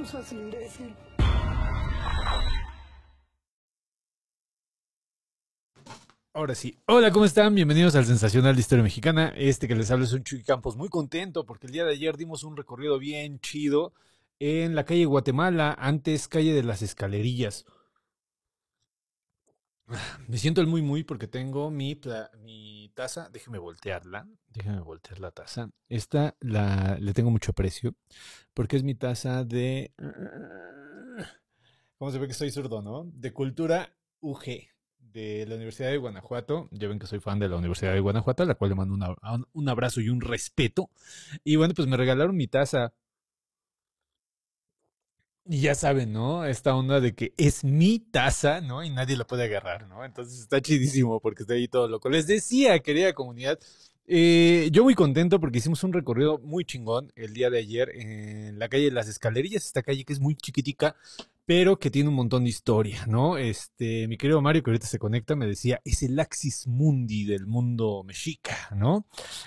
Imbécil. Ahora sí. Hola, ¿cómo están? Bienvenidos al Sensacional de Historia Mexicana. Este que les habla es un Chuy Campos muy contento porque el día de ayer dimos un recorrido bien chido en la calle Guatemala, antes calle de las Escalerillas. Me siento el muy muy porque tengo mi taza. Déjeme voltearla. Déjeme voltear la taza. Esta la, le tengo mucho aprecio porque es mi taza de... ¿Cómo se ve que soy zurdo, no? De cultura UG de la Universidad de Guanajuato. Ya ven que soy fan de la Universidad de Guanajuato, a la cual le mando un abrazo y un respeto. Y bueno, pues me regalaron mi taza. Y ya saben, ¿no? Esta onda de que es mi taza, ¿no? Y nadie la puede agarrar, ¿no? Entonces está chidísimo porque estoy ahí todo loco. Les decía, querida comunidad, eh, yo muy contento porque hicimos un recorrido muy chingón el día de ayer en la calle de Las Escalerillas, esta calle que es muy chiquitica, pero que tiene un montón de historia, ¿no? Este, mi querido Mario, que ahorita se conecta, me decía, es el Axis Mundi del mundo mexica, ¿no?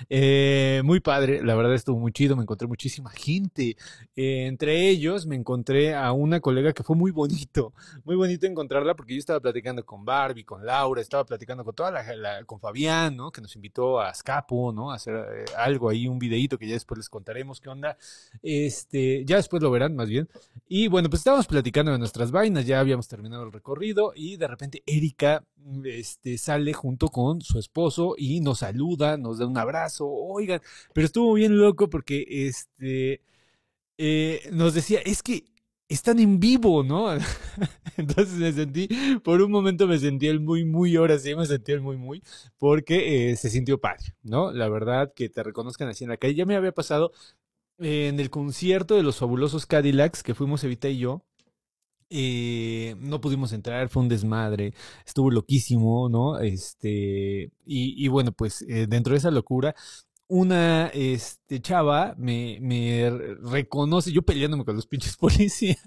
Eh, muy padre, la verdad estuvo muy chido, me encontré muchísima gente. Eh, entre ellos me encontré a una colega que fue muy bonito, muy bonito encontrarla porque yo estaba platicando con Barbie, con Laura, estaba platicando con toda la, con Fabián, ¿no? Que nos invitó a Escapo, ¿no? A hacer eh, algo ahí, un videíto que ya después les contaremos qué onda. Este, ya después lo verán más bien. Y bueno, pues estábamos platicando de nuestras vainas, ya habíamos terminado el recorrido y de repente Erika este, sale junto con su esposo y nos saluda, nos da un abrazo, oigan, pero estuvo bien loco porque este, eh, nos decía, es que están en vivo, ¿no? Entonces me sentí, por un momento me sentí el muy, muy, ahora sí me sentí el muy, muy, porque eh, se sintió padre, ¿no? La verdad que te reconozcan así en la calle. Ya me había pasado eh, en el concierto de los fabulosos Cadillacs que fuimos Evita y yo. Eh, no pudimos entrar, fue un desmadre, estuvo loquísimo, ¿no? Este, y, y bueno, pues eh, dentro de esa locura, una este, chava me, me reconoce, yo peleándome con los pinches policías.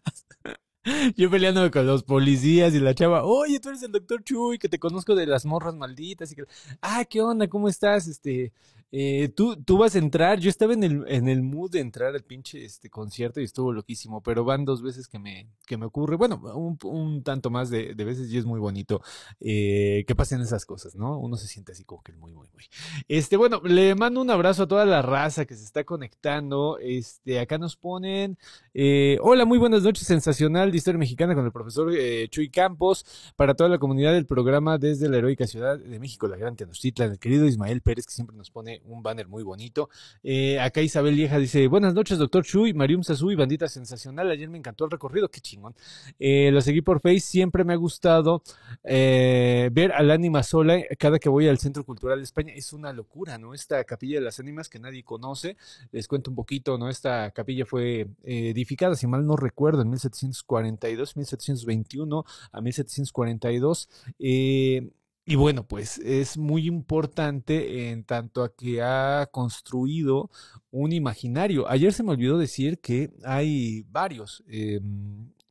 Yo peleándome con los policías y la chava, oye, tú eres el doctor Chuy, que te conozco de las morras malditas. Y que, ah, ¿qué onda? ¿Cómo estás? Este, eh, tú, tú vas a entrar. Yo estaba en el, en el mood de entrar al pinche este, concierto y estuvo loquísimo, pero van dos veces que me, que me ocurre. Bueno, un, tanto más de, de veces y es muy bonito eh, que pasen esas cosas, ¿no? Uno se siente así como que muy, muy, muy. Este, bueno, le mando un abrazo a toda la raza que se está conectando. Este, acá nos ponen. Eh, hola, muy buenas noches, sensacional de historia mexicana con el profesor eh, Chuy Campos, para toda la comunidad del programa desde la heroica ciudad de México, la gran Tenochtitlan, el querido Ismael Pérez, que siempre nos pone un banner muy bonito. Eh, acá Isabel Lieja dice, buenas noches, doctor Chuy, Marium Sasui, bandita sensacional, ayer me encantó el recorrido, qué chingón. Eh, seguí por Face, siempre me ha gustado eh, ver al ánima sola cada que voy al Centro Cultural de España, es una locura, ¿no? Esta capilla de las ánimas que nadie conoce, les cuento un poquito, ¿no? Esta capilla fue eh, edificada, si mal no recuerdo, en 1742, 1721 a 1742. Eh, y bueno, pues es muy importante en tanto a que ha construido un imaginario. Ayer se me olvidó decir que hay varios eh,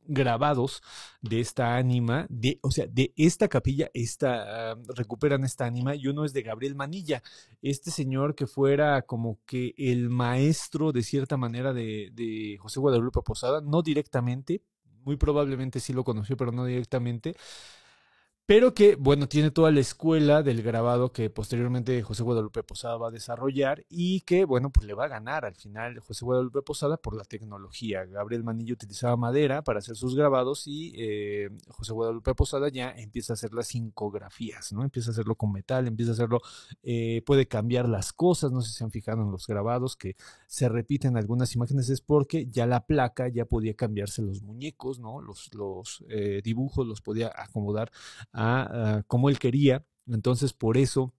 grabados de esta ánima, de, o sea, de esta capilla, esta, uh, recuperan esta ánima, y uno es de Gabriel Manilla, este señor que fuera como que el maestro de cierta manera de, de José Guadalupe Posada, no directamente, muy probablemente sí lo conoció, pero no directamente, pero que, bueno, tiene toda la escuela del grabado que posteriormente José Guadalupe Posada va a desarrollar y que, bueno, pues le va a ganar al final José Guadalupe Posada por la tecnología. Gabriel Manillo utilizaba madera para hacer sus grabados y eh, José Guadalupe Posada ya empieza a hacer las incografías, ¿no? Empieza a hacerlo con metal, empieza a hacerlo, eh, puede cambiar las cosas, no sé si se han fijado en los grabados que se repiten algunas imágenes, es porque ya la placa ya podía cambiarse los muñecos, ¿no? Los, los eh, dibujos los podía acomodar a, como él quería. Entonces, por eso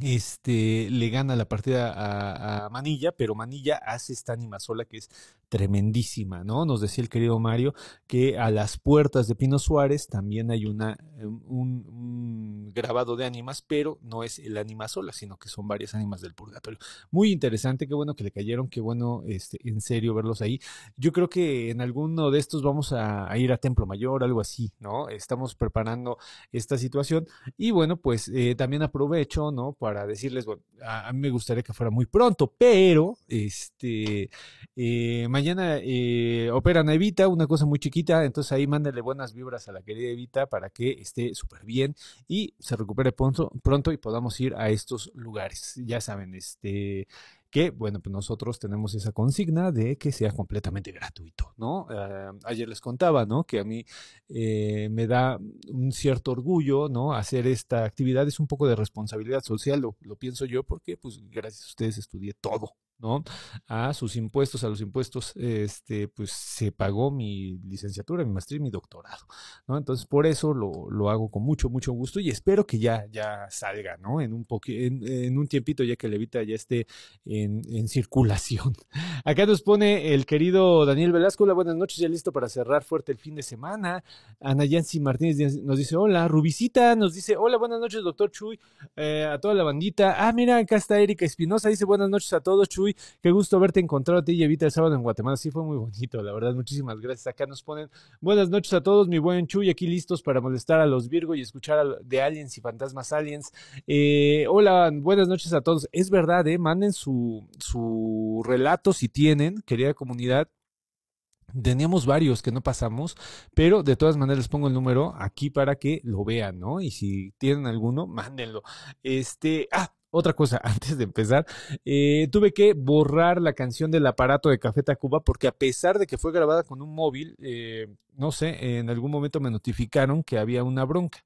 este, le gana la partida a, Manilla, pero Manilla hace esta anima sola que es tremendísima, ¿no? Nos decía el querido Mario que a las puertas de Pino Suárez también hay una, un, un grabado de ánimas, pero no es el ánima sola, sino que son varias ánimas del purgatorio. Muy interesante, qué bueno que le cayeron, qué bueno, este, en serio, verlos ahí. Yo creo que en alguno de estos vamos a, ir a Templo Mayor, algo así, ¿no? Estamos preparando esta situación y bueno, pues eh, también aprovecho, ¿no? Para decirles, bueno, a, a mí me gustaría que fuera muy pronto, pero este eh, mañana eh, operan a Evita, una cosa muy chiquita, entonces ahí mándenle buenas vibras a la querida Evita para que esté súper bien y se recupere pronto, pronto y podamos ir a estos lugares. Ya saben, este que, bueno, pues nosotros tenemos esa consigna de que sea completamente gratuito, ¿no? Eh, ayer les contaba, ¿no? Que a mí eh, me da un cierto orgullo, ¿no? Hacer esta actividad es un poco de responsabilidad social, lo, lo pienso yo, porque pues gracias a ustedes estudié todo, ¿no? A sus impuestos, a los impuestos, este, pues se pagó mi licenciatura, mi maestría y mi doctorado, ¿no? Entonces, por eso lo, lo hago con mucho, mucho gusto y espero que ya, ya salga, ¿no? En un, en un tiempito ya que Levita ya esté en, en circulación. Acá nos pone el querido Daniel Velasco, hola, buenas noches, ya listo para cerrar fuerte el fin de semana. Ana Yancy Martínez nos dice, hola, Rubicita nos dice, hola, buenas noches, doctor Chuy, eh, a toda la bandita. Ah, mira, acá está Erika Espinosa, dice, buenas noches a todos, Chuy, qué gusto verte encontrado a ti y Evita el sábado en Guatemala. Sí, fue muy bonito, la verdad, muchísimas gracias. Acá nos ponen, buenas noches a todos, mi buen Chuy, aquí listos para molestar a los Virgo y escuchar de aliens y fantasmas aliens. Eh, hola, buenas noches a todos. Es verdad, eh, manden su, su relato si tienen, querida comunidad. Teníamos varios que no pasamos, pero de todas maneras les pongo el número aquí para que lo vean, ¿no? Y si tienen alguno, mándenlo. Este, ah, otra cosa, antes de empezar, eh, tuve que borrar la canción del aparato de Café Tacuba porque a pesar de que fue grabada con un móvil, eh, no sé, en algún momento me notificaron que había una bronca.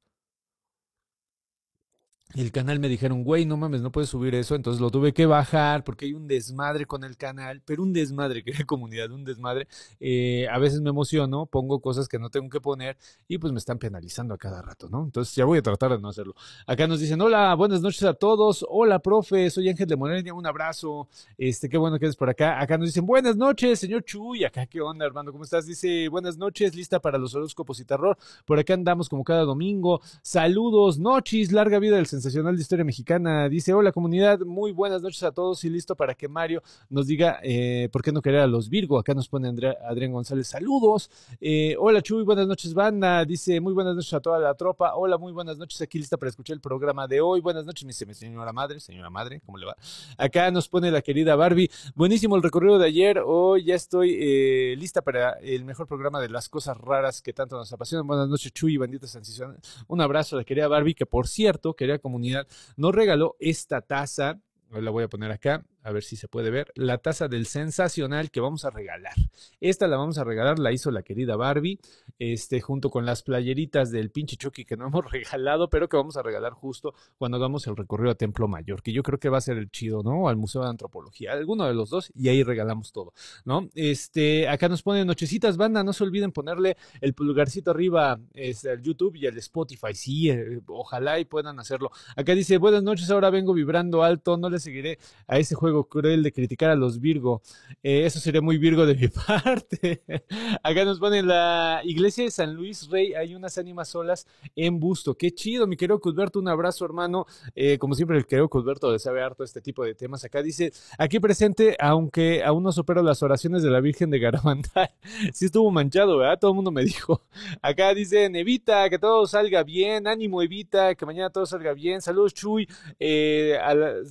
El canal me dijeron, güey, no mames, no puedes subir eso. Entonces lo tuve que bajar porque hay un desmadre con el canal, pero un desmadre, querida comunidad, un desmadre. Eh, a veces me emociono, pongo cosas que no tengo que poner y pues me están penalizando a cada rato, ¿no? Entonces ya voy a tratar de no hacerlo. Acá nos dicen, hola, buenas noches a todos. Hola, profe, soy Ángel de Morelia, un abrazo. Este, qué bueno que eres por acá. Acá nos dicen, buenas noches, señor Chuy. Acá, ¿qué onda, hermano? ¿Cómo estás? Dice, buenas noches, lista para los horóscopos y terror. Por acá andamos como cada domingo. Saludos, noches, larga vida del sensacional de historia mexicana. Dice, hola comunidad, muy buenas noches a todos y listo para que Mario nos diga eh, por qué no querer a los Virgo. Acá nos pone Adrián González, saludos. Eh, hola Chuy, buenas noches banda. Dice, muy buenas noches a toda la tropa. Hola, muy buenas noches, aquí lista para escuchar el programa de hoy. Buenas noches, mi se- señora madre, señora madre, ¿cómo le va? Acá nos pone la querida Barbie. Buenísimo el recorrido de ayer. Hoy ya estoy eh, lista para el mejor programa de las cosas raras que tanto nos apasionan. Buenas noches, Chuy, bandita sensacional. Un abrazo a la querida Barbie, que por cierto, querida comunidad, nos regaló esta taza. La voy a poner acá, a ver si se puede ver. La taza del sensacional que vamos a regalar. Esta la vamos a regalar, la hizo la querida Barbie, este, junto con las playeritas del pinche Chucky que no hemos regalado, pero que vamos a regalar justo cuando hagamos el recorrido a Templo Mayor, que yo creo que va a ser el chido, ¿no? Al Museo de Antropología, alguno de los dos, y ahí regalamos todo, ¿no? Este, acá nos ponen nochecitas, banda, no se olviden ponerle el pulgarcito arriba este, al YouTube y al Spotify, sí, eh, ojalá y puedan hacerlo. Acá dice, buenas noches, ahora vengo vibrando alto, no le seguiré a ese juego cruel de criticar a los Virgo. Eh, eso sería muy Virgo de mi parte. Acá nos ponen la iglesia de San Luis Rey, hay unas ánimas solas en busto. Qué chido, mi querido Cusberto, un abrazo, hermano. Eh, como siempre, el querido Cusberto le sabe harto este tipo de temas. Acá dice, aquí presente, aunque aún no supero las oraciones de la Virgen de Garabandal. sí estuvo manchado, ¿verdad? Todo el mundo me dijo. Acá dicen, Evita, que todo salga bien, ánimo Evita, que mañana todo salga bien. Saludos, Chuy. Eh,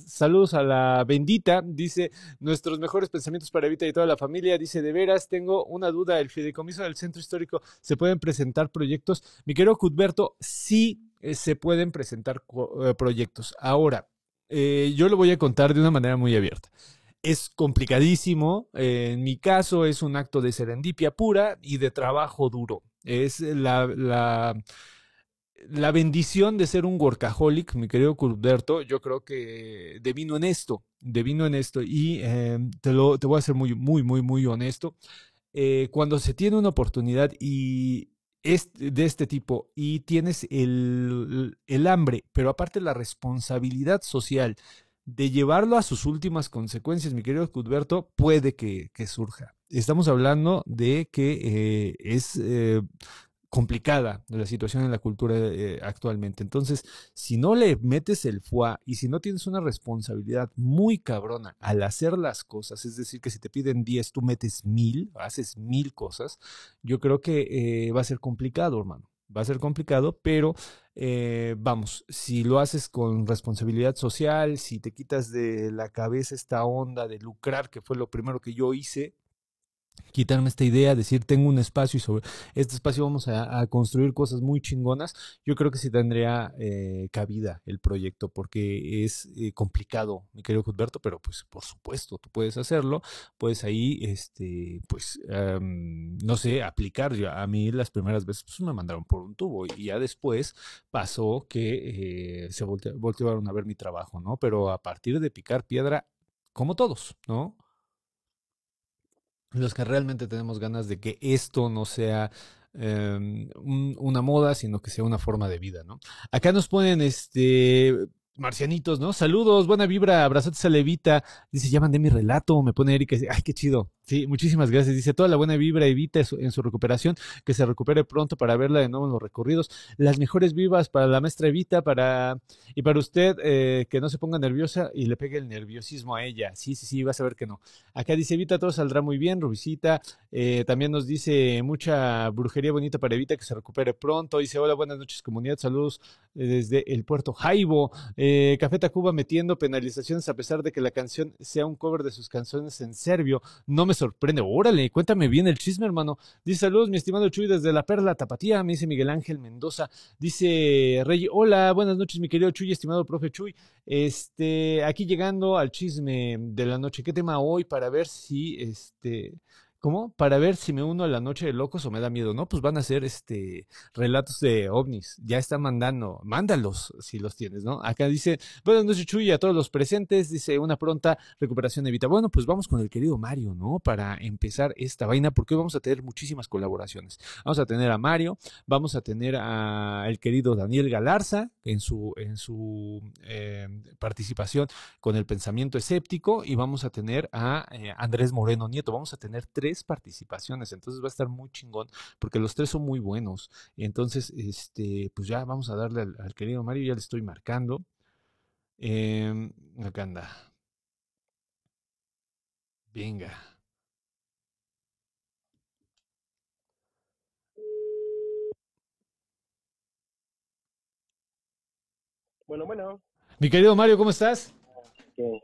saludos a la bendita. Dice, nuestros mejores pensamientos para Evita y toda la familia. Dice, de veras, tengo una duda. ¿El fideicomiso del centro histórico se pueden presentar proyectos? Mi querido Cudberto, sí eh, se pueden presentar eh, proyectos. Ahora, eh, yo lo voy a contar de una manera muy abierta. Es complicadísimo. en mi caso es un acto de serendipia pura y de trabajo duro. Es la, la bendición de ser un workaholic, mi querido Culberto, yo creo que devino en esto, devino en esto y eh, te, lo, te voy a ser muy, muy, muy, muy honesto. Eh, cuando se tiene una oportunidad y es de este tipo y tienes el, el hambre, pero aparte la responsabilidad social de llevarlo a sus últimas consecuencias, mi querido Cudberto, puede que, surja. Estamos hablando de que eh, es complicada la situación en la cultura eh, actualmente. Entonces, si no le metes el fuá y si no tienes una responsabilidad muy cabrona al hacer las cosas, es decir, que si te piden 10, tú metes mil, haces mil cosas, yo creo que eh, va a ser complicado, hermano. va a ser complicado, pero eh, vamos, si lo haces con responsabilidad social, si te quitas de la cabeza esta onda de lucrar, que fue lo primero que yo hice, quitarme esta idea, decir tengo un espacio y sobre este espacio vamos a, construir cosas muy chingonas, yo creo que sí tendría eh, cabida el proyecto porque es eh, complicado, mi querido Cuthberto, pero pues por supuesto, tú puedes hacerlo, puedes ahí, este, pues, um, no sé, aplicar. Yo, a mí las primeras veces pues, me mandaron por un tubo y ya después pasó que eh, se volte, voltearon a ver mi trabajo, ¿no? Pero a partir de picar piedra, como todos, ¿no? Los que realmente tenemos ganas de que esto no sea eh, un, una moda, sino que sea una forma de vida, ¿no? Acá nos ponen este marcianitos, ¿no? Saludos, buena vibra, abrazotes a Levita. Dice, ya mandé mi relato, me pone Erika. Ay, qué chido. Sí, muchísimas gracias. Dice, toda la buena vibra, Evita en su, recuperación, que se recupere pronto para verla de nuevo en los recorridos. Las mejores vivas para la maestra Evita, para y para usted, eh, que no se ponga nerviosa y le pegue el nerviosismo a ella. Sí, sí, sí, vas a ver que no. Acá dice Evita, todo saldrá muy bien, Rubicita. Eh, también nos dice mucha brujería bonita para Evita, que se recupere pronto. Dice, hola, buenas noches, comunidad. Saludos desde el puerto Jaibo. Eh, Café Tacuba metiendo penalizaciones a pesar de que la canción sea un cover de sus canciones en serbio. No me sorprende. Órale, cuéntame bien el chisme, hermano. Dice saludos, mi estimado Chuy, desde la Perla Tapatía. Me dice Miguel Ángel Mendoza. Dice Rey, hola, buenas noches, mi querido Chuy, estimado profe Chuy. Este, aquí llegando al chisme de la noche. ¿Qué tema hoy para ver si este ¿Cómo? Para ver si me uno a la noche de locos o me da miedo. No, pues van a ser este relatos de ovnis. Ya está mandando. Mándalos si los tienes, ¿no? Acá dice, buenas noches, Chuy, a todos los presentes. Dice, una pronta recuperación evita. Bueno, pues vamos con el querido Mario, ¿no? Para empezar esta vaina, porque hoy vamos a tener muchísimas colaboraciones. Vamos a tener a Mario, vamos a tener a el querido Daniel Galarza en su, en su eh, participación con el pensamiento escéptico y vamos a tener a eh, Andrés Moreno Nieto. Vamos a tener tres participaciones, entonces va a estar muy chingón, porque los tres son muy buenos. Entonces, este, pues ya vamos a darle al, al querido Mario, ya le estoy marcando. Eh, acá anda. Venga. Bueno, bueno. Mi querido Mario, ¿cómo estás? ¿Qué,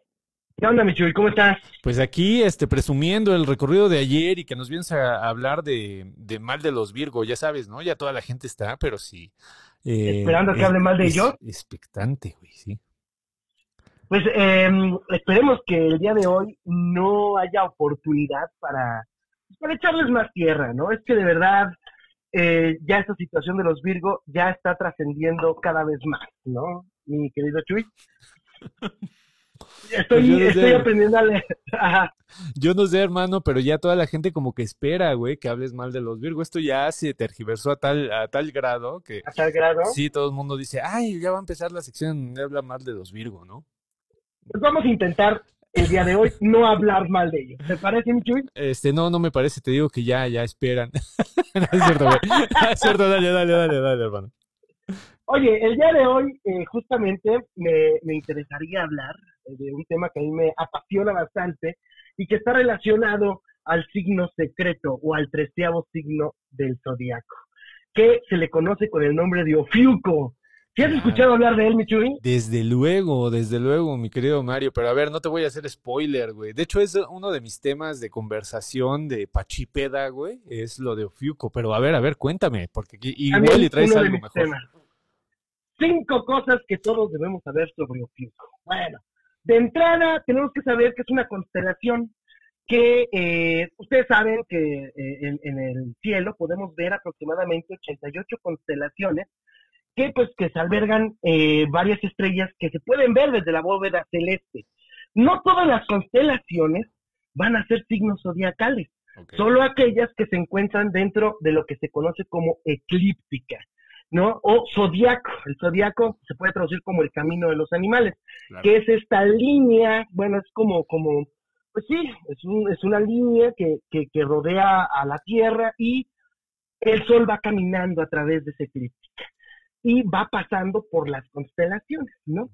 ¿Qué onda, Michuy? ¿Cómo estás? Pues aquí, este, presumiendo el recorrido de ayer y que nos vienes a, a hablar de, de, mal de los Virgo, ya sabes, ¿no? Ya toda la gente está, pero sí. Eh, Esperando que hable mal de es, ellos. Expectante, güey, sí. Pues eh, esperemos que el día de hoy no haya oportunidad para, para echarles más tierra, ¿no? Es que de verdad eh, ya esta situación de los Virgo ya está trascendiendo cada vez más, ¿no? Mi querido Chuy. Estoy, Pues no sé. estoy aprendiendo a leer. Ajá. Yo no sé, hermano, pero ya toda la gente como que espera, güey, que hables mal de los Virgo. Esto ya se tergiversó a tal, a tal grado que A tal grado. sí, todo el mundo dice, ay, ya va a empezar la sección donde habla mal de los Virgo, ¿no? Pues vamos a intentar el día de hoy no hablar mal de ellos. ¿Te parece, Michuy? Este, no, no me parece, te digo que ya, ya esperan. no es cierto, güey. No es cierto, dale, dale, dale, dale, hermano. Oye, el día de hoy eh, justamente me, me interesaría hablar de un tema que a mí me apasiona bastante y que está relacionado al signo secreto o al treceavo signo del zodiaco, que se le conoce con el nombre de Ofiuco. ¿Sí has escuchado hablar de él, Michuy? Desde luego, desde luego, mi querido Mario, pero a ver, no te voy a hacer spoiler, güey. De hecho, es uno de mis temas de conversación de Pachipeda, güey, es lo de Ofiuco, pero a ver, a ver, cuéntame, porque igual y traes algo mejor. temas. Cinco cosas que todos debemos saber sobre Ofiuco. Bueno, de entrada tenemos que saber que es una constelación que eh, ustedes saben que eh, en, en el cielo podemos ver aproximadamente 88 constelaciones que pues que se albergan eh, varias estrellas que se pueden ver desde la bóveda celeste. No todas las constelaciones van a ser signos zodiacales solo aquellas que se encuentran dentro de lo que se conoce como eclíptica, ¿no? O zodiaco. El zodiaco se puede traducir como el camino de los animales, Claro. que es esta línea, bueno, es como, como, pues sí, es, un, es una línea que, que, que rodea a la Tierra y el Sol va caminando a través de esa eclíptica y va pasando por las constelaciones, ¿no?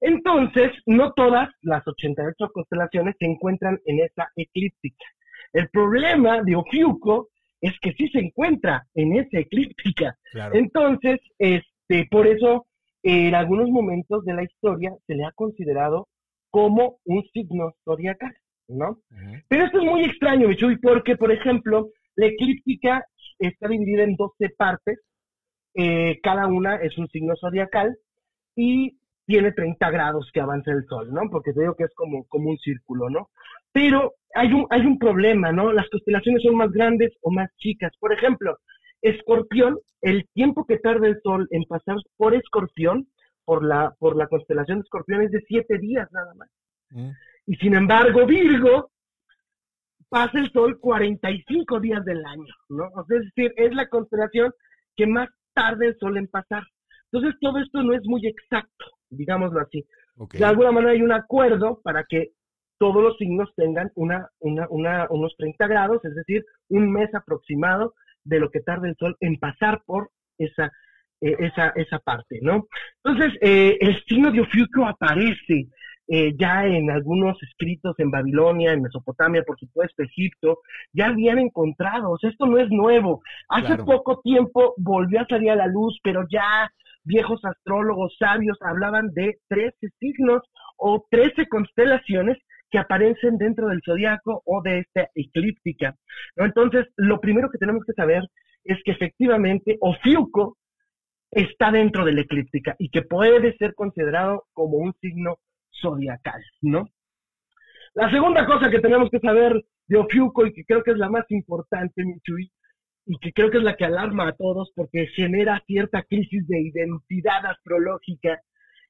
Entonces, no todas las 88 constelaciones se encuentran en esa eclíptica. El problema de Ofiuco es que sí se encuentra en esa eclíptica. Claro. Entonces, este, por eso en algunos momentos de la historia se le ha considerado como un signo zodiacal, ¿no? Pero esto es muy extraño, Michuy, porque, por ejemplo, la eclíptica está dividida en 12 partes, eh, cada una es un signo zodiacal y tiene 30 grados que avanza el sol, ¿no? Porque te digo que es como, como un círculo, ¿no? Pero hay un, hay un problema, ¿no? Las constelaciones son más grandes o más chicas. Por ejemplo, Escorpión, el tiempo que tarda el sol en pasar por Escorpión, por la, por la constelación de Escorpión, es de 7 días nada más. Mm. Y sin embargo, Virgo pasa el sol 45 días del año, ¿no? O sea, es decir, es la constelación que más tarda el sol en pasar. Entonces, todo esto no es muy exacto, digámoslo así. De alguna manera hay un acuerdo para que todos los signos tengan una, una, una, unos 30 grados, es decir, un mes aproximado de lo que tarda el sol en pasar por esa, eh, esa, esa parte, ¿no? Entonces, eh, el signo de Ofiuco aparece eh, ya en algunos escritos en Babilonia, en Mesopotamia, por supuesto, Egipto, ya habían encontrado, o sea, esto no es nuevo. Hace Claro. poco tiempo volvió a salir a la luz, pero ya viejos astrólogos sabios hablaban de 13 signos o 13 constelaciones que aparecen dentro del zodiaco o de esta eclíptica. Entonces, lo primero que tenemos que saber es que efectivamente Ofiuco está dentro de la eclíptica y que puede ser considerado como un signo zodiacal, ¿no? La segunda cosa que tenemos que saber de Ofiuco y que creo que es la más importante, Michui, y que creo que es la que alarma a todos porque genera cierta crisis de identidad astrológica,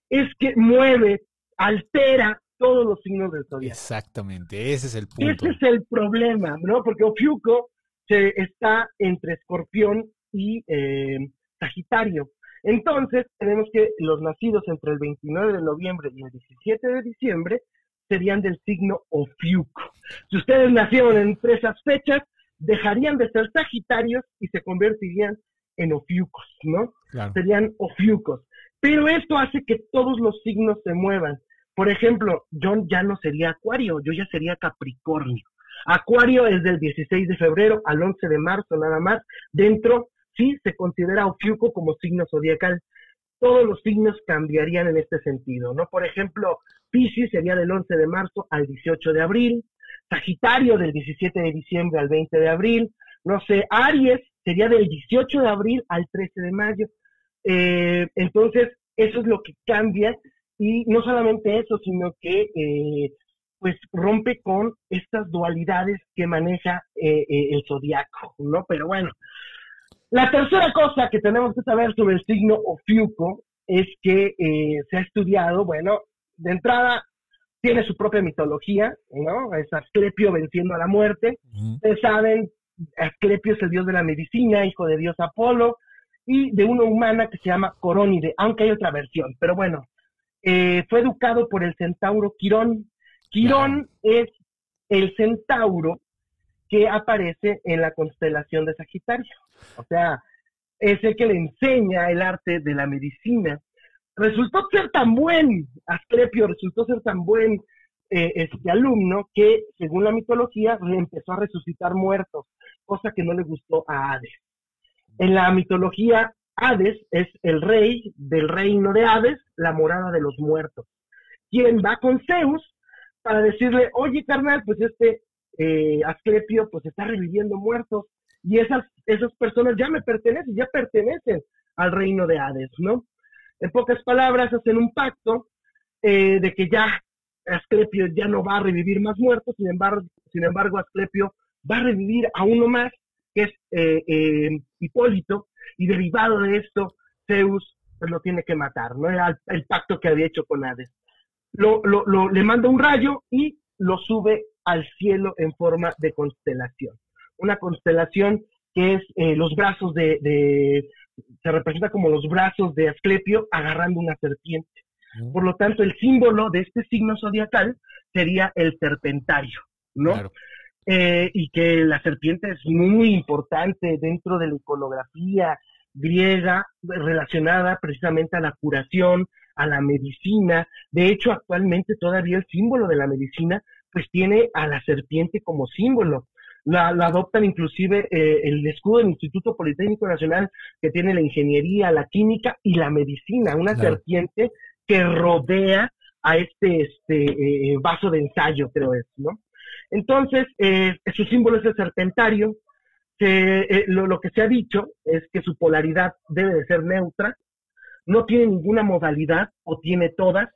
es que mueve, altera todos los signos del zodiaco. Exactamente, ese es el punto. Ese es el problema, ¿no? Porque Ofiuco se está entre Escorpión y eh, Sagitario. Entonces, tenemos que los nacidos entre el 29 de noviembre y el 17 de diciembre serían del signo Ofiuco. Si ustedes nacieron entre esas fechas, dejarían de ser Sagitarios y se convertirían en Ofiucos, ¿no? Claro. serían ofiucos. Pero esto hace que todos los signos se muevan. Por ejemplo, yo ya no sería Acuario, yo ya sería Capricornio. Acuario es del 16 de febrero al 11 de marzo nada más. Dentro, sí, se considera Ofiuco como signo zodiacal. Todos los signos cambiarían en este sentido, ¿no? Por ejemplo, Piscis sería del 11 de marzo al 18 de abril. Sagitario del 17 de diciembre al 20 de abril. No sé, Aries sería del 18 de abril al 13 de mayo. Eh, entonces, eso es lo que cambia y no solamente eso, sino que eh, pues rompe con estas dualidades que maneja eh, eh, el zodiaco, ¿no? Pero bueno, la tercera cosa que tenemos que saber sobre el signo Ofiuco es que eh, se ha estudiado, bueno, de entrada tiene su propia mitología, ¿no? Es Asclepio venciendo a la muerte. Ustedes saben, Asclepio es el dios de la medicina, hijo de dios Apolo, y de una humana que se llama Corónide, aunque hay otra versión. Pero bueno, eh, fue educado por el centauro Quirón. Quirón es el centauro que aparece en la constelación de Sagitario. O sea, es el que le enseña el arte de la medicina. Resultó ser tan buen, Asclepio resultó ser tan buen eh, este alumno que, según la mitología, empezó a resucitar muertos, cosa que no le gustó a Hades. En la mitología, Hades es el rey del reino de Hades, la morada de los muertos, quien va con Zeus para decirle, oye carnal, pues este eh, Asclepio pues está reviviendo muertos y esas, esas personas ya me pertenecen, ya pertenecen al reino de Hades, ¿no? En pocas palabras, hacen un pacto eh, de que ya Asclepio ya no va a revivir más muertos, sin embargo, sin embargo Asclepio va a revivir a uno más, que es eh, eh, Hipólito, y derivado de esto, Zeus pues, lo tiene que matar, ¿no? Era el, pacto que había hecho con Hades. Lo, lo, lo- le manda un rayo y lo sube al cielo en forma de constelación. Una constelación que es eh, los brazos de, de- se representa como los brazos de Asclepio agarrando una serpiente. Por lo tanto, el símbolo de este signo zodiacal sería el serpentario, ¿no? Claro. Eh, y que la serpiente es muy importante dentro de la iconografía griega relacionada precisamente a la curación, a la medicina. De hecho, actualmente todavía el símbolo de la medicina pues tiene a la serpiente como símbolo. la, adoptan inclusive eh, el escudo del Instituto Politécnico Nacional que tiene la ingeniería, la química y la medicina, una serpiente que rodea a este, este eh, vaso de ensayo, creo es, ¿no? Entonces, eh, su símbolo es el serpentario, que lo, lo, que se ha dicho es que su polaridad debe de ser neutra, no tiene ninguna modalidad o tiene todas.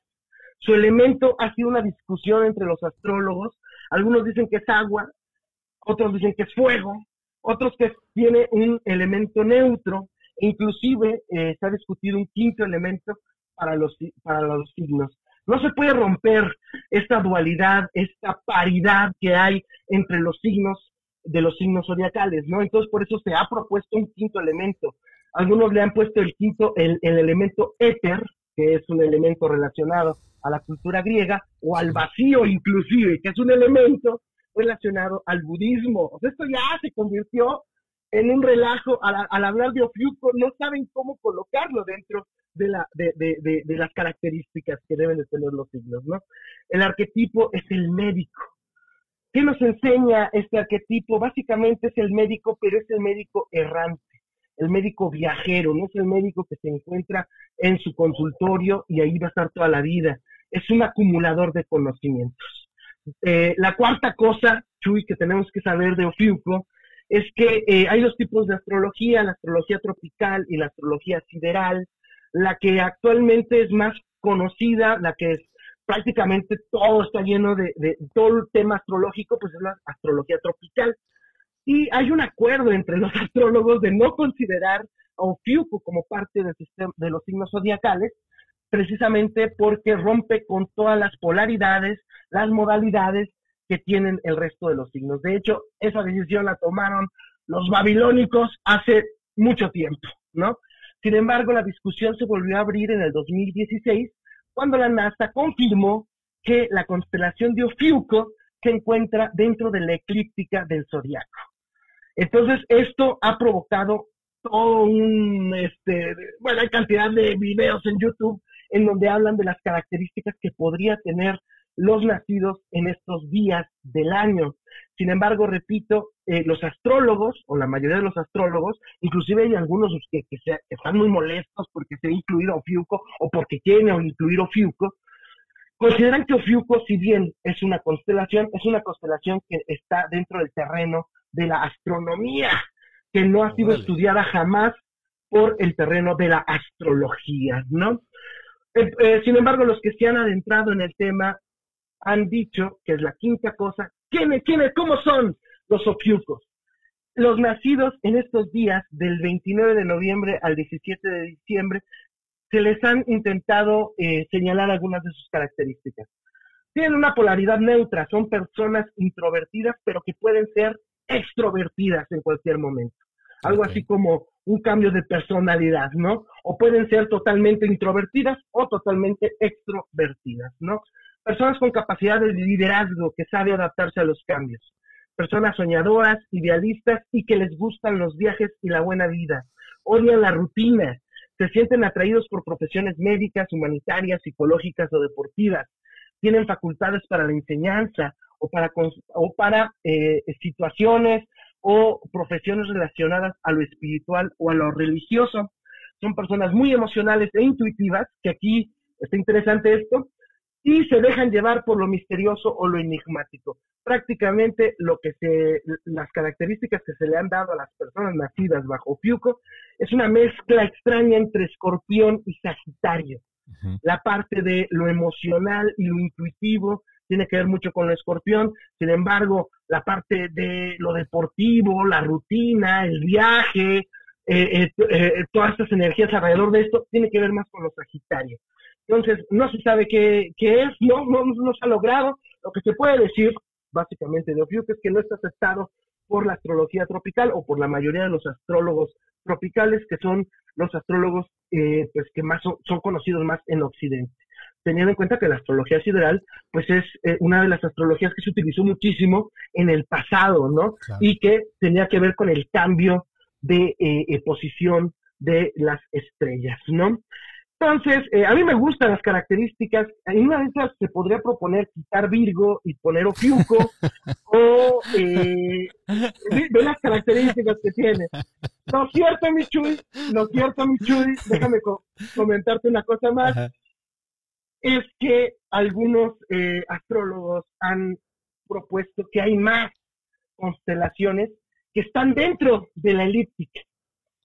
Su elemento ha sido una discusión entre los astrólogos. Algunos dicen que es agua, otros dicen que es fuego, otros que tiene un elemento neutro, inclusive eh, se ha discutido un quinto elemento para los, para los signos. No se puede romper esta dualidad, esta paridad que hay entre los signos de los signos zodiacales, ¿no? Entonces por eso se ha propuesto un quinto elemento. Algunos le han puesto el quinto, el, el elemento éter, que es un elemento relacionado a la cultura griega, o al vacío inclusive, que es un elemento relacionado al budismo. O sea, esto ya se convirtió en un relajo al, hablar de Ofiuco, no saben cómo colocarlo dentro de, la, de, las características que deben de tener los signos, ¿no? El arquetipo es el médico. ¿Qué nos enseña este arquetipo? Básicamente es el médico, pero es el médico errante, el médico viajero, no es el médico que se encuentra en su consultorio y ahí va a estar toda la vida. Es un acumulador de conocimientos. Eh, la cuarta cosa, Chuy, que tenemos que saber de Ofiuco es que eh, hay dos tipos de astrología, la astrología tropical y la astrología sideral. La que actualmente es más conocida, la que es prácticamente todo está lleno de, todo el tema astrológico, pues es la astrología tropical. Y hay un acuerdo entre los astrólogos de no considerar a Ofiuco como parte del sistema de los signos zodiacales, precisamente porque rompe con todas las polaridades, las modalidades que tienen el resto de los signos. De hecho, esa decisión la tomaron los babilónicos hace mucho tiempo, ¿no? Sin embargo, la discusión se volvió a abrir en el 2016 cuando la NASA confirmó que la constelación de Ofiuco se encuentra dentro de la eclíptica del zodiaco. Entonces, esto ha provocado todo un, este, bueno, hay cantidad de videos en YouTube en donde hablan de las características que podría tener los nacidos en estos días del año. Sin embargo, repito, eh, los astrólogos, o la mayoría de los astrólogos, inclusive hay algunos que, están muy molestos porque se ha incluido Ofiuco o porque quieren incluir Ofiuco, consideran que Ofiuco, si bien es una constelación, es una constelación que está dentro del terreno de la astronomía, que no ha sido estudiada jamás por el terreno de la astrología, ¿no? Eh, eh, sin embargo, los que se han adentrado en el tema han dicho que es la quinta cosa. ¿Quiénes, quiénes, cómo son los ofiucos? Los nacidos en estos días, del 29 de noviembre al 17 de diciembre, se les han intentado eh, señalar algunas de sus características. Tienen una polaridad neutra, son personas introvertidas, pero que pueden ser extrovertidas en cualquier momento. Algo así como un cambio de personalidad, ¿no? O pueden ser totalmente introvertidas o totalmente extrovertidas, ¿no? Personas con capacidad de liderazgo que sabe adaptarse a los cambios. Personas soñadoras, idealistas y que les gustan los viajes y la buena vida. Odian la rutina. Se sienten atraídos por profesiones médicas, humanitarias, psicológicas o deportivas. Tienen facultades para la enseñanza o para, o para eh, situaciones o profesiones relacionadas a lo espiritual o a lo religioso. Son personas muy emocionales e intuitivas, que aquí está interesante esto, y se dejan llevar por lo misterioso o lo enigmático. Prácticamente lo que se, las características que se le han dado a las personas nacidas bajo Fiuco es una mezcla extraña entre escorpión y sagitario. La parte de lo emocional y lo intuitivo tiene que ver mucho con el escorpión, sin embargo, la parte de lo deportivo, la rutina, el viaje, eh, eh, eh, todas estas energías alrededor de esto, tiene que ver más con los sagitarios. Entonces, no se sabe qué, qué es, no, no, no, se ha logrado. Lo que se puede decir, básicamente, de Ofiuco, es que no está aceptado por la astrología tropical o por la mayoría de los astrólogos tropicales, que son los astrólogos pues que más son conocidos más en Occidente teniendo en cuenta que la astrología sideral, pues es eh, una de las astrologías que se utilizó muchísimo en el pasado, ¿no? Y que tenía que ver con el cambio de eh, eh, posición de las estrellas, ¿no? Entonces, eh, a mí me gustan las características. En una de esas se podría proponer quitar Virgo y poner Ofiuco, o eh, ve las características que tiene. Lo cierto, mi Chuy, lo cierto, mi Chuy, déjame co- comentarte una cosa más, Ajá. es que algunos eh, astrólogos han propuesto que hay más constelaciones que están dentro de la elíptica,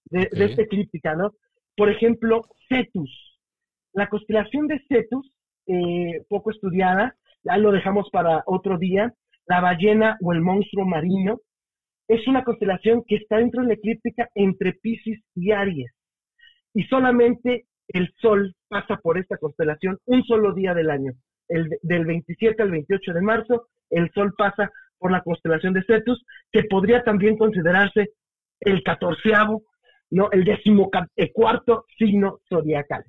de, Ok. de esta eclíptica, ¿no? Por ejemplo, Cetus. La constelación de Cetus, eh, poco estudiada, ya lo dejamos para otro día, la ballena o el monstruo marino, es una constelación que está dentro de la eclíptica entre Pisces y Aries. Y solamente el Sol pasa por esta constelación un solo día del año. El, de- del 27 al 28 de marzo, el Sol pasa por la constelación de Cetus, que podría también considerarse el catorceavo, ¿no? El décimo ca- eh, cuarto signo zodiacal.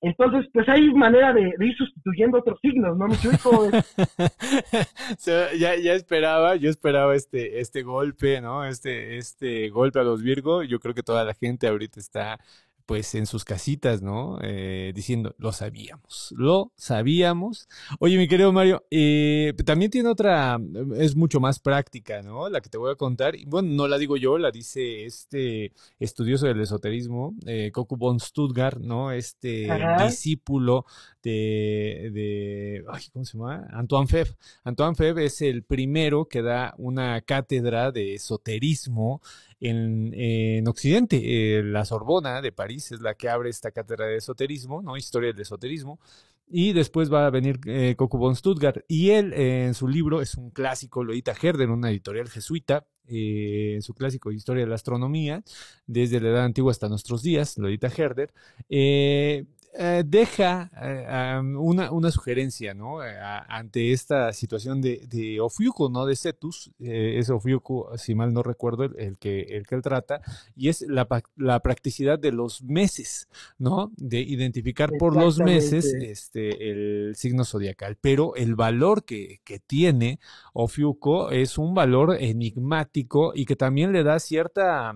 Entonces, pues hay manera de, de ir sustituyendo otros signos, ¿no, mi ya, ya esperaba, yo esperaba este, este golpe, ¿no? Este, este golpe a los Virgo. Yo creo que toda la gente ahorita está pues en sus casitas, ¿no? Eh, diciendo, lo sabíamos, lo sabíamos. Oye, mi querido Mario, eh, también tiene otra, es mucho más práctica, ¿no? La que te voy a contar. Y bueno, no la digo yo, la dice este estudioso del esoterismo, eh, Coco von Stuttgart, ¿no? Este Ajá. discípulo de, de, ay, ¿cómo se llama? Antoine Febvre. Antoine Febvre es el primero que da una cátedra de esoterismo en, en Occidente. Eh, la Sorbona de París es la que abre esta cátedra de esoterismo, ¿no? Historia del esoterismo. Y después va a venir eh, Coco von Stuttgart. Y él, eh, en su libro, es un clásico, lo edita Herder, una editorial jesuita, eh, en su clásico Historia de la Astronomía, desde la Edad Antigua hasta nuestros días, lo edita Herder. Eh, deja eh, um, una, una, sugerencia, ¿no? Eh, a, ante esta situación de, de Ofiuco, no de Cetus, eh, es Ofiuco, si mal no recuerdo, el, el, que, el que él trata, y es la, la, practicidad de los meses, ¿no? De identificar por los meses este, el signo zodiacal, pero el valor que, que tiene Ofiuco es un valor enigmático y que también le da cierta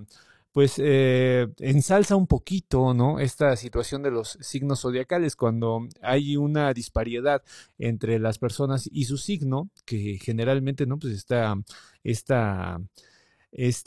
pues eh, ensalza un poquito, ¿no? Esta situación de los signos zodiacales, cuando hay una disparidad entre las personas y su signo, que generalmente, ¿no? Pues está esta, esta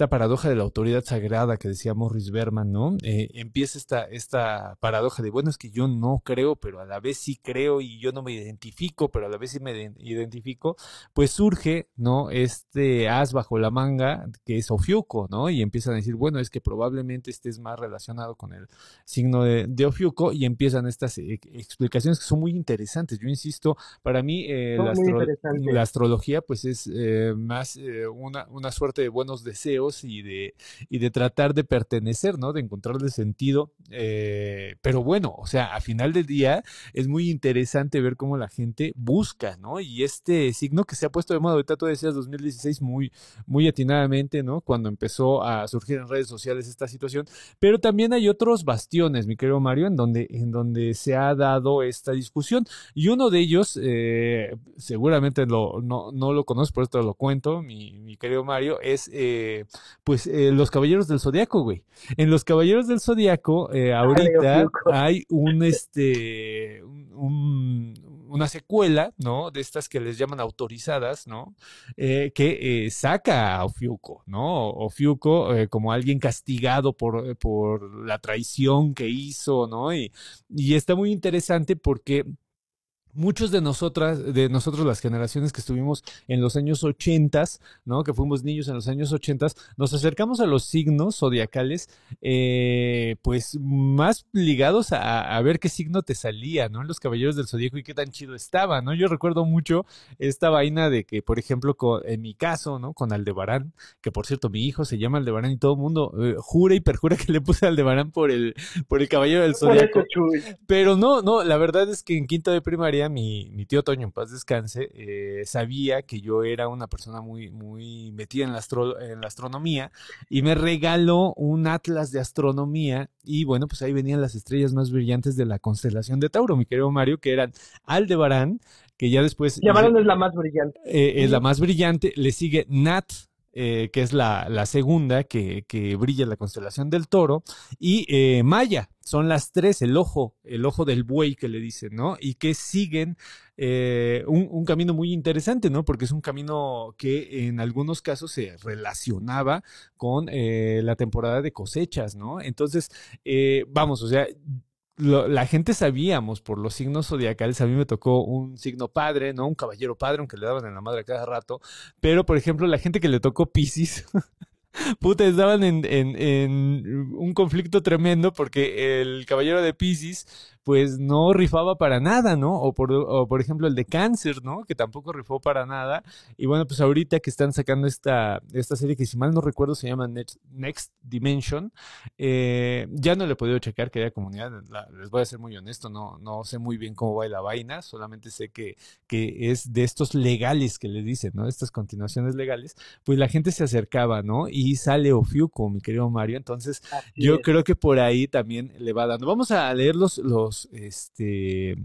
paradoja de la autoridad sagrada que decía Morris Berman, ¿no? Eh, empieza esta, esta paradoja de, bueno, es que yo no creo, pero a la vez sí creo y yo no me identifico, pero a la vez sí me identifico, pues surge, ¿no? Este as bajo la manga que es Ofiuco, ¿no? Y empiezan a decir, bueno, es que probablemente estés más relacionado con el signo de, de Ofiuco y empiezan estas eh, explicaciones que son muy interesantes. Yo insisto, para mí eh, la, astro la, astrología pues es eh, más una, una suerte de buenos deseos y de, y de tratar de pertenecer, ¿no? De encontrarle sentido. Eh, pero bueno, o sea, a final del día es muy interesante ver cómo la gente busca, ¿no? Y este signo que se ha puesto de moda, ahorita tú decías 2016 muy, muy atinadamente, ¿no? Cuando empezó a surgir en redes sociales esta situación. Pero también hay otros bastiones, mi querido Mario, en donde, en donde se ha dado esta discusión. Y uno de ellos, eh, seguramente lo, no, no lo conozco, por esto lo cuento, mi, mi querido Mario, es... Eh, pues eh, los Caballeros del Zodiaco, güey. En los Caballeros del Zodiaco, eh, ahorita hay un, este, un, una secuela, ¿no? De estas que les llaman autorizadas, ¿no? Eh, que saca a Ofiuco, ¿no? Ofiuco como alguien castigado por, por la traición que hizo, ¿no? Y, y está muy interesante porque muchos de nosotras, de nosotros las generaciones que estuvimos en los años ochentas, ¿no? Que fuimos niños en los años ochentas, nos acercamos a los signos zodiacales, eh, pues más ligados a, a, ver qué signo te salía, ¿no? En los caballeros del zodiaco y qué tan chido estaba, ¿no? Yo recuerdo mucho esta vaina de que, por ejemplo, con, en mi caso, ¿no? Con Aldebarán, que por cierto, mi hijo se llama Aldebarán y todo el mundo eh, jura y perjura que le puse Aldebarán por el, por el caballero del zodiaco. Pero no, no, la verdad es que en quinto de primaria mi, mi, tío Toño, en paz descanse, eh, sabía que yo era una persona muy, muy metida en la, astro, en la, astronomía y me regaló un atlas de astronomía y bueno, pues ahí venían las estrellas más brillantes de la constelación de Tauro, mi querido Mario, que eran Aldebarán, que ya después... Aldebarán es la más brillante. Eh, es la más brillante, le sigue Nat, eh, que es la, la segunda que, que, brilla la constelación del toro, y eh, Maya, son las tres, el ojo, el ojo del buey que le dicen, ¿no? Y que siguen eh, un, un, camino muy interesante, ¿no? Porque es un camino que en algunos casos se relacionaba con eh, la temporada de cosechas, ¿no? Entonces, vamos, o sea, la gente sabíamos por los signos zodiacales, a mí me tocó un signo padre, ¿no? Un caballero padre, aunque le daban en la madre cada rato, pero por ejemplo, la gente que le tocó Pisces, puta, estaban en, en, en, un conflicto tremendo porque el caballero de Pisces pues no rifaba para nada, ¿no? O por, o por ejemplo el de cáncer, ¿no? Que tampoco rifó para nada. Y bueno, pues ahorita que están sacando esta, esta serie que si mal no recuerdo se llama Next, Next Dimension, eh, ya no le he podido checar que haya comunidad, la, les voy a ser muy honesto, no, no sé muy bien cómo va la vaina, solamente sé que, que es de estos legales que le dicen, ¿no? Estas continuaciones legales, pues la gente se acercaba, ¿no? Y sale Ofiuco, mi querido Mario, entonces Así yo es. creo que por ahí también le va dando. Vamos a leer los, los este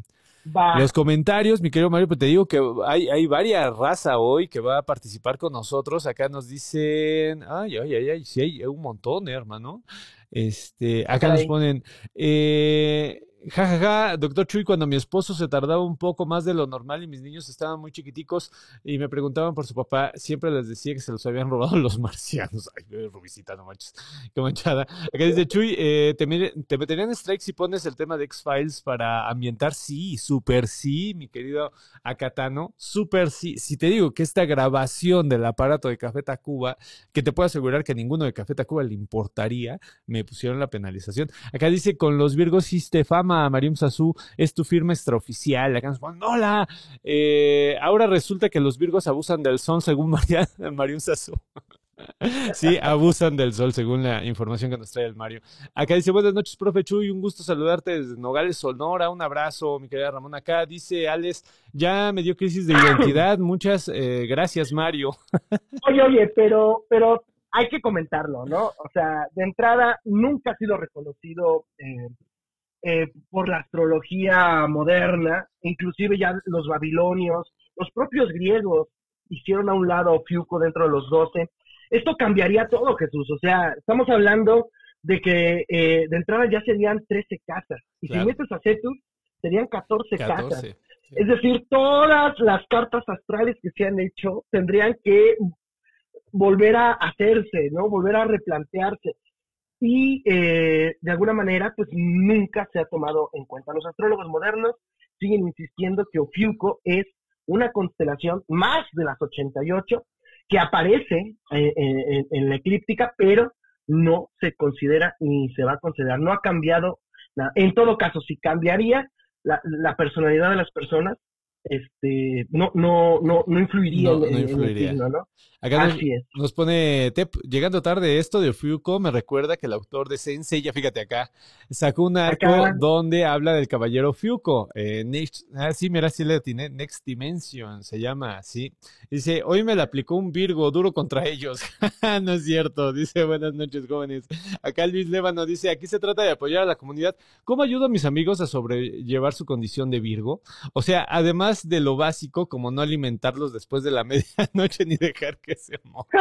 va. los comentarios, mi querido Mario, pues te digo que hay, hay varias raza hoy que va a participar con nosotros. Acá nos dicen, ay, ay, ay, ay, sí hay un montón, eh, hermano. Este, acá okay. nos ponen, eh, Ja, ja, ja, doctor Chuy, cuando mi esposo se tardaba un poco más de lo normal y mis niños estaban muy chiquiticos y me preguntaban por su papá, siempre les decía que se los habían robado los marcianos. Ay, Rubicita, no manches, qué manchada. Acá dice Chuy, eh, ¿te, ¿te, meterían strike si pones el tema de X-Files para ambientar? Sí, súper sí, mi querido Acatano, súper sí. Si te digo que esta grabación del aparato de Café Tacuba, que te puedo asegurar que a ninguno de Café Tacuba le importaría, me pusieron la penalización. Acá dice, con los Virgos hiciste fama Mariam Sasú, es tu firma extraoficial. Nos ponen, hola. Eh, ahora resulta que los virgos abusan del sol, según Mariam, Mariam. Sí, abusan del sol, según la información que nos trae el Mario. Acá dice, buenas noches, profe Chuy, un gusto saludarte desde Nogales, Sonora, un abrazo, mi querida Ramón. Acá dice Alex, ya me dio crisis de identidad, muchas eh, gracias, Mario. Oye, oye, pero, pero hay que comentarlo, ¿no? O sea, de entrada, nunca ha sido reconocido eh, eh, por la astrología moderna, inclusive ya los babilonios, los propios griegos hicieron a un lado a Ofiuco dentro de los doce. Esto cambiaría todo, Jesús. O sea, estamos hablando de que eh, de entrada ya serían 13 casas. Y claro. si metes a Cetus, serían 14, 14 casas. Sí. Es decir, todas las cartas astrales que se han hecho tendrían que volver a hacerse, ¿no? Volver a replantearse y eh, de alguna manera pues nunca se ha tomado en cuenta. Los astrólogos modernos siguen insistiendo que Ofiuco es una constelación más de las 88 que aparece eh, en, en, la eclíptica, pero no se considera ni se va a considerar. No ha cambiado nada. En todo caso, si cambiaría la, la personalidad de las personas, este no no no no influiría, no, influiría. en el signo, ¿no? Acá Así nos, es. nos pone Tep, llegando tarde esto de Ofiuco, me recuerda que el autor de Sensei, ya fíjate acá, sacó un arco Acá. donde habla del caballero Fiuco. Eh, next, ah, sí, mira, sí le tiene Next Dimension, se llama así. Dice, hoy me la aplicó un Virgo duro contra ellos. no es cierto, dice, buenas noches, jóvenes. Acá Luis Lébano dice, aquí se trata de apoyar a la comunidad. ¿Cómo ayudo a mis amigos a sobrellevar su condición de Virgo? O sea, además de lo básico, como no alimentarlos después de la medianoche ni dejar que se mojen.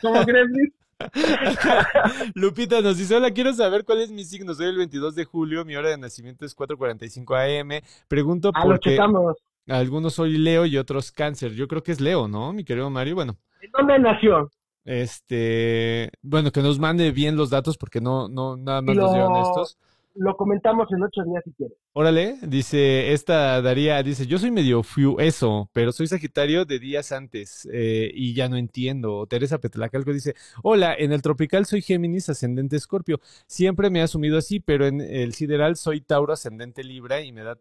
Como Gremlin. Lupita nos dice, hola, quiero saber cuál es mi signo. Soy el 22 de julio, mi hora de nacimiento es 4.45 am. Pregunto Ah, porque algunos soy Leo y otros cáncer. Yo creo que es Leo, ¿no, mi querido Mario? Bueno, ¿En dónde nació? este, bueno, que nos mande bien los datos porque no, no, nada más nos dieron estos. Lo comentamos en ocho días si quieres. Órale, dice, esta Daría, dice, yo soy medio fiu eso, pero soy Sagitario de días antes eh, y ya no entiendo. Teresa Petlacalco dice, hola, en el tropical soy Géminis ascendente Escorpio. Siempre me he asumido así, pero en el sideral soy Tauro ascendente Libra y me da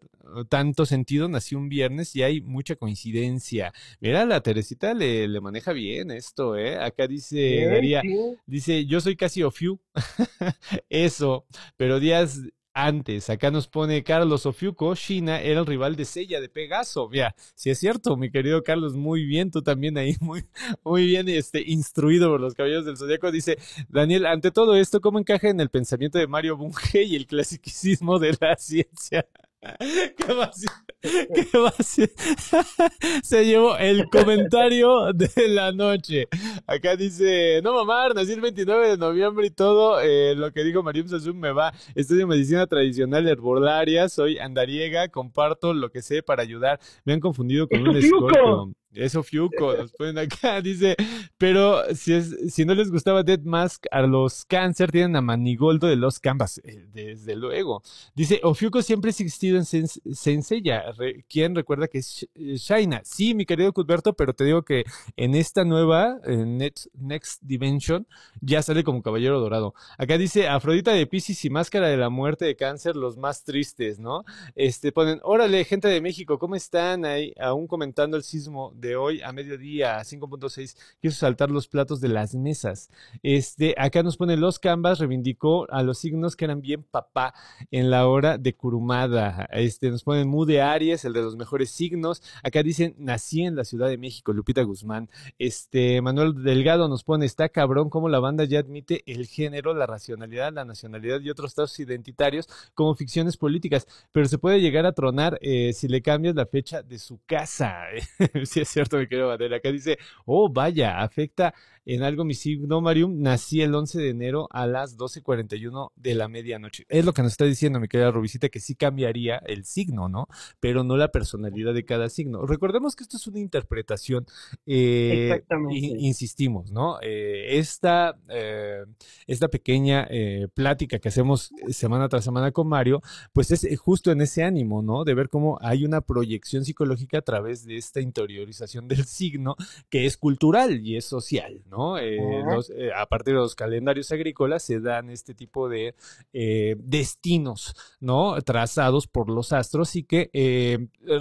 tanto sentido. Nací un viernes y hay mucha coincidencia. Mira, la Teresita le, le maneja bien esto, ¿eh? Acá dice Daría. Dice, yo soy casi Ofiu. Eso, pero días antes, acá nos pone Carlos Ofiuco, China era el rival de Sella de Pegaso. Mira, si es cierto, mi querido Carlos, muy bien, tú también ahí, muy, muy bien este, instruido por los caballeros del zodiaco. Dice, Daniel, ante todo esto, ¿cómo encaja en el pensamiento de Mario Bunge y el clasicismo de la ciencia? ¿Qué vacío? ¿Qué vacío? Se llevó el comentario de la noche. Acá dice, no mamar, nací el 29 de noviembre y todo eh, lo que dijo Mariam Sassoon me va. Estudio medicina tradicional herbolaria, soy andariega, comparto lo que sé para ayudar. Me han confundido con ¡Es un Ofiuco! Eso Fiuco, nos ponen acá, dice, pero si es, si no les gustaba Dead Mask, a los cáncer tienen a Manigoldo de los Canvas, Eh, desde luego. Dice, Ofiuco siempre ha existido en Sens- Senseiya. Re- ¿Quién recuerda que es eh, Shaina? Sí, mi querido Cuthberto, pero te digo que en esta nueva, Next, Next Dimension, ya sale como Caballero Dorado. Acá dice, Afrodita de Pisces y Máscara de la Muerte de Cáncer, los más tristes, ¿no? Este, ponen, órale, gente de México, ¿cómo están ahí? Aún comentando el sismo de hoy a mediodía, 5.6, quiso saltar los platos de las mesas. Este, acá nos pone los Canvas, reivindicó a los signos que eran bien papá en la hora de Curumada. Este, nos ponen Mu de Aries, el de los mejores signos. Acá dicen, nací en la Ciudad de México, Lupita Guzmán. Este, Manuel Delgado nos pone, está cabrón cómo la banda ya admite el género, la racionalidad, la nacionalidad y otros estados identitarios como ficciones políticas, pero se puede llegar a tronar eh, si le cambias la fecha de su casa. cierto, mi querido Badel. Acá dice, oh, vaya, afecta en algo mi signo, Marium. Nací el 11 de enero a las 12.41 de la medianoche. Es lo que nos está diciendo, mi querida Rubicita, que sí cambiaría el signo, ¿no? Pero no la personalidad de cada signo. Recordemos que esto es una interpretación. eh, Exactamente. in- insistimos, ¿no? Eh, esta, eh, esta pequeña plática que hacemos semana tras semana con Mario, pues es justo en ese ánimo, ¿no? De ver cómo hay una proyección psicológica a través de esta interiorización del signo que es cultural y es social, ¿no? Eh, los- eh, a partir de los calendarios agrícolas se dan este tipo de eh, destinos, ¿no? Trazados por los astros y que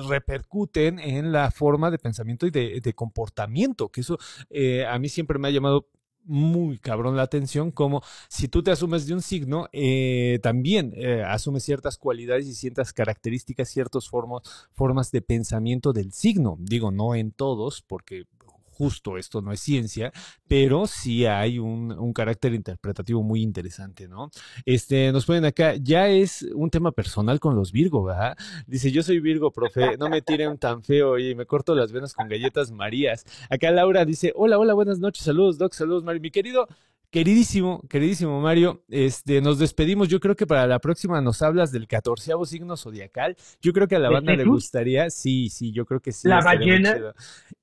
repercuten en la forma de pensamiento y de, de comportamiento, que eso a mí siempre me ha llamado muy cabrón la atención, como si tú te asumes de un signo, eh, también eh, asumes ciertas cualidades y ciertas características, ciertas formas, formas de pensamiento del signo. Digo, no en todos, porque justo esto no es ciencia, pero sí hay un, carácter interpretativo muy interesante, ¿no? Este, nos ponen acá, ya es un tema personal con los Virgo, ¿verdad? Dice, yo soy Virgo, profe, no me tiren tan feo y me corto las venas con galletas Marías. Acá Laura dice, hola, hola, buenas noches, saludos, Doc, saludos, Mario. Mi querido, queridísimo, queridísimo Mario, este, nos despedimos. Yo creo que para la próxima nos hablas del catorceavo signo zodiacal. Yo creo que a la ¿De banda le gustaría, sí, sí, yo creo que sí. ¿La ballena?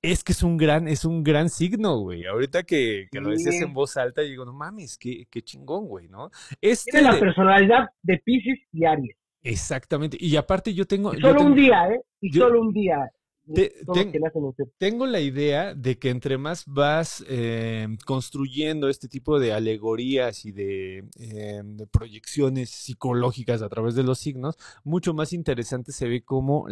Es que es un gran, es un gran signo, güey. Ahorita que, que lo decías en voz alta, digo, no mames, qué, qué chingón, güey, ¿no? Este, Tiene la personalidad de Pisces y Aries. exactamente. Y aparte yo tengo, Y yo solo tengo- un día, ¿eh? Y yo- solo un día. Te- ten- tengo la idea de que entre más vas eh, construyendo este tipo de alegorías y de, eh, de proyecciones psicológicas a través de los signos, mucho más interesante se ve cómo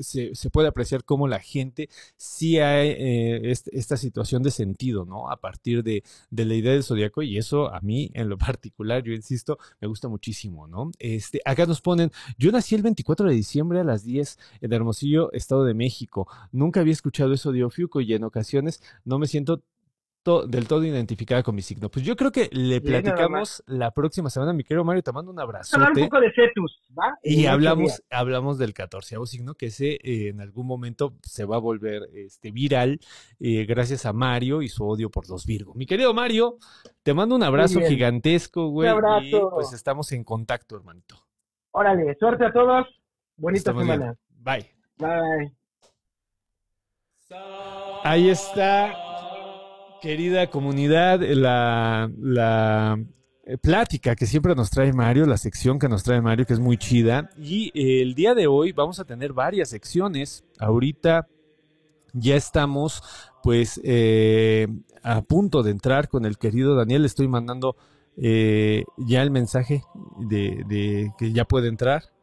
se, se puede apreciar cómo la gente sí hay eh, est- esta situación de sentido, ¿no? A partir de, de la idea del zodiaco y eso a mí en lo particular, yo insisto, me gusta muchísimo, ¿no? Este, acá nos ponen, yo nací el 24 de diciembre a las 10 en Hermosillo, Estado de México. Nunca había escuchado eso de Ofiuco y en ocasiones no me siento to- del todo identificada con mi signo. Pues yo creo que le platicamos la próxima semana, mi querido Mario, te mando un Vamos a hablar un abrazote. poco de Cetus, ¿va? En Y hablamos, hablamos del catorceavo signo, que ese eh, en algún momento se va a volver este, viral eh, gracias a Mario y su odio por los Virgo. Mi querido Mario, te mando un abrazo gigantesco, güey. abrazo. Y pues estamos en contacto, hermanito. Órale, suerte a todos. Bonita Estamos bien. semana. Bye. Bye. Ahí está, querida comunidad, la, la eh, plática que siempre nos trae Mario, la sección que nos trae Mario, que es muy chida. Y eh, el día de hoy vamos a tener varias secciones. Ahorita ya estamos, pues, eh, a punto de entrar con el querido Daniel. Le estoy mandando eh, ya el mensaje de, de que ya puede entrar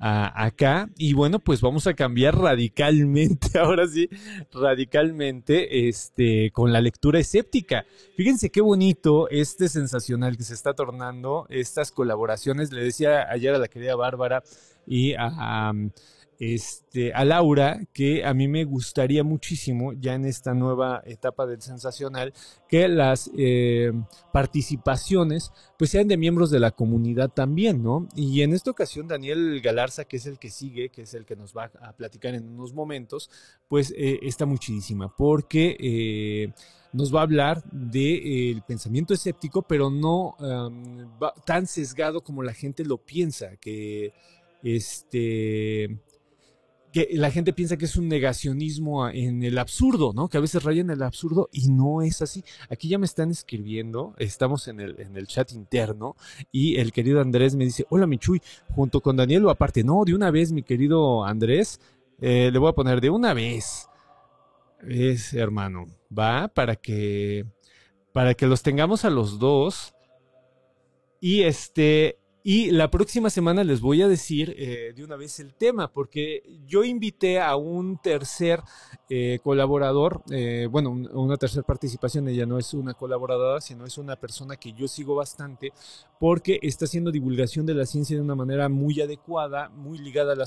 acá. Y bueno, pues vamos a cambiar radicalmente, ahora sí, radicalmente, este, con la lectura escéptica. Fíjense qué bonito este sensacional que se está tornando, estas colaboraciones. Le decía ayer a la querida Bárbara y a, este, a Laura que a mí me gustaría muchísimo, ya en esta nueva etapa del sensacional, que las eh, participaciones pues sean de miembros de la comunidad también, ¿no? Y en esta ocasión Daniel Galarza, que es el que sigue, que es el que nos va a platicar en unos momentos, pues eh, está muchísima, porque... Eh, nos va a hablar del de, pensamiento escéptico, pero no um, tan sesgado como la gente lo piensa, que este que la gente piensa que es un negacionismo en el absurdo, ¿no? Que a veces raya en el absurdo y no es así. Aquí ya me están escribiendo, estamos en el, en el chat interno y el querido Andrés me dice, hola Michuy, junto con Daniel o aparte, no, de una vez mi querido Andrés, eh, le voy a poner de una vez. Es hermano, va para que para que los tengamos a los dos y este y la próxima semana les voy a decir eh, de una vez el tema, porque yo invité a un tercer eh, colaborador, eh, bueno, una tercera participación, ella no es una colaboradora, sino es una persona que yo sigo bastante, porque está haciendo divulgación de la ciencia de una manera muy adecuada, muy ligada a la,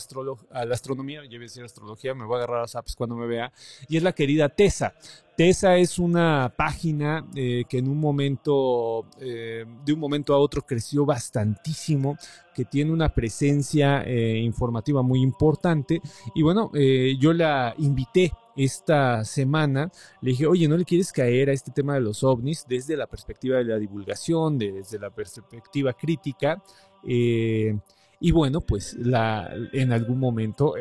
a la astronomía, ya voy a decir astrología, me voy a agarrar a apps cuando me vea, y es la querida Tessa. Tesa es una página eh, que en un momento, eh, de un momento a otro creció bastantísimo, que tiene una presencia eh, informativa muy importante. Y bueno, yo la invité esta semana, le dije, oye, ¿no le quieres caer a este tema de los ovnis desde la perspectiva de la divulgación, desde la perspectiva crítica? y bueno, pues la, en algún momento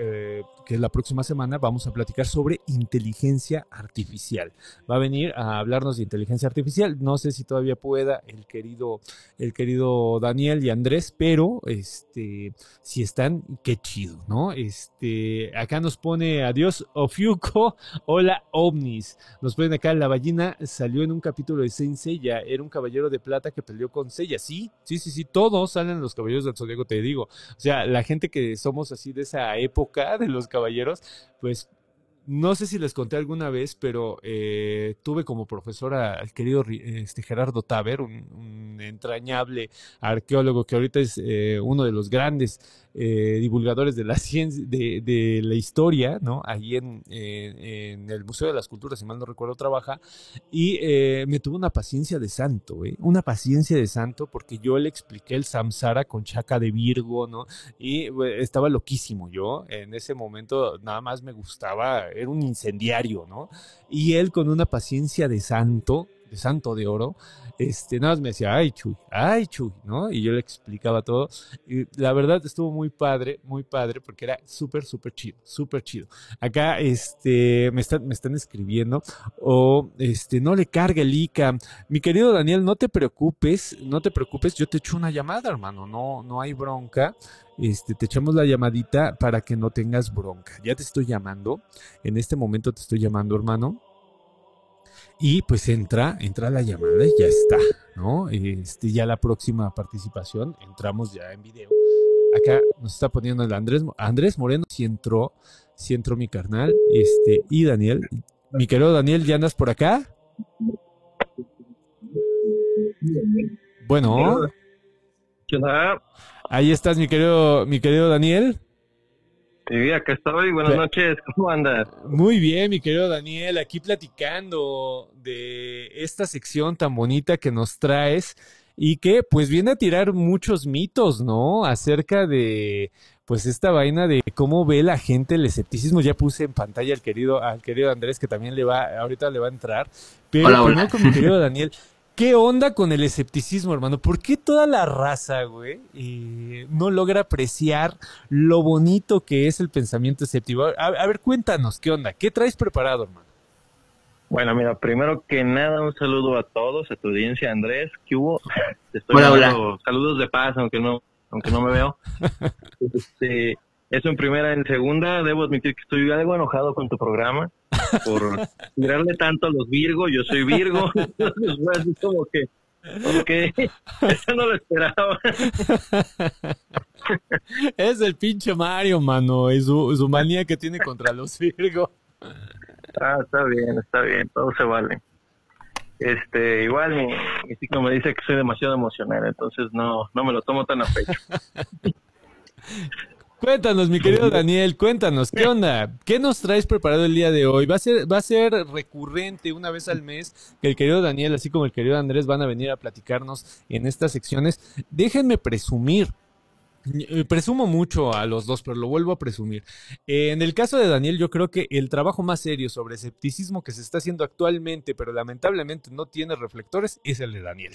que la próxima semana vamos a platicar sobre inteligencia artificial. Va a venir a hablarnos de inteligencia artificial. No sé si todavía pueda el querido, el querido Daniel y Andrés, pero este, si están, qué chido, ¿no? Este, acá nos pone adiós Ofiuco, hola ovnis. Nos ponen acá, la ballena salió en un capítulo de Saint Seiya, era un caballero de plata que peleó con Seiya. Sí, sí, sí, sí, todos salen los caballeros del Zodíaco, te digo. O sea, la gente que somos así de esa época, de los caballeros, pues no sé si les conté alguna vez, pero eh, tuve como profesora al querido este, Gerardo Taber, un, entrañable arqueólogo que ahorita es eh, uno de los grandes eh, divulgadores de la ciencia, de, la historia, ¿no? Allí en, en, el Museo de las Culturas, si mal no recuerdo, trabaja, y me tuvo una paciencia de santo, ¿eh? Una paciencia de santo, porque yo le expliqué el samsara con chaca de Virgo, ¿no? Y estaba loquísimo yo, en ese momento nada más me gustaba era un incendiario, ¿no? Y él con una paciencia de santo, santo de oro, este, nada más me decía, ay, Chuy, ay, Chuy, ¿no? Y yo le explicaba todo. Y la verdad estuvo muy padre, muy padre, porque era súper, súper chido, súper chido. Acá, este, me están, me están escribiendo, o, este, no le cargue el ICA. Mi querido Daniel, no te preocupes, no te preocupes, yo te echo una llamada, hermano, no, no hay bronca. Este, te echamos la llamadita para que no tengas bronca. Ya te estoy llamando, en este momento te estoy llamando, hermano. Y pues entra, entra la llamada y ya está, ¿no? Este, ya la próxima participación, entramos ya en video. Acá nos está poniendo el Andrés, Andrés Moreno, si entró, si entró mi carnal, este, y Daniel. Mi querido Daniel, ¿ya andas por acá? Bueno. Ahí estás, mi querido, mi querido Daniel. Sí, acá estoy. Buenas noches. ¿Cómo andas? Muy bien, mi querido Daniel. Aquí platicando de esta sección tan bonita que nos traes y que pues viene a tirar muchos mitos, ¿no? Acerca de pues esta vaina de cómo ve la gente el escepticismo. Ya puse en pantalla al querido, al querido Andrés que también le va, ahorita le va a entrar. Pero hola, con mi querido Daniel. ¿Qué onda con el escepticismo, hermano? ¿Por qué toda la raza, güey, eh, no logra apreciar lo bonito que es el pensamiento escéptico? A, ver, cuéntanos, ¿qué onda? ¿Qué traes preparado, hermano? Bueno, mira, primero que nada, un saludo a todos, a tu audiencia, Andrés, ¿qué hubo? hola, Saludos de paz, aunque no, aunque no me veo. este, eso en primera. En segunda, debo admitir que estoy algo enojado con tu programa por tirarle tanto a los Virgo. Yo soy Virgo. Entonces fue así como que, eso no lo esperaba. es el pinche Mario, mano. Es su, su manía que tiene contra los Virgo. Ah, está bien, está bien. Todo se vale. Este, igual mi, mi ciclo me dice que soy demasiado emocional, entonces no, no me lo tomo tan a pecho. Cuéntanos, mi querido Daniel, cuéntanos, ¿qué onda? ¿Qué nos traes preparado el día de hoy? ¿Va a ser, va a ser recurrente una vez al mes que el querido Daniel, así como el querido Andrés, van a venir a platicarnos en estas secciones? Déjenme presumir, Presumo mucho a los dos, pero lo vuelvo a presumir. Eh, en el caso de Daniel, yo creo que el trabajo más serio sobre escepticismo que se está haciendo actualmente, pero lamentablemente no tiene reflectores, es el de Daniel.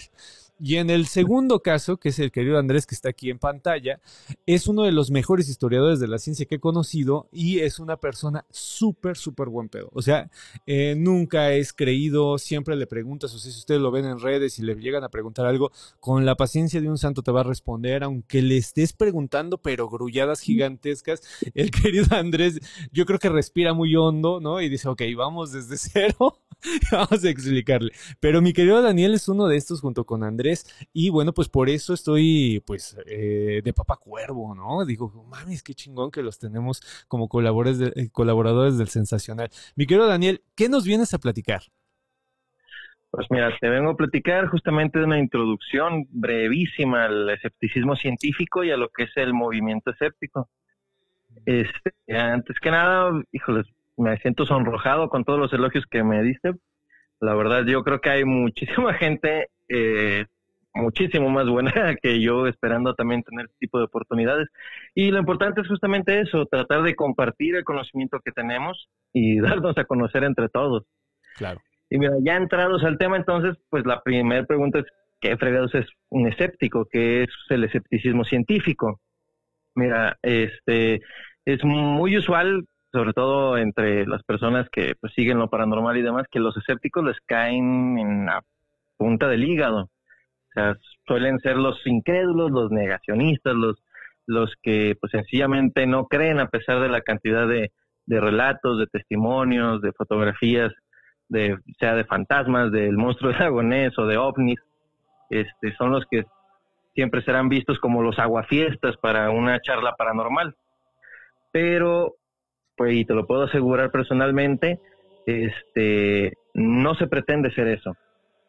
Y en el segundo caso, que es el querido Andrés que está aquí en pantalla, es uno de los mejores historiadores de la ciencia que he conocido y es una persona súper, súper buen pedo. O sea, eh, nunca es creído, siempre le preguntas, o sea, si ustedes lo ven en redes y le llegan a preguntar algo, con la paciencia de un santo te va a responder, aunque le estés preguntando, pero grulladas gigantescas. El querido Andrés, yo creo que respira muy hondo, ¿no? Y dice, ok, vamos desde cero, vamos a explicarle. Pero mi querido Daniel es uno de estos junto con Andrés y bueno, pues por eso estoy, pues, eh, de papá cuervo, ¿no? Digo, mames, qué chingón que los tenemos como colaboradores, de, eh, colaboradores del Sensacional. Mi querido Daniel, ¿qué nos vienes a platicar? Pues mira, te vengo a platicar justamente de una introducción brevísima al escepticismo científico y a lo que es el movimiento escéptico. Este, antes que nada, híjoles, me siento sonrojado con todos los elogios que me diste. La verdad, yo creo que hay muchísima gente eh, muchísimo más buena que yo esperando también tener este tipo de oportunidades. Y lo importante es justamente eso, tratar de compartir el conocimiento que tenemos y darnos a conocer entre todos. Claro. Y mira, ya entrados al tema, entonces, pues la primera pregunta es, ¿qué fregados es un escéptico? ¿Qué es el escepticismo científico? Mira, este, es muy usual, sobre todo entre las personas que pues, siguen lo paranormal y demás, que los escépticos les caen en la punta del hígado suelen ser los incrédulos, los negacionistas, los, los que pues sencillamente no creen a pesar de la cantidad de, relatos, de testimonios, de fotografías, de, sea de fantasmas, del monstruo de Agonés o de ovnis, este, son los que siempre serán vistos como los aguafiestas para una charla paranormal. Pero, pues, y te lo puedo asegurar personalmente, este, no se pretende ser eso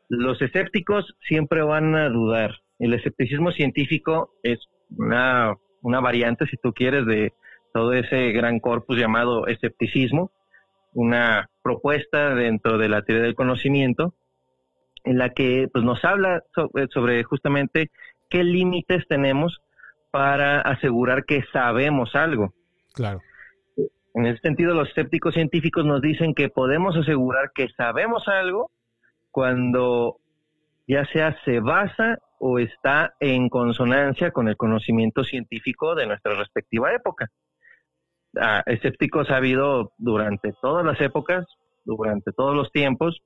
los escépticos siempre van a dudar. El escepticismo científico es una, una variante, si tú quieres, de todo ese gran corpus llamado escepticismo, una propuesta dentro de la teoría del conocimiento en la que pues, nos habla sobre, sobre justamente qué límites tenemos para asegurar que sabemos algo. Claro. En ese sentido, los escépticos científicos nos dicen que podemos asegurar que sabemos algo cuando ya sea se basa o está en consonancia con el conocimiento científico de nuestra respectiva época. Ah, escépticos ha habido durante todas las épocas, durante todos los tiempos,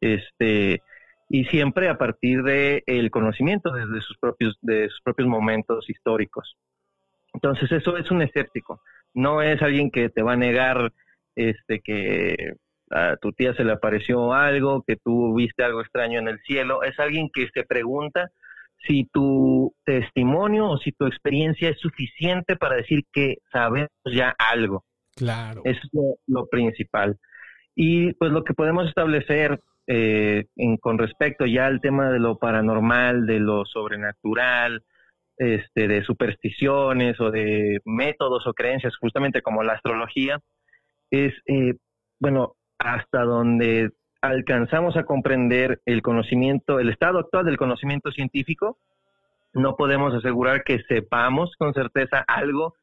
este, y siempre a partir del el conocimiento desde sus propios, de sus propios momentos históricos. Entonces eso es un escéptico, no es alguien que te va a negar este que a tu tía se le apareció algo, que tú viste algo extraño en el cielo, es alguien que se pregunta si tu testimonio o si tu experiencia es suficiente para decir que sabemos ya algo. Claro. Eso es lo, principal. Y pues lo que podemos establecer eh, en, con respecto ya al tema de lo paranormal, de lo sobrenatural, este, de supersticiones o de métodos o creencias, justamente como la astrología, es, eh, bueno, hasta donde alcanzamos a comprender el conocimiento, el estado actual del conocimiento científico, no podemos asegurar que sepamos con certeza algo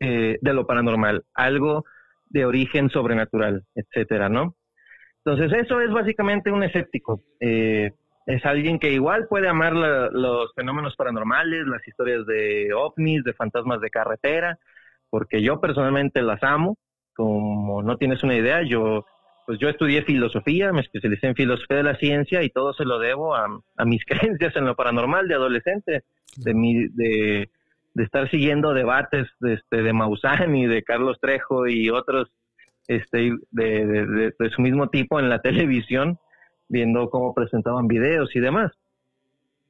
eh, de lo paranormal, algo de origen sobrenatural, etcétera, ¿no? Entonces, eso es básicamente un escéptico. Eh, es alguien que igual puede amar los fenómenos paranormales, las historias de ovnis, de fantasmas de carretera, porque yo personalmente las amo. Como no tienes una idea, yo pues yo estudié filosofía, me especialicé en filosofía de la ciencia y todo se lo debo a, mis creencias en lo paranormal de adolescente, de, mi, de, estar siguiendo debates de, este, de Maussan y de Carlos Trejo y otros este, de, de, su mismo tipo en la televisión, viendo cómo presentaban videos y demás.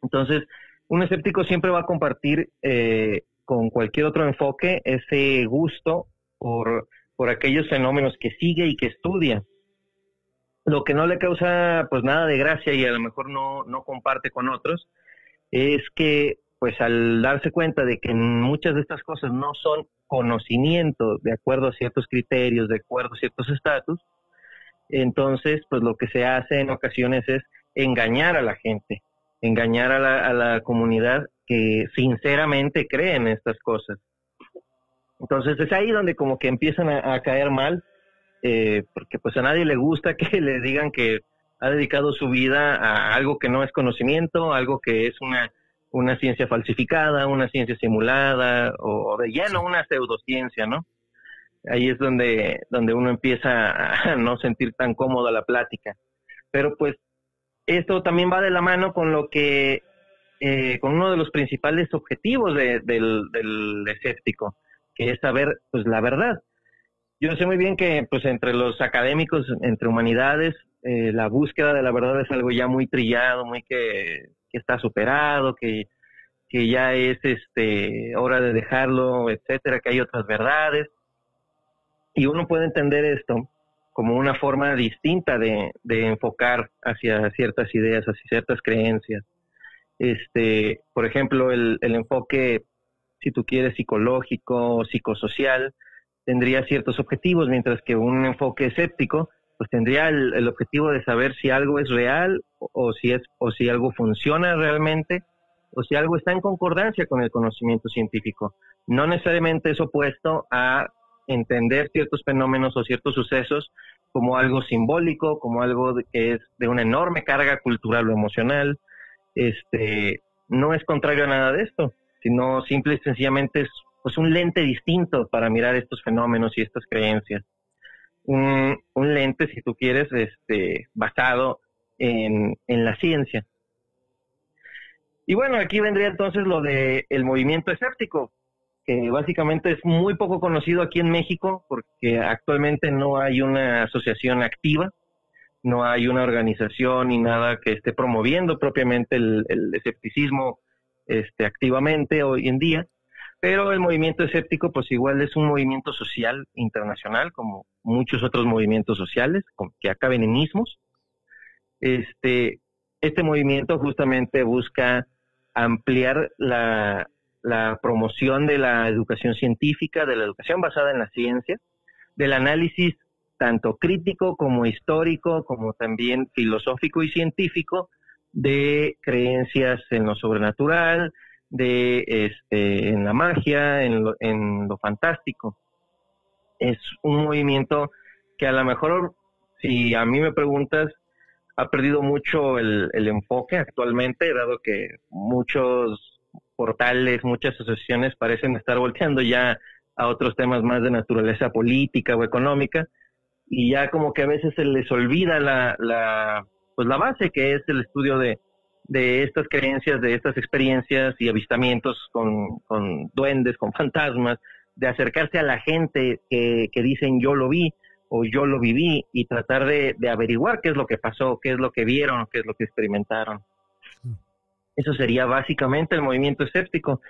Entonces, un escéptico siempre va a compartir eh, con cualquier otro enfoque ese gusto por, por aquellos fenómenos que sigue y que estudia lo que no le causa pues nada de gracia y a lo mejor no, no comparte con otros es que pues al darse cuenta de que muchas de estas cosas no son conocimiento de acuerdo a ciertos criterios, de acuerdo a ciertos estatus, entonces pues lo que se hace en ocasiones es engañar a la gente, engañar a la, a la comunidad que sinceramente cree en estas cosas. Entonces es ahí donde como que empiezan a, a caer mal, eh, porque pues a nadie le gusta que le digan que ha dedicado su vida a algo que no es conocimiento, algo que es una, una ciencia falsificada, una ciencia simulada o, de lleno una pseudociencia, ¿no? Ahí es donde, donde uno empieza a no sentir tan cómoda la plática. Pero pues esto también va de la mano con lo que, eh, con uno de los principales objetivos de, del, del escéptico, que es saber pues la verdad. Yo sé muy bien que pues entre los académicos, entre humanidades, eh, la búsqueda de la verdad es algo ya muy trillado, muy que, que está superado, que, que ya es este hora de dejarlo, etcétera, que hay otras verdades. Y uno puede entender esto como una forma distinta de, de enfocar hacia ciertas ideas, hacia ciertas creencias. Este, por ejemplo, el, el enfoque, si tú quieres, psicológico, psicosocial, tendría ciertos objetivos, mientras que un enfoque escéptico pues tendría el, objetivo de saber si algo es real o, si es o si algo funciona realmente o si algo está en concordancia con el conocimiento científico. No necesariamente es opuesto a entender ciertos fenómenos o ciertos sucesos como algo simbólico, como algo que es de una enorme carga cultural o emocional. Este, no es contrario a nada de esto, sino simple y sencillamente es pues un lente distinto para mirar estos fenómenos y estas creencias un, un lente, si tú quieres, este, basado en, en la ciencia. Y bueno, aquí vendría entonces lo de el movimiento escéptico, que básicamente es muy poco conocido aquí en México porque actualmente no hay una asociación activa, no hay una organización ni nada que esté promoviendo propiamente el, el escepticismo este, activamente hoy en día. Pero el movimiento escéptico, pues igual es un movimiento social internacional, como muchos otros movimientos sociales, que acaben en ismos. Este, este movimiento justamente busca ampliar la, la promoción de la educación científica, de la educación basada en la ciencia, del análisis tanto crítico como histórico, como también filosófico y científico de creencias en lo sobrenatural, de este, en la magia, en lo, en lo fantástico. Es un movimiento que a lo mejor, si a mí me preguntas, ha perdido mucho el, el enfoque actualmente, dado que muchos portales, muchas asociaciones parecen estar volteando ya a otros temas más de naturaleza política o económica, y ya como que a veces se les olvida la, la, pues la base que es el estudio de, de estas creencias, de estas experiencias y avistamientos con, con duendes, con fantasmas, de acercarse a la gente que, que, dicen yo lo vi o yo lo viví y tratar de, de, averiguar qué es lo que pasó, qué es lo que vieron, qué es lo que experimentaron. Eso sería básicamente el movimiento escéptico.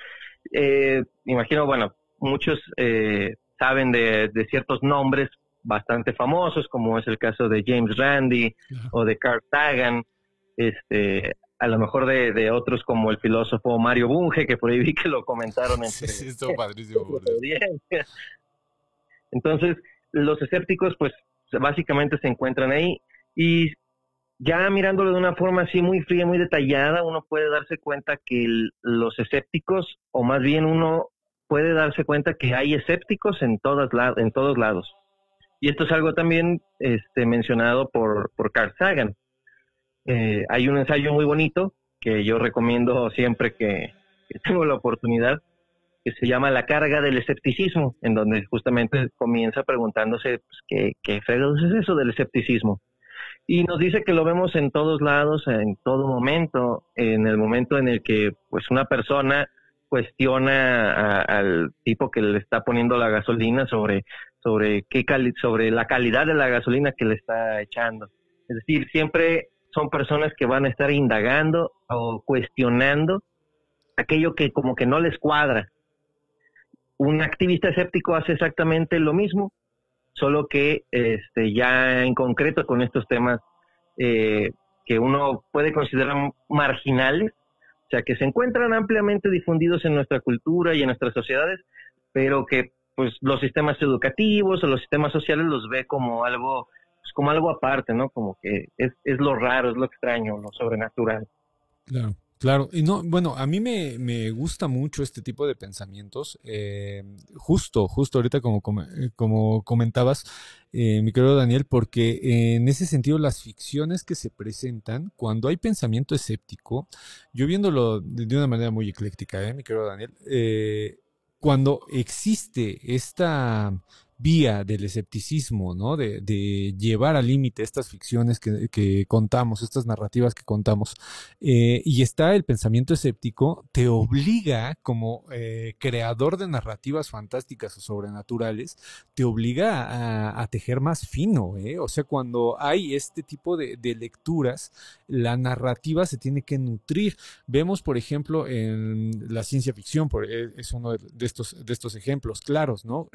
Eh, imagino, bueno, muchos eh, saben de, de, ciertos nombres bastante famosos, como es el caso de James Randi o de Carl Sagan. Este, a lo mejor de, de, otros como el filósofo Mario Bunge, que por ahí vi que lo comentaron entre... Sí, sí, padrísimo. Entonces, los escépticos, pues, básicamente se encuentran ahí y ya mirándolo de una forma así muy fría, muy detallada, uno puede darse cuenta que el, los escépticos, o más bien uno puede darse cuenta que hay escépticos en, todas la, en todos lados. Y esto es algo también este, mencionado por, por Carl Sagan eh, hay un ensayo muy bonito que yo recomiendo siempre que, tengo la oportunidad, que se llama La carga del escepticismo, en donde justamente comienza preguntándose pues, qué, qué es eso del escepticismo. Y nos dice que lo vemos en todos lados, en todo momento, en el momento en el que pues una persona cuestiona a, al tipo que le está poniendo la gasolina sobre sobre qué cali sobre la calidad de la gasolina que le está echando. Es decir, siempre son personas que van a estar indagando o cuestionando aquello que como que no les cuadra. Un activista escéptico hace exactamente lo mismo, solo que este, ya en concreto con estos temas eh, que uno puede considerar marginales, o sea, que se encuentran ampliamente difundidos en nuestra cultura y en nuestras sociedades, pero que pues los sistemas educativos o los sistemas sociales los ve como algo, pues, como algo aparte, ¿no? Como que es, es lo raro, es lo extraño, lo sobrenatural. Claro. Claro, y no, bueno, a mí me, me gusta mucho este tipo de pensamientos. eh, justo, justo ahorita como, eh, como comentabas, eh, mi querido Daniel, porque en ese sentido las ficciones que se presentan, cuando hay pensamiento escéptico, yo viéndolo de, de una manera muy ecléctica, eh, mi querido Daniel, cuando existe esta vía del escepticismo, ¿no? De, llevar al límite estas ficciones que, contamos, estas narrativas que contamos, eh, y está el pensamiento escéptico, te obliga como eh, creador de narrativas fantásticas o sobrenaturales, te obliga a, tejer más fino, ¿eh? O sea, cuando hay este tipo de, lecturas, la narrativa se tiene que nutrir. Vemos, por ejemplo, en la ciencia ficción, por, es uno de, estos, de estos ejemplos claros, ¿no?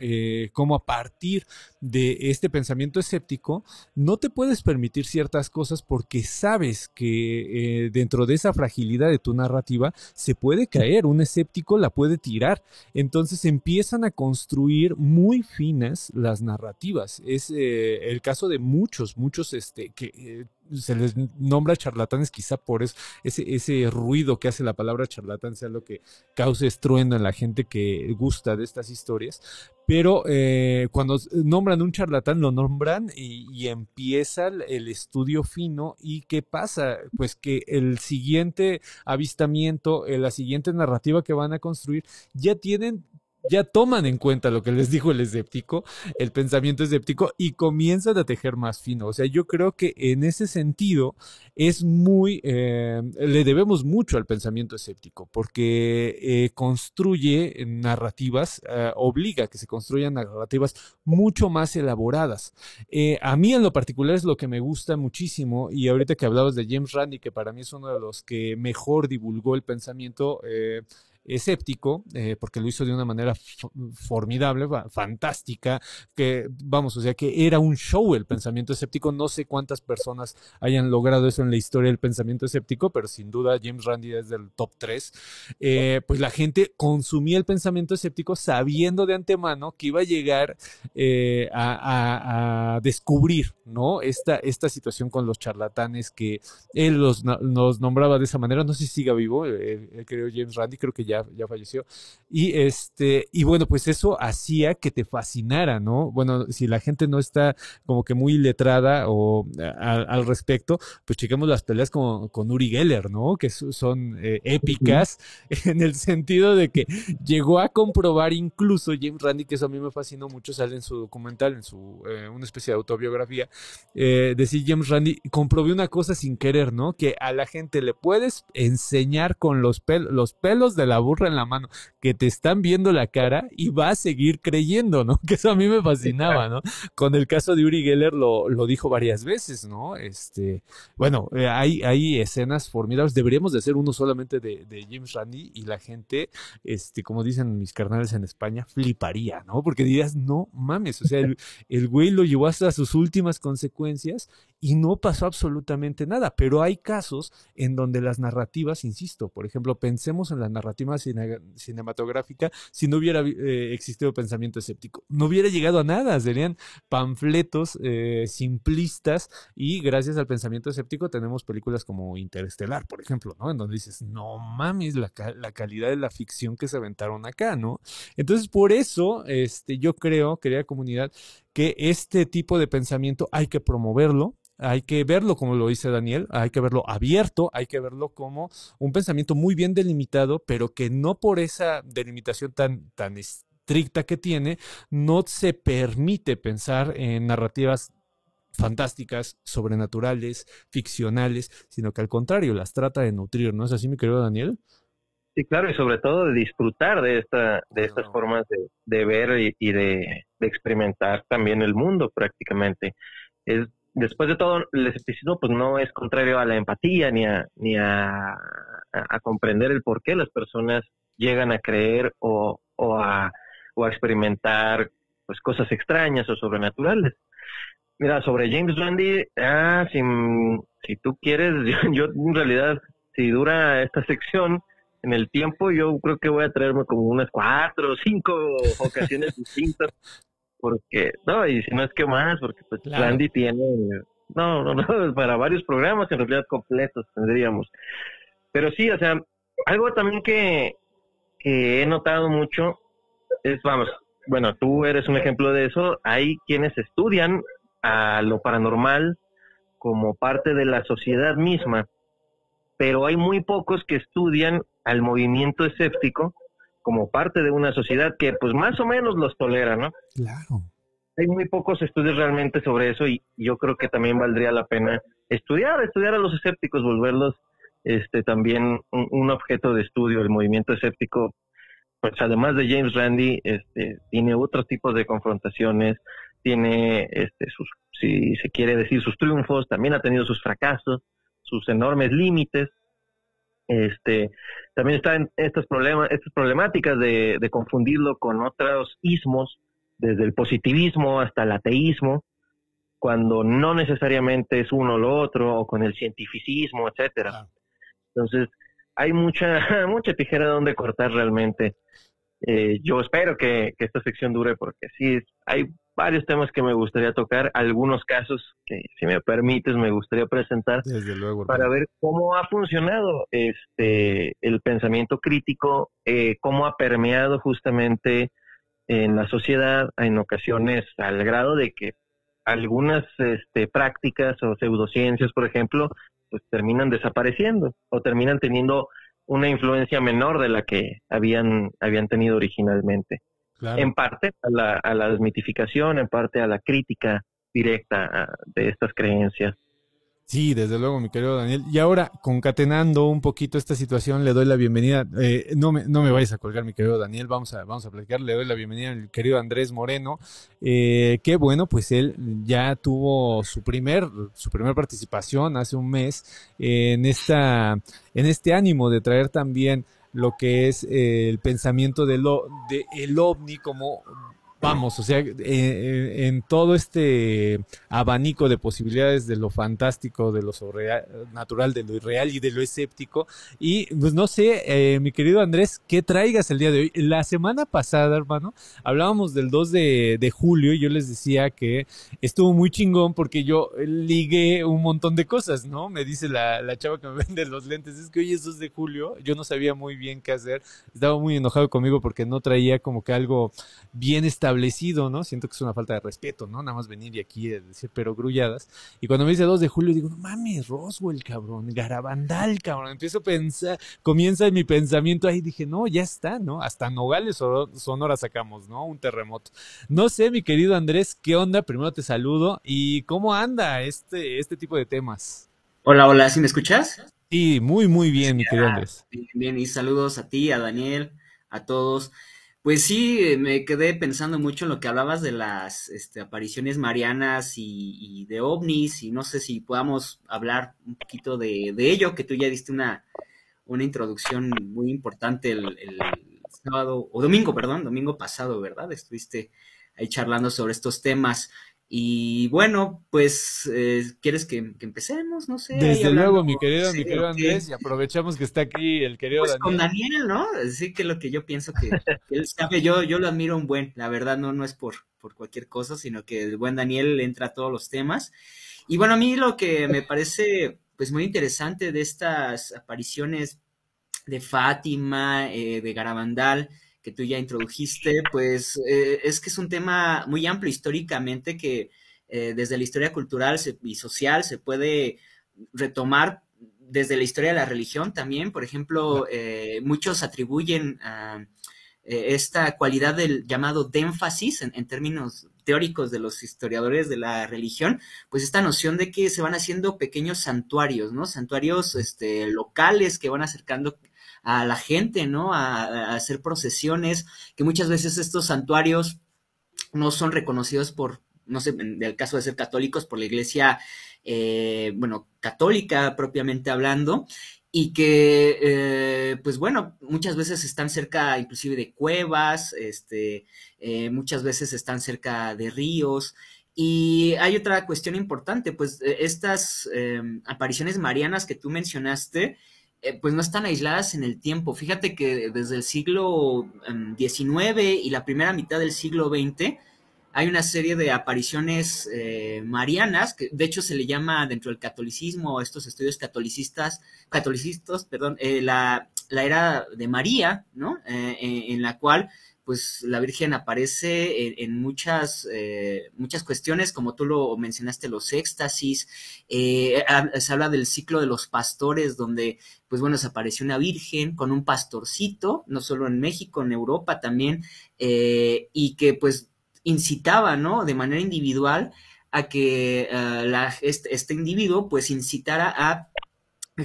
Partir de este pensamiento escéptico, no te puedes permitir ciertas cosas porque sabes que eh, dentro de esa fragilidad de tu narrativa se puede caer, un escéptico la puede tirar. Entonces empiezan a construir muy finas las narrativas. Es eh, el caso de muchos, muchos este, que eh, se les nombra charlatanes quizá por eso, ese, ese ruido que hace la palabra charlatán sea lo que cause estruendo en la gente que gusta de estas historias. Pero eh, cuando nombran un charlatán, lo nombran y, y empieza el, el estudio fino. ¿Y qué pasa? Pues que el siguiente avistamiento, eh, la siguiente narrativa que van a construir, ya tienen, ya toman en cuenta lo que les dijo el escéptico, el pensamiento escéptico, y comienzan a tejer más fino. O sea, yo creo que en ese sentido es muy, eh, le debemos mucho al pensamiento escéptico, porque eh, construye narrativas, eh, obliga a que se construyan narrativas mucho más elaboradas. A mí en lo particular es lo que me gusta muchísimo, y ahorita que hablabas de James Randi, que para mí es uno de los que mejor divulgó el pensamiento, escéptico, eh, porque lo hizo de una manera formidable, fa- fantástica, que vamos, o sea que era un show el pensamiento escéptico, no sé cuántas personas hayan logrado eso en la historia del pensamiento escéptico, pero sin duda James Randi es del top 3, eh, pues la gente consumía el pensamiento escéptico sabiendo de antemano que iba a llegar eh, a, descubrir, ¿no? Esta, esta situación con los charlatanes que él los, nos nombraba de esa manera, no sé si siga vivo, querido James Randi, creo que ya, ya falleció. Y este, y bueno, pues eso hacía que te fascinara, ¿no? Bueno, si la gente no está como que muy letrada o a- al respecto, pues chequemos las peleas con, con Uri Geller, ¿no? Que so- son eh, épicas en el sentido de que llegó a comprobar incluso James Randi, que eso a mí me fascinó mucho, sale en su documental, en su, eh, una especie de autobiografía, eh, decir James Randi, comprobé una cosa sin querer, ¿no? Que a la gente le puedes enseñar con los, pel- los pelos de la burra en la mano que te están viendo la cara y va a seguir creyendo, ¿no? Que eso a mí me fascinaba, ¿no? Con el caso de Uri Geller lo, lo dijo varias veces, ¿no? Este, bueno, eh, hay, hay escenas formidables, deberíamos de hacer uno solamente de, de James Randi y la gente, este, como dicen mis carnales en España, fliparía, ¿no? Porque dirías, no mames, o sea, el, el güey lo llevó hasta sus últimas consecuencias y no pasó absolutamente nada. Pero hay casos en donde las narrativas, insisto, por ejemplo, pensemos en la narrativa cine- cinematográfica si no hubiera eh, existido pensamiento escéptico. No hubiera llegado a nada, serían panfletos eh, simplistas y gracias al pensamiento escéptico tenemos películas como Interestelar, por ejemplo, ¿no? En donde dices, no mames, la, la calidad de la ficción que se aventaron acá, ¿no? Entonces, por eso, este, yo creo, querida comunidad, que este tipo de pensamiento hay que promoverlo, hay que verlo como lo dice Daniel, hay que verlo abierto, hay que verlo como un pensamiento muy bien delimitado, pero que no por esa delimitación tan, tan estricta que tiene, no se permite pensar en narrativas fantásticas, sobrenaturales, ficcionales, sino que al contrario, las trata de nutrir, ¿no es así, mi querido Daniel? Sí, claro, y sobre todo de disfrutar de esta, de estas formas de, de ver y, y de, de experimentar también el mundo prácticamente. Es, después de todo, el escepticismo pues no es contrario a la empatía ni a, ni a, a, comprender el por qué las personas llegan a creer o, o, a, o a experimentar pues cosas extrañas o sobrenaturales. Mira, sobre James Randi, ah, si, si tú quieres, yo, yo en realidad, si dura esta sección, en el tiempo, yo creo que voy a traerme como unas cuatro o cinco ocasiones distintas, porque, no, y si no es que más, porque pues Claro. Randy tiene, no, no, no, para varios programas en realidad completos tendríamos. Pero sí, o sea, algo también que, que he notado mucho es, vamos, bueno, tú eres un ejemplo de eso, hay quienes estudian a lo paranormal como parte de la sociedad misma, pero hay muy pocos que estudian al movimiento escéptico como parte de una sociedad que pues más o menos los tolera, ¿no? Claro. Hay muy pocos estudios realmente sobre eso y yo creo que también valdría la pena estudiar, estudiar a los escépticos, volverlos este también un, un objeto de estudio, el movimiento escéptico, pues además de James Randi, este tiene otros tipos de confrontaciones, tiene este sus si se quiere decir sus triunfos, también ha tenido sus fracasos, sus enormes límites. Este, también están estos problemas, estas problemáticas de, de confundirlo con otros ismos, desde el positivismo hasta el ateísmo, cuando no necesariamente es uno o lo otro, o con el cientificismo, etcétera. Entonces, hay mucha, mucha tijera donde cortar realmente. Eh, yo espero que, que esta sección dure porque sí, hay varios temas que me gustaría tocar, algunos casos que, si me permites, me gustaría presentar Desde luego. para ver cómo ha funcionado este el pensamiento crítico, eh, cómo ha permeado justamente en la sociedad en ocasiones al grado de que algunas este, prácticas o pseudociencias, por ejemplo, pues terminan desapareciendo o terminan teniendo una influencia menor de la que habían habían tenido originalmente Claro. en parte a la, a la desmitificación, en parte a la crítica directa a- de estas creencias. Sí, desde luego, mi querido Daniel. Y ahora, concatenando un poquito esta situación, le doy la bienvenida. eh, no, me, no me vayas a colgar, mi querido Daniel. Vamos a, vamos a platicar. Le doy la bienvenida al querido Andrés Moreno. Eh, que bueno, pues él ya tuvo su primer, su primer participación hace un mes en esta, en este ánimo de traer también lo que es eh, el pensamiento del o- de el ovni como vamos, o sea, eh, eh, en todo este abanico de posibilidades de lo fantástico, de lo sobrenatural, de lo irreal y de lo escéptico. Y pues no sé, eh, mi querido Andrés, ¿qué traigas el día de hoy? La semana pasada, hermano, hablábamos del 2 de, de julio y yo les decía que estuvo muy chingón porque yo ligué un montón de cosas, ¿no? Me dice la, la chava que me vende los lentes, es que hoy es 2 de julio, yo no sabía muy bien qué hacer, estaba muy enojado conmigo porque no traía como que algo bien establecido, ¿no? Siento que es una falta de respeto, ¿no? Nada más venir y aquí a decir pero grulladas. Y cuando me dice 2 de julio digo, no mames, Roswell, cabrón, Garabandal, cabrón. Empiezo a pensar, comienza mi pensamiento ahí, dije, no, ya está, ¿no? Hasta Nogales o Sonora sacamos, ¿no? Un terremoto. No sé, mi querido Andrés, ¿qué onda? Primero te saludo y cómo anda este, este tipo de temas. Hola, hola, ¿sí me escuchas? Sí, muy, muy bien, mi querido Andrés. Bien, bien, y saludos a ti, a Daniel, a todos. Pues sí, eh, me quedé pensando mucho en lo que hablabas de las este, apariciones marianas y, de ovnis, y no sé si podamos hablar un poquito de, ello, que tú ya diste una, una introducción muy importante el sábado, o domingo, perdón, domingo pasado, ¿verdad? Estuviste ahí charlando sobre estos temas. Y bueno, pues, eh, ¿quieres que, que empecemos? No sé. Desde luego, mi querido, Sí, mi querido. Andrés, y aprovechamos que está aquí el querido Pues con Daniel. Daniel, ¿no? Sí que lo que yo pienso que, que él sabe, yo, yo lo admiro un buen, la verdad no, no es por, por cualquier cosa, sino que el buen Daniel entra a todos los temas. Y bueno, a mí lo que me parece pues muy interesante de estas apariciones de Fátima, eh, de Garabandal, que tú ya introdujiste, pues eh, es que es un tema muy amplio históricamente que eh, desde la historia cultural se- y social se puede retomar desde la historia de la religión también. Por ejemplo, eh, muchos atribuyen a esta cualidad del llamado de énfasis en, en términos teóricos de los historiadores de la religión, pues esta noción de que se van haciendo pequeños santuarios, ¿no? Santuarios este, locales que van acercando a la gente, ¿no? A, hacer procesiones, que muchas veces estos santuarios no son reconocidos por, no sé, en el caso de ser católicos, por la iglesia, eh, bueno, católica propiamente hablando, y que, eh, pues bueno, muchas veces están cerca inclusive de cuevas, este, eh, muchas veces están cerca de ríos. Y hay otra cuestión importante, pues estas apariciones marianas que tú mencionaste, eh, pues no están aisladas en el tiempo. Fíjate que desde el siglo XIX em, y la primera mitad del siglo XX hay una serie de apariciones eh, marianas, que de hecho se le llama dentro del catolicismo, estos estudios catolicistas, catolicistas, perdón, eh, la, la, era de María, ¿no? en la cual pues la Virgen aparece en, muchas, eh, muchas cuestiones, como tú lo mencionaste, los éxtasis, eh, se habla del ciclo de los pastores, donde, pues bueno, se apareció una Virgen con un pastorcito, no solo en México, en Europa también, eh, y que pues incitaba, ¿no? De manera individual a que este, este, individuo pues incitara a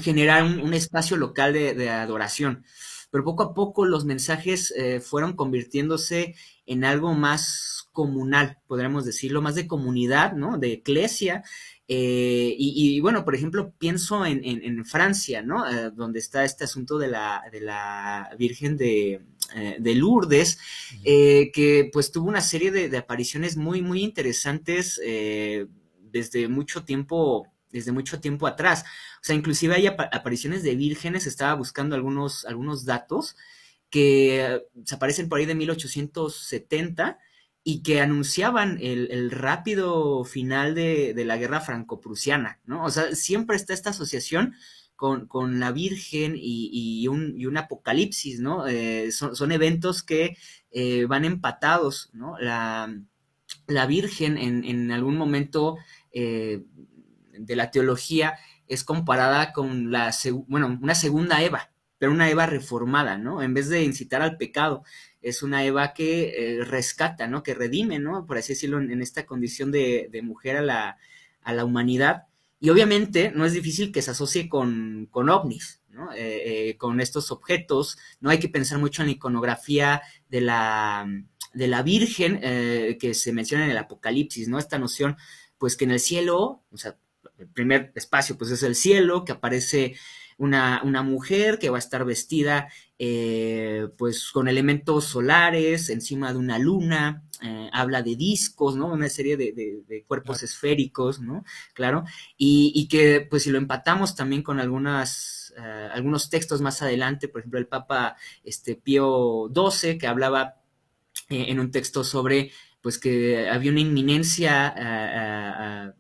generar un, espacio local de adoración pero poco a poco los mensajes eh, fueron convirtiéndose en algo más comunal, podríamos decirlo, más de comunidad, ¿no? De iglesia. Eh, y, bueno, por ejemplo, pienso en, Francia, ¿no? Eh, donde está este asunto de la, de la Virgen de, Lourdes, que pues tuvo una serie de, de apariciones muy, muy interesantes desde mucho tiempo desde mucho tiempo atrás. O sea, inclusive hay apariciones de vírgenes, estaba buscando algunos, algunos datos que aparecen por ahí de 1870 y que anunciaban el, rápido final de, la guerra franco-prusiana, ¿no? O sea, siempre está esta asociación con, la Virgen y, un, apocalipsis, ¿no? Eh, son, eventos que eh, van empatados, ¿no? La, Virgen en, algún momento eh, de la teología es comparada con la, bueno, una segunda Eva, pero una Eva reformada, ¿no? En vez de incitar al pecado, es una Eva que eh, rescata, ¿no? Que redime, ¿no? Por así decirlo, en, esta condición de, mujer a la, a la, humanidad. Y obviamente no es difícil que se asocie con, con ovnis, ¿no? Eh, eh, con estos objetos. No hay que pensar mucho en la iconografía de la, de la Virgen que se menciona en el Apocalipsis, ¿no? Esta noción, pues que en el cielo, o sea, el primer espacio pues es el cielo, que aparece una, mujer que va a estar vestida eh, pues con elementos solares encima de una luna, eh, habla de discos, ¿no? Una serie de, cuerpos esféricos, ¿no? Claro, y, que pues si lo empatamos también con algunas, eh, algunos textos más adelante, por ejemplo el Papa este, Pío XII, que hablaba en un texto sobre pues que había una inminencia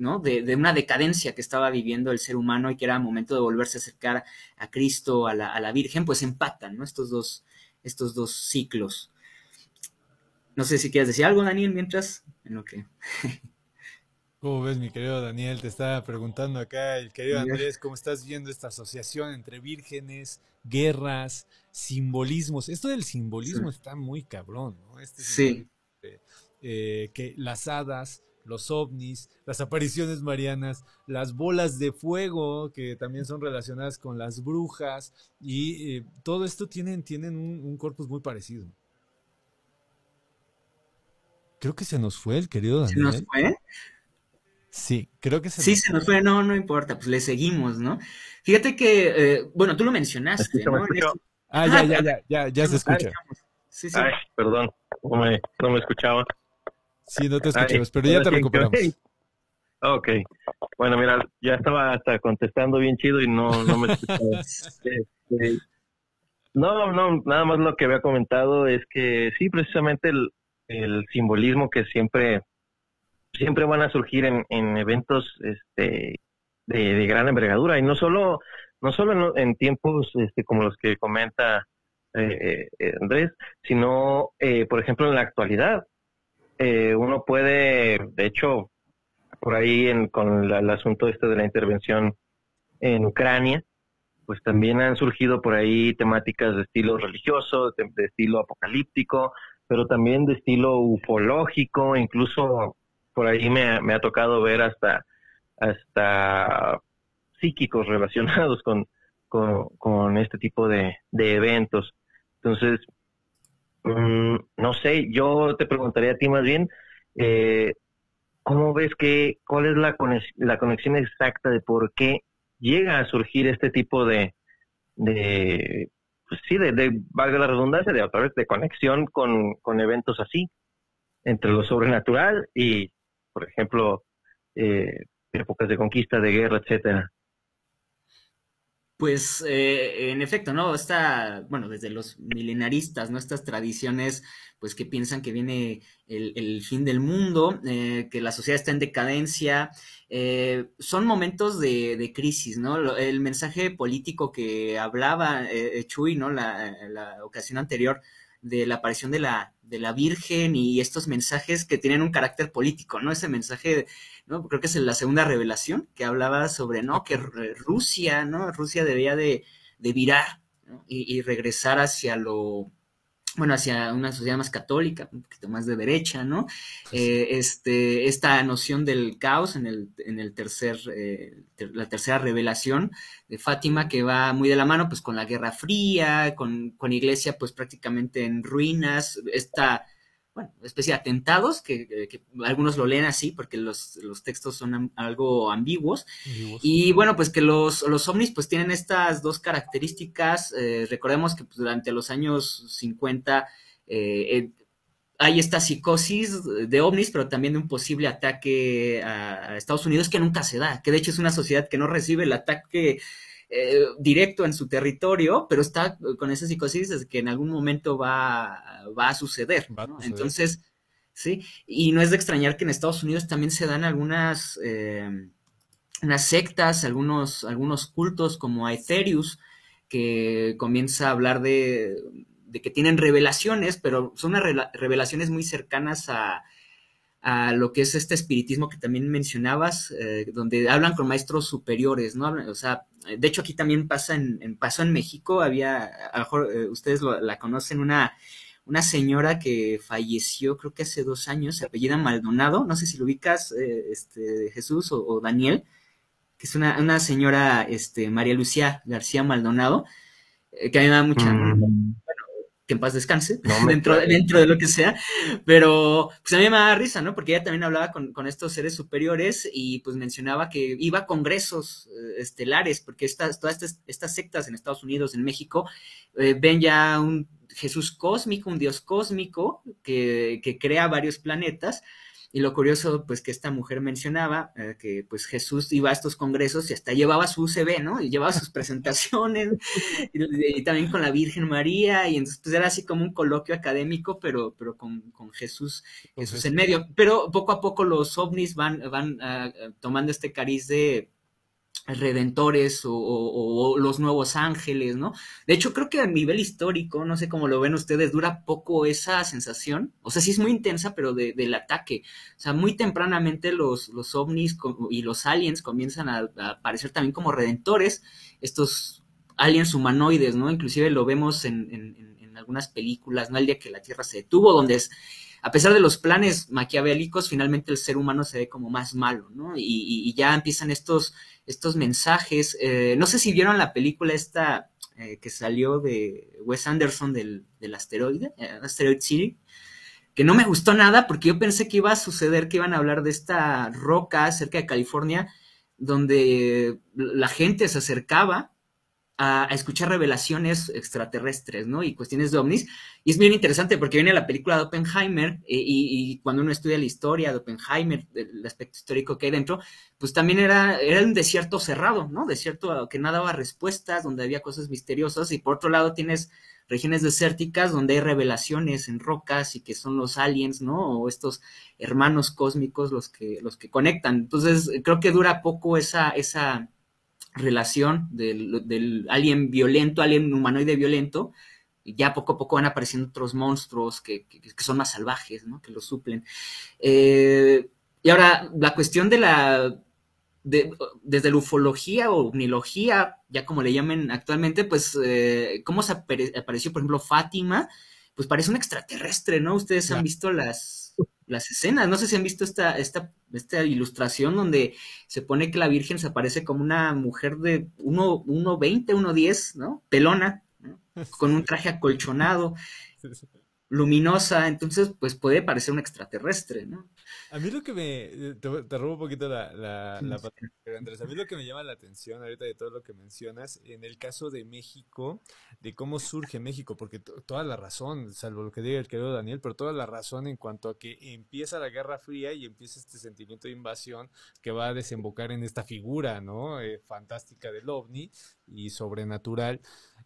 de, una decadencia que estaba viviendo el ser humano y que era momento de volverse a acercar a Cristo, a la, Virgen, pues empatan, ¿no? Estos dos, estos dos ciclos. No sé si quieres decir algo, Daniel, mientras, en lo que... ¿Cómo ves, mi querido Daniel? Te estaba preguntando acá el querido Andrés, ¿cómo estás viendo esta asociación entre vírgenes, guerras, simbolismos? Esto del simbolismo está muy cabrón, ¿no? Este sí. Eh, que las hadas, los ovnis, las apariciones marianas, las bolas de fuego, que también son relacionadas con las brujas, y eh, todo esto tienen, tienen un, corpus muy parecido. Creo que se nos fue el querido Daniel. ¿Se nos fue? Sí, creo que se Sí, se nos fue, no, no importa, pues le seguimos, ¿no? Fíjate que, eh, bueno, tú lo mencionaste, ¿no? Ah, ya, ya, ya, ya, ya se escucha. Sí, sí. Ay, perdón, no me, no me escuchaba. Sí, no te escuchamos, pero ya te recuperamos. Ok. Bueno, mira, ya estaba hasta contestando bien chido y no, no me escuchaba. Este, no, no, nada más lo que había comentado es que sí, precisamente el, el simbolismo que siempre, siempre van a surgir en, en eventos este, de, gran envergadura y no solo, no solo en, tiempos este, como los que comenta eh, eh, Andrés, sino, eh, por ejemplo, en la actualidad. Eh, uno puede, de hecho, por ahí en, con el asunto este de la intervención en Ucrania, pues también han surgido por ahí temáticas de estilo religioso, de, estilo apocalíptico, pero también de estilo ufológico, incluso por ahí me, me ha tocado ver hasta, hasta psíquicos relacionados con, con, este tipo de, de eventos. Entonces, Mm, no sé, yo te preguntaría a ti más bien, eh, ¿cómo ves que, cuál es la, la conexión exacta de por qué llega a surgir este tipo de, de pues sí, de, valga la redundancia, de otra vez, de conexión con, con eventos así, entre lo sobrenatural y, por ejemplo, eh, épocas de conquista, de guerra, etcétera? Pues eh, en efecto, ¿no? Está, bueno, desde los milenaristas, ¿no? Estas tradiciones, pues que piensan que viene el, fin del mundo, eh, que la sociedad está en decadencia, eh, son momentos de, de, crisis, ¿no? El mensaje político que hablaba eh, Chuy, ¿no? La, la ocasión anterior de la aparición de la, de la Virgen y estos mensajes que tienen un carácter político, ¿no? Ese mensaje, ¿no? Creo que es la segunda revelación que hablaba sobre, ¿no? Que Rusia, ¿no? Rusia debía de, de virar ¿no? y, y, regresar hacia lo, bueno, hacia una sociedad más católica, un poquito más de derecha, ¿no? Eh, este, esta noción del caos en el, en el tercer, eh, ter, la tercera revelación de Fátima que va muy de la mano, pues, con la Guerra Fría, con, con Iglesia, pues, prácticamente en ruinas, esta, bueno, especie de atentados, que, que, algunos lo leen así porque los, los textos son algo ambiguos. Y bueno, pues que los, los ovnis pues tienen estas dos características. Eh, recordemos que pues, durante los años 50 eh, hay esta psicosis de ovnis, pero también de un posible ataque a, a Estados Unidos que nunca se da, que de hecho es una sociedad que no recibe el ataque eh, directo en su territorio, pero está con esa psicosis que en algún momento va, va a suceder. Va ¿no? a suceder. Entonces, sí, y no es de extrañar que en Estados Unidos también se dan algunas eh, unas sectas, algunos, algunos cultos como Aetherius, que comienza a hablar de, de que tienen revelaciones, pero son unas revelaciones muy cercanas a, a lo que es este espiritismo que también mencionabas, eh, donde hablan con maestros superiores, ¿no? O sea, de hecho aquí también pasa en, en pasó en México, había, a lo mejor eh, ustedes lo, la conocen, una, una señora que falleció creo que hace dos años, se apellida Maldonado, no sé si lo ubicas, eh, este, Jesús o, o, Daniel, que es una, una señora, este, María Lucía García Maldonado, que a mí me da mucha, mm que en paz descanse, no dentro, dentro, de lo que sea, pero pues a mí me da risa, ¿no? Porque ella también hablaba con, con estos seres superiores y pues mencionaba que iba a congresos eh, estelares, porque estas, todas estas, estas, sectas en Estados Unidos, en México, eh, ven ya un Jesús cósmico, un Dios cósmico que, que crea varios planetas, y lo curioso, pues, que esta mujer mencionaba, eh, que pues Jesús iba a estos congresos y hasta llevaba su UCB, ¿no? Y llevaba sus presentaciones, y, y, también con la Virgen María, y entonces pues era así como un coloquio académico, pero, pero con, con Jesús, Jesús en medio. Pero poco a poco los ovnis van, van uh, tomando este cariz de redentores o, los nuevos ángeles, ¿no? De hecho, creo que a nivel histórico, no sé cómo lo ven ustedes, dura poco esa sensación. O sea, sí es muy intensa, pero de, del ataque. O sea, muy tempranamente los, los ovnis y los aliens comienzan a, a aparecer también como redentores, estos aliens humanoides, ¿no? Inclusive lo vemos en, en, en algunas películas, ¿no? El día que la Tierra se detuvo, donde es a pesar de los planes maquiavélicos, finalmente el ser humano se ve como más malo, ¿no? Y, ya empiezan estos, estos mensajes. Eh, no sé si vieron la película esta eh, que salió de Wes Anderson del, del asteroide, eh, Asteroid City, que no me gustó nada porque yo pensé que iba a suceder, que iban a hablar de esta roca cerca de California, donde la gente se acercaba a, escuchar revelaciones extraterrestres, ¿no? Y cuestiones de ovnis. Y es bien interesante porque viene la película de Oppenheimer y, y, y cuando uno estudia la historia de Oppenheimer, el aspecto histórico que hay dentro, pues también era, era un desierto cerrado, ¿no? Desierto que no daba respuestas, donde había cosas misteriosas y por otro lado tienes regiones desérticas donde hay revelaciones en rocas y que son los aliens, ¿no? O estos hermanos cósmicos los que, los que conectan. Entonces, creo que dura poco esa, esa, relación del, del, alien violento, alien humanoide violento, y ya poco a poco van apareciendo otros monstruos que, que, que son más salvajes, ¿no? Que lo suplen. Eh, y ahora, la cuestión de la... De, desde la ufología o omnilogía, ya como le llamen actualmente, pues, eh, ¿cómo se apare apareció, por ejemplo, Fátima? Pues parece un extraterrestre, ¿no? Ustedes han visto las, las escenas. No sé si han visto esta, esta, esta ilustración donde se pone que la Virgen se aparece como una mujer de 1,20, 1,10, ¿no? Pelona, ¿no? con un traje acolchonado. Luminosa, entonces pues puede parecer un extraterrestre, ¿no? A mí lo que me, eh, te, robo un poquito la, la, la Andrés, a mí lo que me llama la atención ahorita de todo lo que mencionas, en el caso de México, de cómo surge México, porque toda la razón, salvo lo que diga el querido Daniel, pero toda la razón en cuanto a que empieza la Guerra Fría y empieza este sentimiento de invasión que va a desembocar en esta figura, ¿no? Eh, fantástica del ovni y sobrenatural.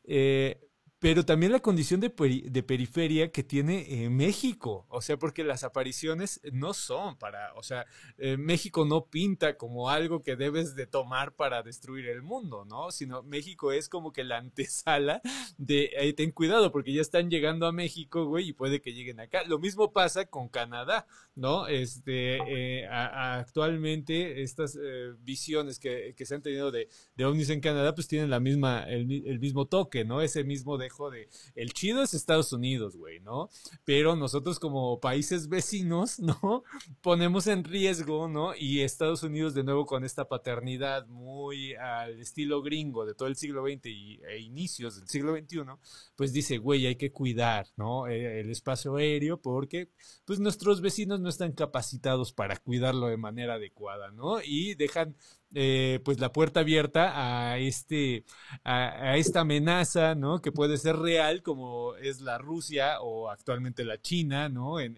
Eh, pero también la condición de, de periferia que tiene eh, México, o sea, porque las apariciones no son para, o sea, eh, México no pinta como algo que debes de tomar para destruir el mundo, ¿no? Sino México es como que la antesala de, eh, ten cuidado, porque ya están llegando a México, güey, y puede que lleguen acá. Lo mismo pasa con Canadá, ¿no? Este, actualmente estas visiones que, que, se han tenido de, de ovnis en Canadá, pues tienen la misma, el, el mismo toque, ¿no? Ese mismo de de el chido es Estados Unidos, güey, ¿no? Pero nosotros como países vecinos, ¿no? Ponemos en riesgo, ¿no? Y Estados Unidos de nuevo con esta paternidad muy al estilo gringo de todo el siglo XX y, e inicios del siglo XXI, pues dice, güey, hay que cuidar, ¿no? E, el espacio aéreo porque pues nuestros vecinos no están capacitados para cuidarlo de manera adecuada, ¿no? Y dejan eh, pues la puerta abierta a este a, esta amenaza no que puede ser real como es la Rusia o actualmente la China no en,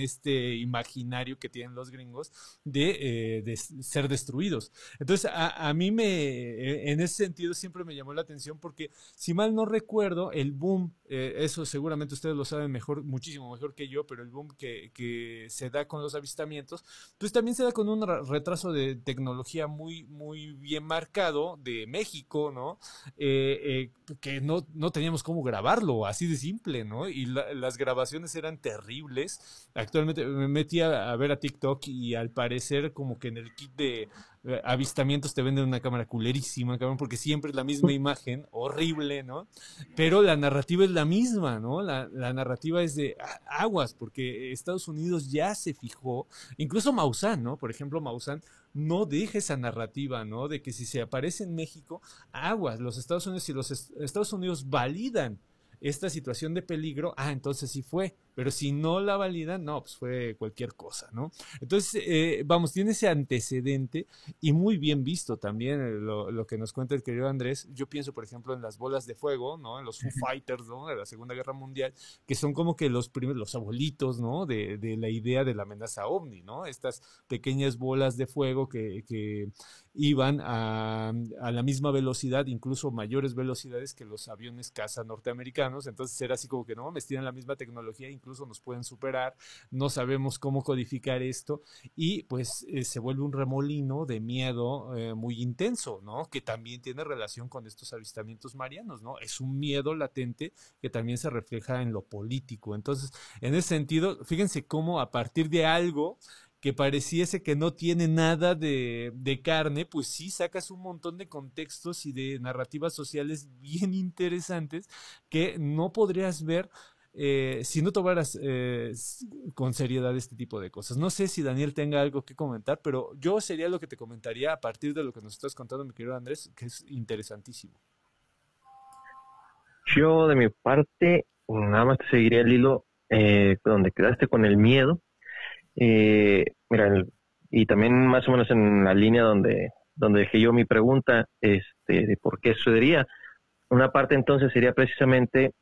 este imaginario que tienen los gringos de, eh, ser destruidos. Entonces a, mí me eh, en ese sentido siempre me llamó la atención porque si mal no recuerdo el boom eso seguramente ustedes lo saben mejor muchísimo mejor que yo pero el boom que, que se da con los avistamientos pues también se da con un retraso de tecnología muy, muy bien marcado de México, ¿no? Eh, eh, que no, no teníamos cómo grabarlo, así de simple, ¿no? Y las grabaciones eran terribles. Actualmente me metí a, ver a TikTok y al parecer como que en el kit de eh, avistamientos te venden una cámara culerísima, cabrón, porque siempre es la misma imagen, horrible, ¿no? Pero la narrativa es la misma, ¿no? La, la narrativa es de aguas, porque Estados Unidos ya se fijó, incluso Maussan, ¿no? Por ejemplo, Maussan no deja esa narrativa, ¿no? De que si se aparece en México, aguas, los Estados Unidos y los Estados Unidos validan esta situación de peligro, ah, entonces sí fue. Pero si no la validan, no, pues fue cualquier cosa, ¿no? Entonces, eh, vamos, tiene ese antecedente y muy bien visto también eh, lo, que nos cuenta el querido Andrés. Yo pienso, por ejemplo, en las bolas de fuego, ¿no? En los Foo Fighters, ¿no? De la Segunda Guerra Mundial, que son como que los primeros, los abuelitos, ¿no? De, de la idea de la amenaza ovni, ¿no? Estas pequeñas bolas de fuego que, que iban a, a, la misma velocidad, incluso mayores velocidades que los aviones caza norteamericanos. Entonces era así como que no me tienen la misma tecnología, incluso nos pueden superar, no sabemos cómo codificar esto y pues eh, se vuelve un remolino de miedo eh, muy intenso, ¿no? Que también tiene relación con estos avistamientos marianos, ¿no? Es un miedo latente que también se refleja en lo político. Entonces, en ese sentido, fíjense cómo a partir de algo que pareciese que no tiene nada de, de, carne, pues sí sacas un montón de contextos y de narrativas sociales bien interesantes que no podrías ver eh, si no tomaras eh, con seriedad este tipo de cosas. No sé si Daniel tenga algo que comentar, pero yo sería lo que te comentaría a partir de lo que nos estás contando, mi querido Andrés, que es interesantísimo. Yo, de mi parte, nada más te seguiría el hilo eh, donde quedaste con el miedo. mira, y también más o menos en la línea donde, donde dejé yo mi pregunta este, de por qué sucedería. Una parte entonces sería precisamente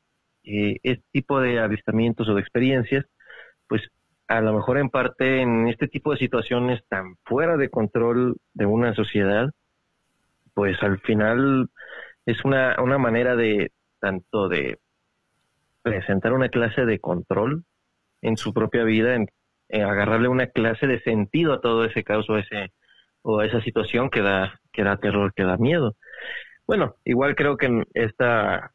eh, este tipo de avistamientos o de experiencias, pues a lo mejor en parte en este tipo de situaciones tan fuera de control de una sociedad, pues al final es una, una manera de tanto de presentar una clase de control en su propia vida, en, agarrarle una clase de sentido a todo ese caos o, ese, o a esa situación que da, que da terror, que da miedo. Bueno, igual creo que esta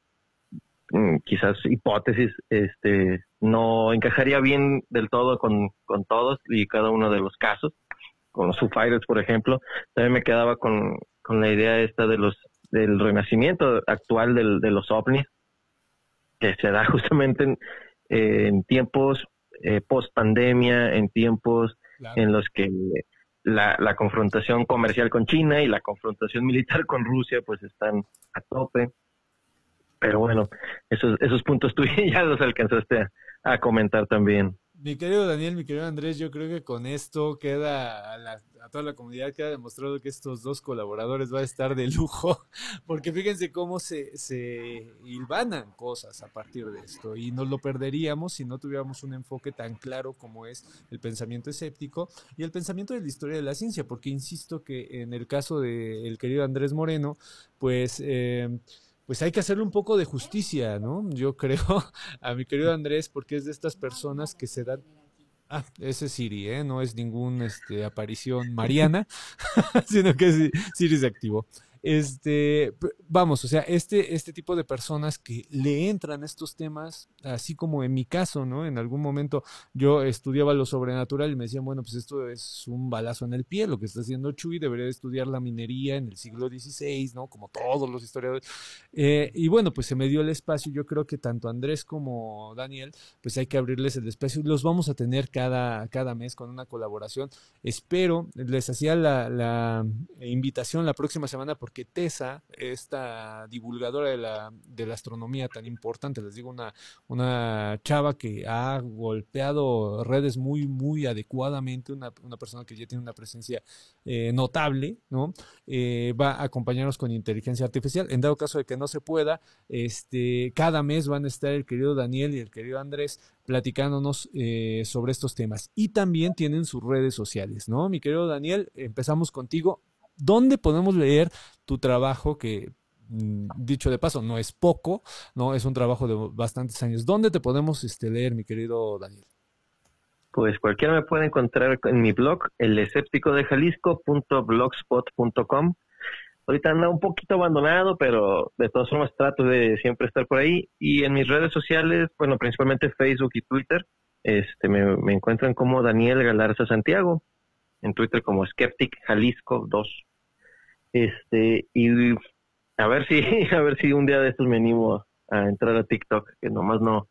quizás hipótesis, este, no encajaría bien del todo con, con todos y cada uno de los casos. Con los Foo Fighters, por ejemplo, también me quedaba con, con la idea esta de los del renacimiento actual del, de los ovnis, que se da justamente en, en tiempos eh, post pandemia, en tiempos en los que la, la confrontación comercial con China y la confrontación militar con Rusia pues están a tope pero bueno, esos, esos puntos tú ya los alcanzaste a comentar también. Mi querido Daniel, mi querido Andrés, yo creo que con esto queda a, la- a toda la comunidad queda demostrado que estos dos colaboradores va a estar de lujo, porque fíjense cómo se, se hilvanan cosas a partir de esto y nos lo perderíamos si no tuviéramos un enfoque tan claro como es el pensamiento escéptico y el pensamiento de la historia de la ciencia, porque insisto que en el caso del querido Andrés Moreno, pues... eh, pues hay que hacerle un poco de justicia, ¿no? Yo creo a mi querido Andrés, porque es de estas personas que se dan. Ah, ese es Siri, ¿eh? No es ningún este, aparición mariana, sino que Siri se activó. Este, vamos, o sea, este, este tipo de personas que le entran estos temas, así como en mi caso, ¿no? En algún momento yo estudiaba lo sobrenatural y me decían, bueno, pues esto es un balazo en el pie, lo que está haciendo Chuy, debería de estudiar la minería en el siglo XVI, ¿no? Como todos los historiadores. Eh, y bueno, pues se me dio el espacio. Yo creo que tanto Andrés como Daniel, pues hay que abrirles el espacio los vamos a tener cada, cada mes con una colaboración. Espero, les hacía la, la invitación la próxima semana porque Tessa, esta divulgadora de la, de la astronomía tan importante, les digo, una, una chava que ha golpeado redes muy, muy adecuadamente, una, una persona que ya tiene una presencia eh, notable, ¿no? Eh, va a acompañarnos con inteligencia artificial. En dado caso de que no se pueda, este, cada mes van a estar el querido Daniel y el querido Andrés platicándonos eh, sobre estos temas. Y también tienen sus redes sociales, ¿no? Mi querido Daniel, empezamos contigo. ¿Dónde podemos leer tu trabajo que, mm, dicho de paso, no es poco, ¿no? Es un trabajo de bastantes años. ¿Dónde te podemos este, leer, mi querido Daniel? Pues cualquiera me puede encontrar en mi blog, el escéptico de Jalisco.blogspot.com. Ahorita anda un poquito abandonado, pero de todas formas trato de siempre estar por ahí. Y en mis redes sociales, bueno, principalmente Facebook y Twitter, este, me, me encuentran como Daniel Galarza Santiago. En Twitter como Skeptic Jalisco 2. Este, y a ver si, a ver si un día de estos me animo a entrar a TikTok, que nomás no,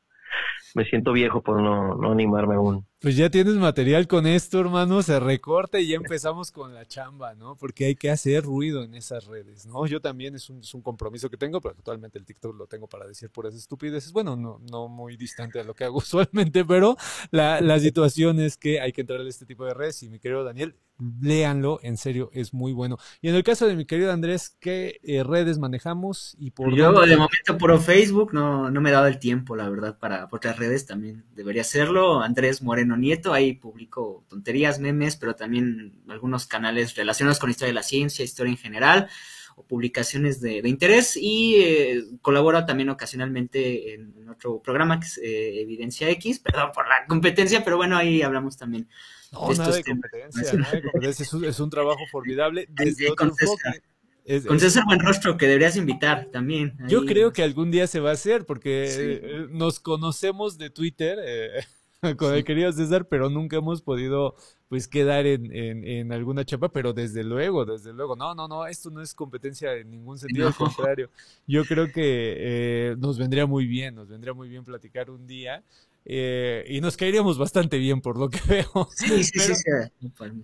me siento viejo por no, no animarme aún. Pues ya tienes material con esto, hermano, se recorta y ya empezamos con la chamba, ¿no? Porque hay que hacer ruido en esas redes, ¿no? Yo también es un, es un compromiso que tengo, pero actualmente el TikTok lo tengo para decir puras estupideces. Bueno, no, no muy distante a lo que hago usualmente, pero la, la situación es que hay que entrar a este tipo de redes y mi querido Daniel, léanlo, en serio, es muy bueno. Y en el caso de mi querido Andrés, ¿qué eh, redes manejamos y por Yo dónde? de momento puro Facebook, no, no me he dado el tiempo, la verdad, para otras redes también debería hacerlo. Andrés Moreno Nieto, ahí publico tonterías, memes, pero también algunos canales relacionados con historia de la ciencia, historia en general, o publicaciones de, de interés, y eh, colaboro también ocasionalmente en, en otro programa que es eh, Evidencia X, perdón por la competencia, pero bueno, ahí hablamos también No, de nada estos de temas. competencia, nada de competencia. Es un, es un trabajo formidable desde otro con César. enfoque. Es- Con César Buenrostro, que deberías invitar también. Yo creo que algún día se va a hacer, porque Sí. eh, nos conocemos de Twitter eh, con el querido César, pero nunca hemos podido pues quedar en, en, en alguna chapa, pero desde luego, desde luego, no, no, no, esto no es competencia en ningún sentido, al contrario. Yo creo que eh, nos vendría muy bien, nos vendría muy bien platicar un día eh, y nos caeríamos bastante bien por lo que veo. Sí, sí, Pero- sí.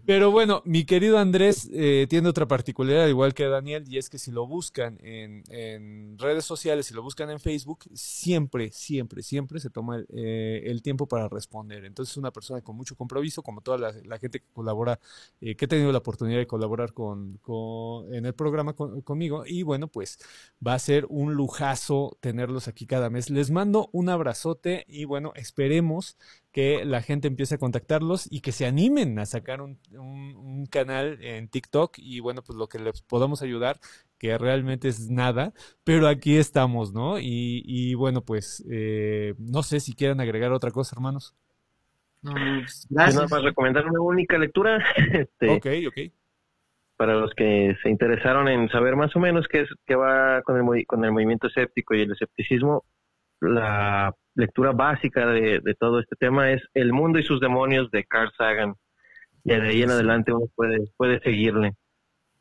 Pero bueno, mi querido Andrés eh, tiene otra particularidad, igual que Daniel, y es que si lo buscan en, en redes sociales, si lo buscan en Facebook, siempre, siempre, siempre se toma el, eh, el tiempo para responder. Entonces es una persona con mucho compromiso, como toda la, la gente que colabora, eh, que he tenido la oportunidad de colaborar con, con- en el programa con- conmigo. Y bueno, pues va a ser un lujazo tenerlos aquí cada mes. Les mando un abrazote y bueno, esperemos que la gente empiece a contactarlos y que se animen a sacar un, un- un canal en TikTok y bueno, pues lo que les podamos ayudar, que realmente es nada, pero aquí estamos, ¿no? Y, y bueno, pues eh, no sé si quieran agregar otra cosa, hermanos. No, pues, Yo nada gracias. más recomendar una única lectura este, Ok, ok. para los que se interesaron en saber más o menos qué, es, qué va con el, con el movimiento escéptico y el escepticismo. La lectura básica de, de todo este tema es El mundo y sus demonios de Carl Sagan. Y de ahí en adelante uno puede, puede seguirle.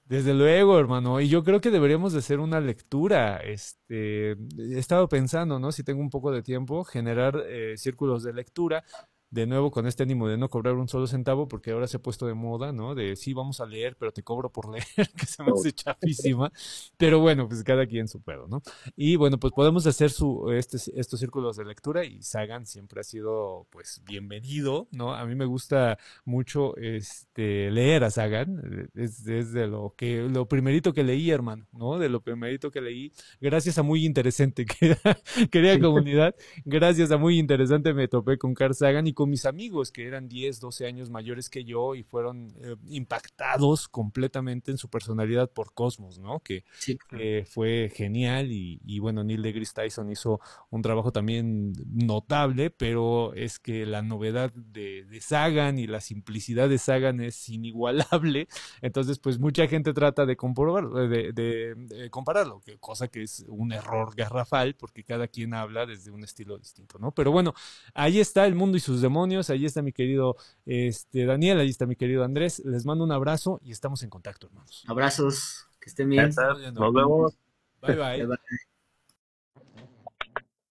Desde luego, hermano. Y yo creo que deberíamos de hacer una lectura. Este, he estado pensando, ¿no? Si tengo un poco de tiempo, generar eh, círculos de lectura de nuevo con este ánimo de no cobrar un solo centavo, porque ahora se ha puesto de moda, ¿no? De sí, vamos a leer, pero te cobro por leer, que se me hace chafísima. Pero bueno, pues cada quien su pedo, ¿no? Y bueno, pues podemos hacer su, este, estos círculos de lectura y Sagan siempre ha sido, pues, bienvenido, ¿no? A mí me gusta mucho este, leer a Sagan, es, es de lo que, lo primerito que leí, hermano, ¿no? De lo primerito que leí, gracias a muy interesante, querida comunidad, gracias a muy interesante me topé con Carl Sagan y con mis amigos que eran 10, 12 años mayores que yo y fueron eh, impactados completamente en su personalidad por Cosmos, ¿no? Que, Sí, que fue genial y, y, bueno, Neil deGrasse Tyson hizo un trabajo también notable, pero es que la novedad de, de Sagan y la simplicidad de Sagan es inigualable, entonces pues mucha gente trata de comprobarlo, de, de, de compararlo, que, cosa que es un error garrafal porque cada quien habla desde un estilo distinto, ¿no? Pero bueno, ahí está el mundo y sus demonios, ahí está mi querido este, Daniel, ahí está mi querido Andrés, les mando un abrazo y estamos en contacto, hermanos. Abrazos, que estén bien. Nos vemos. Bye bye. Bye, bye.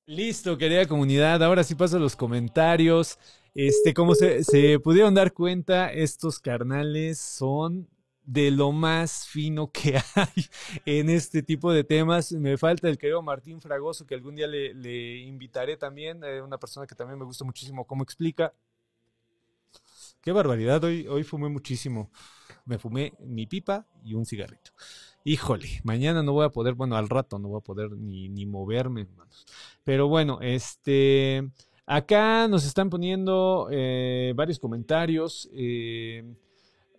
Listo, querida comunidad. Ahora sí paso a los comentarios. Este, como se, se pudieron dar cuenta, estos carnales son de lo más fino que hay en este tipo de temas. Me falta el querido Martín Fragoso, que algún día le, invitaré también, eh, una persona que también me gusta muchísimo cómo explica. Qué barbaridad, hoy, hoy fumé muchísimo. Me fumé mi pipa y un cigarrito. Híjole, mañana no voy a poder, bueno, al rato no voy a poder ni, ni moverme, hermanos. Pero bueno, este, acá nos están poniendo eh, varios comentarios. Eh,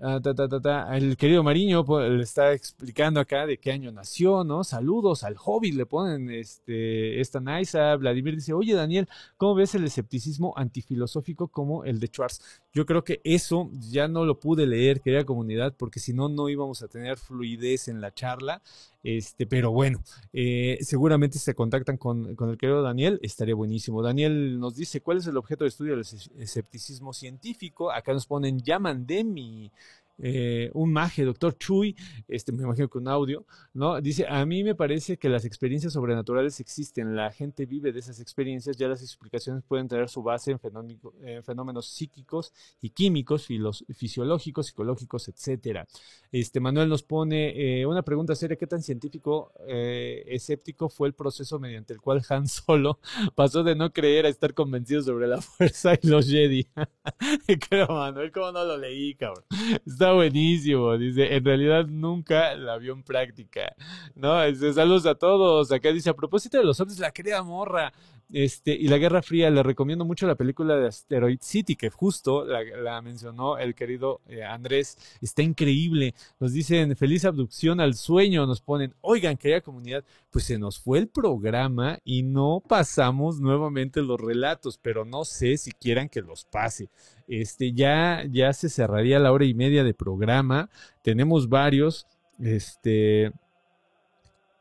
ah. El querido Mariño pues, le está explicando acá de qué año nació, ¿no? Saludos al Hobbit, le ponen este, esta Naisa. Vladimir dice, oye Daniel, ¿cómo ves el escepticismo antifilosófico como el de Schwartz? Yo creo que eso ya no lo pude leer, querida comunidad, porque si no, no íbamos a tener fluidez en la charla. Este, pero bueno, eh, seguramente se contactan con, con, el querido Daniel, estaría buenísimo. Daniel nos dice, ¿cuál es el objeto de estudio del escepticismo científico? Acá nos ponen, ya mandé mi, eh, un maje, doctor Chuy, este, me imagino que un audio, ¿no? Dice, a mí me parece que las experiencias sobrenaturales existen, la gente vive de esas experiencias, ya las explicaciones pueden tener su base en, fenómenos psíquicos y químicos, fisiológicos, psicológicos, etcétera. Este, Manuel nos pone eh, una pregunta seria, ¿qué tan científico eh, escéptico fue el proceso mediante el cual Han Solo pasó de no creer a estar convencido sobre la fuerza y los Jedi? Creo, Manuel, ¿cómo no lo leí, cabrón? Está buenísimo. Dice, en realidad nunca la vio en práctica. No, dice, saludos a todos. Acá dice, a propósito de los hombres, la querida morra. Este, y la Guerra Fría, le recomiendo mucho la película de Asteroid City, que justo la, mencionó el querido eh, Andrés. Está increíble. Nos dicen, feliz abducción al sueño. Nos ponen, oigan, querida comunidad, pues se nos fue el programa y no pasamos nuevamente los relatos, pero no sé si quieran que los pase. Este, ya, ya se cerraría la hora y media de programa. Tenemos varios, este,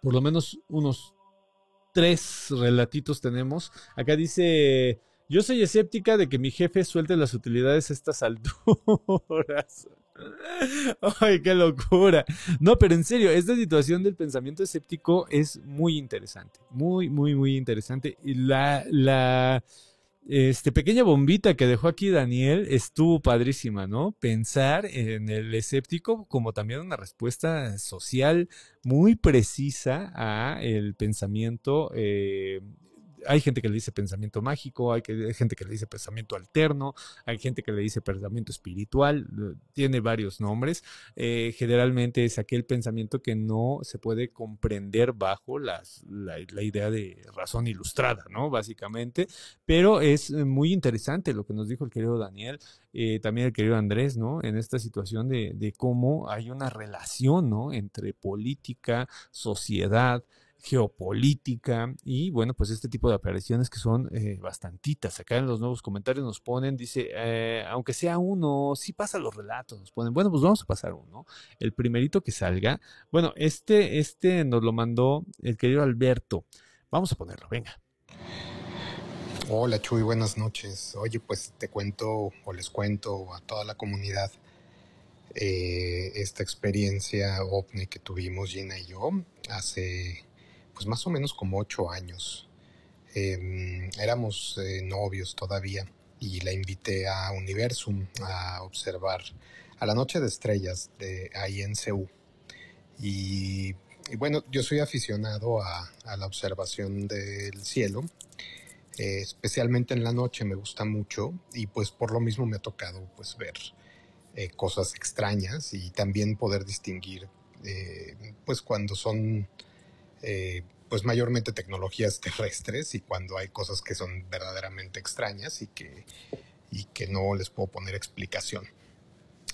por lo menos unos tres relatitos tenemos. Acá dice, yo soy escéptica de que mi jefe suelte las utilidades a estas alturas. Ay, qué locura. No, pero en serio, esta situación del pensamiento escéptico es muy interesante. Muy, muy, muy interesante. Y la, la, este pequeña bombita que dejó aquí Daniel estuvo padrísima, ¿no? Pensar en el escéptico como también una respuesta social muy precisa a el pensamiento eh, hay gente que le dice pensamiento mágico, hay, gente que le dice pensamiento alterno, hay gente que le dice pensamiento espiritual, tiene varios nombres. Eh, generalmente es aquel pensamiento que no se puede comprender bajo la, idea de razón ilustrada, ¿no? Básicamente, pero es muy interesante lo que nos dijo el querido Daniel, eh, también el querido Andrés, ¿no? En esta situación de, de cómo hay una relación, ¿no? Entre política, sociedad, geopolítica y bueno, pues este tipo de apariciones que son eh, bastantitas. Acá en los nuevos comentarios nos ponen, dice, eh, aunque sea uno, sí pasa los relatos, nos ponen, bueno, pues vamos a pasar uno. El primerito que salga, bueno, este, este nos lo mandó el querido Alberto. Vamos a ponerlo, venga. Hola Chuy, buenas noches. Oye, pues te cuento o les cuento a toda la comunidad eh, esta experiencia ovni que tuvimos Gina y yo hace pues más o menos como ocho años. Eh, éramos eh, novios todavía y la invité a Universum a observar a la noche de estrellas de ahí en. Y, bueno, yo soy aficionado a, la observación del cielo, eh, especialmente en la noche me gusta mucho y pues por lo mismo me ha tocado pues ver eh, cosas extrañas y también poder distinguir pues cuando son eh, pues mayormente tecnologías terrestres y cuando hay cosas que son verdaderamente extrañas y que, y que no les puedo poner explicación.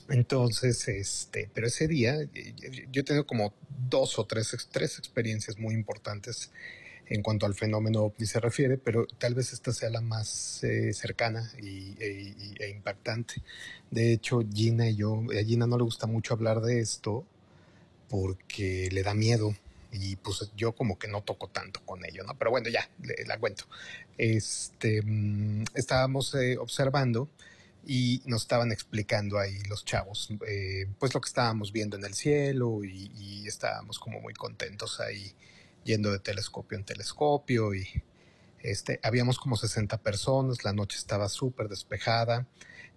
Entonces, este, pero ese día eh, yo he tenido como dos o tres, tres experiencias muy importantes en cuanto al fenómeno ovni se refiere, pero tal vez esta sea la más eh, cercana y, e, e impactante. De hecho, Gina y yo, a Gina no le gusta mucho hablar de esto porque le da miedo y pues yo como que no toco tanto con ello, ¿no? Pero bueno, ya, la cuento. Este, mm, estábamos eh, observando y nos estaban explicando ahí los chavos, eh, pues lo que estábamos viendo en el cielo y, y estábamos como muy contentos ahí yendo de telescopio en telescopio y este, habíamos como 60 personas, la noche estaba súper despejada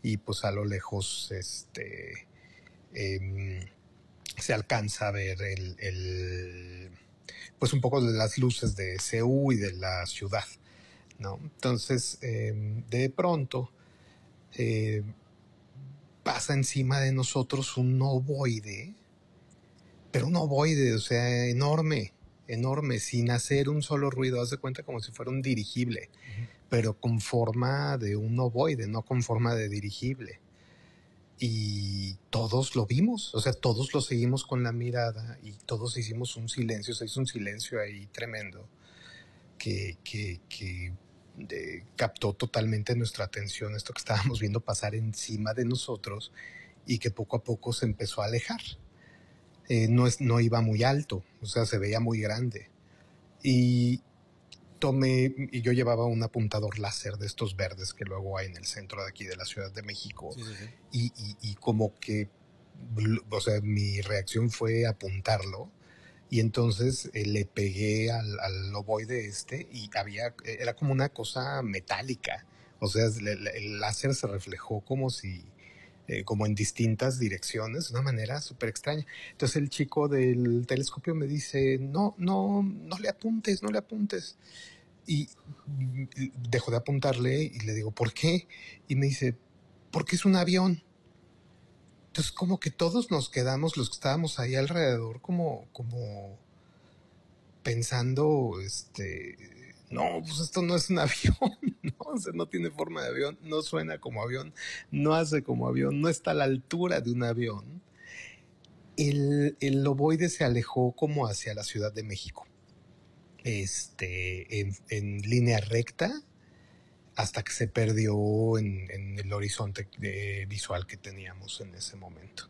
y pues a lo lejos este, em, se alcanza a ver el, el, pues un poco de las luces de Seúl y de la ciudad, ¿no? Entonces, em, de pronto eh, pasa encima de nosotros un ovoide, pero un ovoide, o sea, enorme, enorme, sin hacer un solo ruido, haz de cuenta como si fuera un dirigible, pero con forma de un ovoide, no con forma de dirigible. Y todos lo vimos, o sea, todos lo seguimos con la mirada y todos hicimos un silencio, se hizo un silencio ahí tremendo que, eh, captó totalmente nuestra atención, esto que estábamos viendo pasar encima de nosotros y que poco a poco se empezó a alejar. Eh, no, es, no iba muy alto, o sea, se veía muy grande. Y tomé, y yo llevaba un apuntador láser de estos verdes que luego hay en el centro de aquí de la Ciudad de México. Sí, sí, sí. Y, y, y como que, o sea, mi reacción fue apuntarlo. Y entonces eh, le pegué al, al ovoide este y había, era como una cosa metálica. O sea, el láser se reflejó como si, eh, como en distintas direcciones, de una manera súper extraña. Entonces el chico del telescopio me dice, no, no, no le apuntes, no le apuntes. Y mm, dejo de apuntarle y le digo, ¿por qué? Y me dice, porque es un avión. Entonces como que todos nos quedamos, los que estábamos ahí alrededor, como, como pensando, este, no, pues esto no es un avión, ¿no? Tiene forma de avión, no suena como avión, no hace como avión, no está a la altura de un avión. El, el ovoide se alejó como hacia la Ciudad de México, este, en, línea recta, hasta que se perdió en, el horizonte eh, visual que teníamos en ese momento.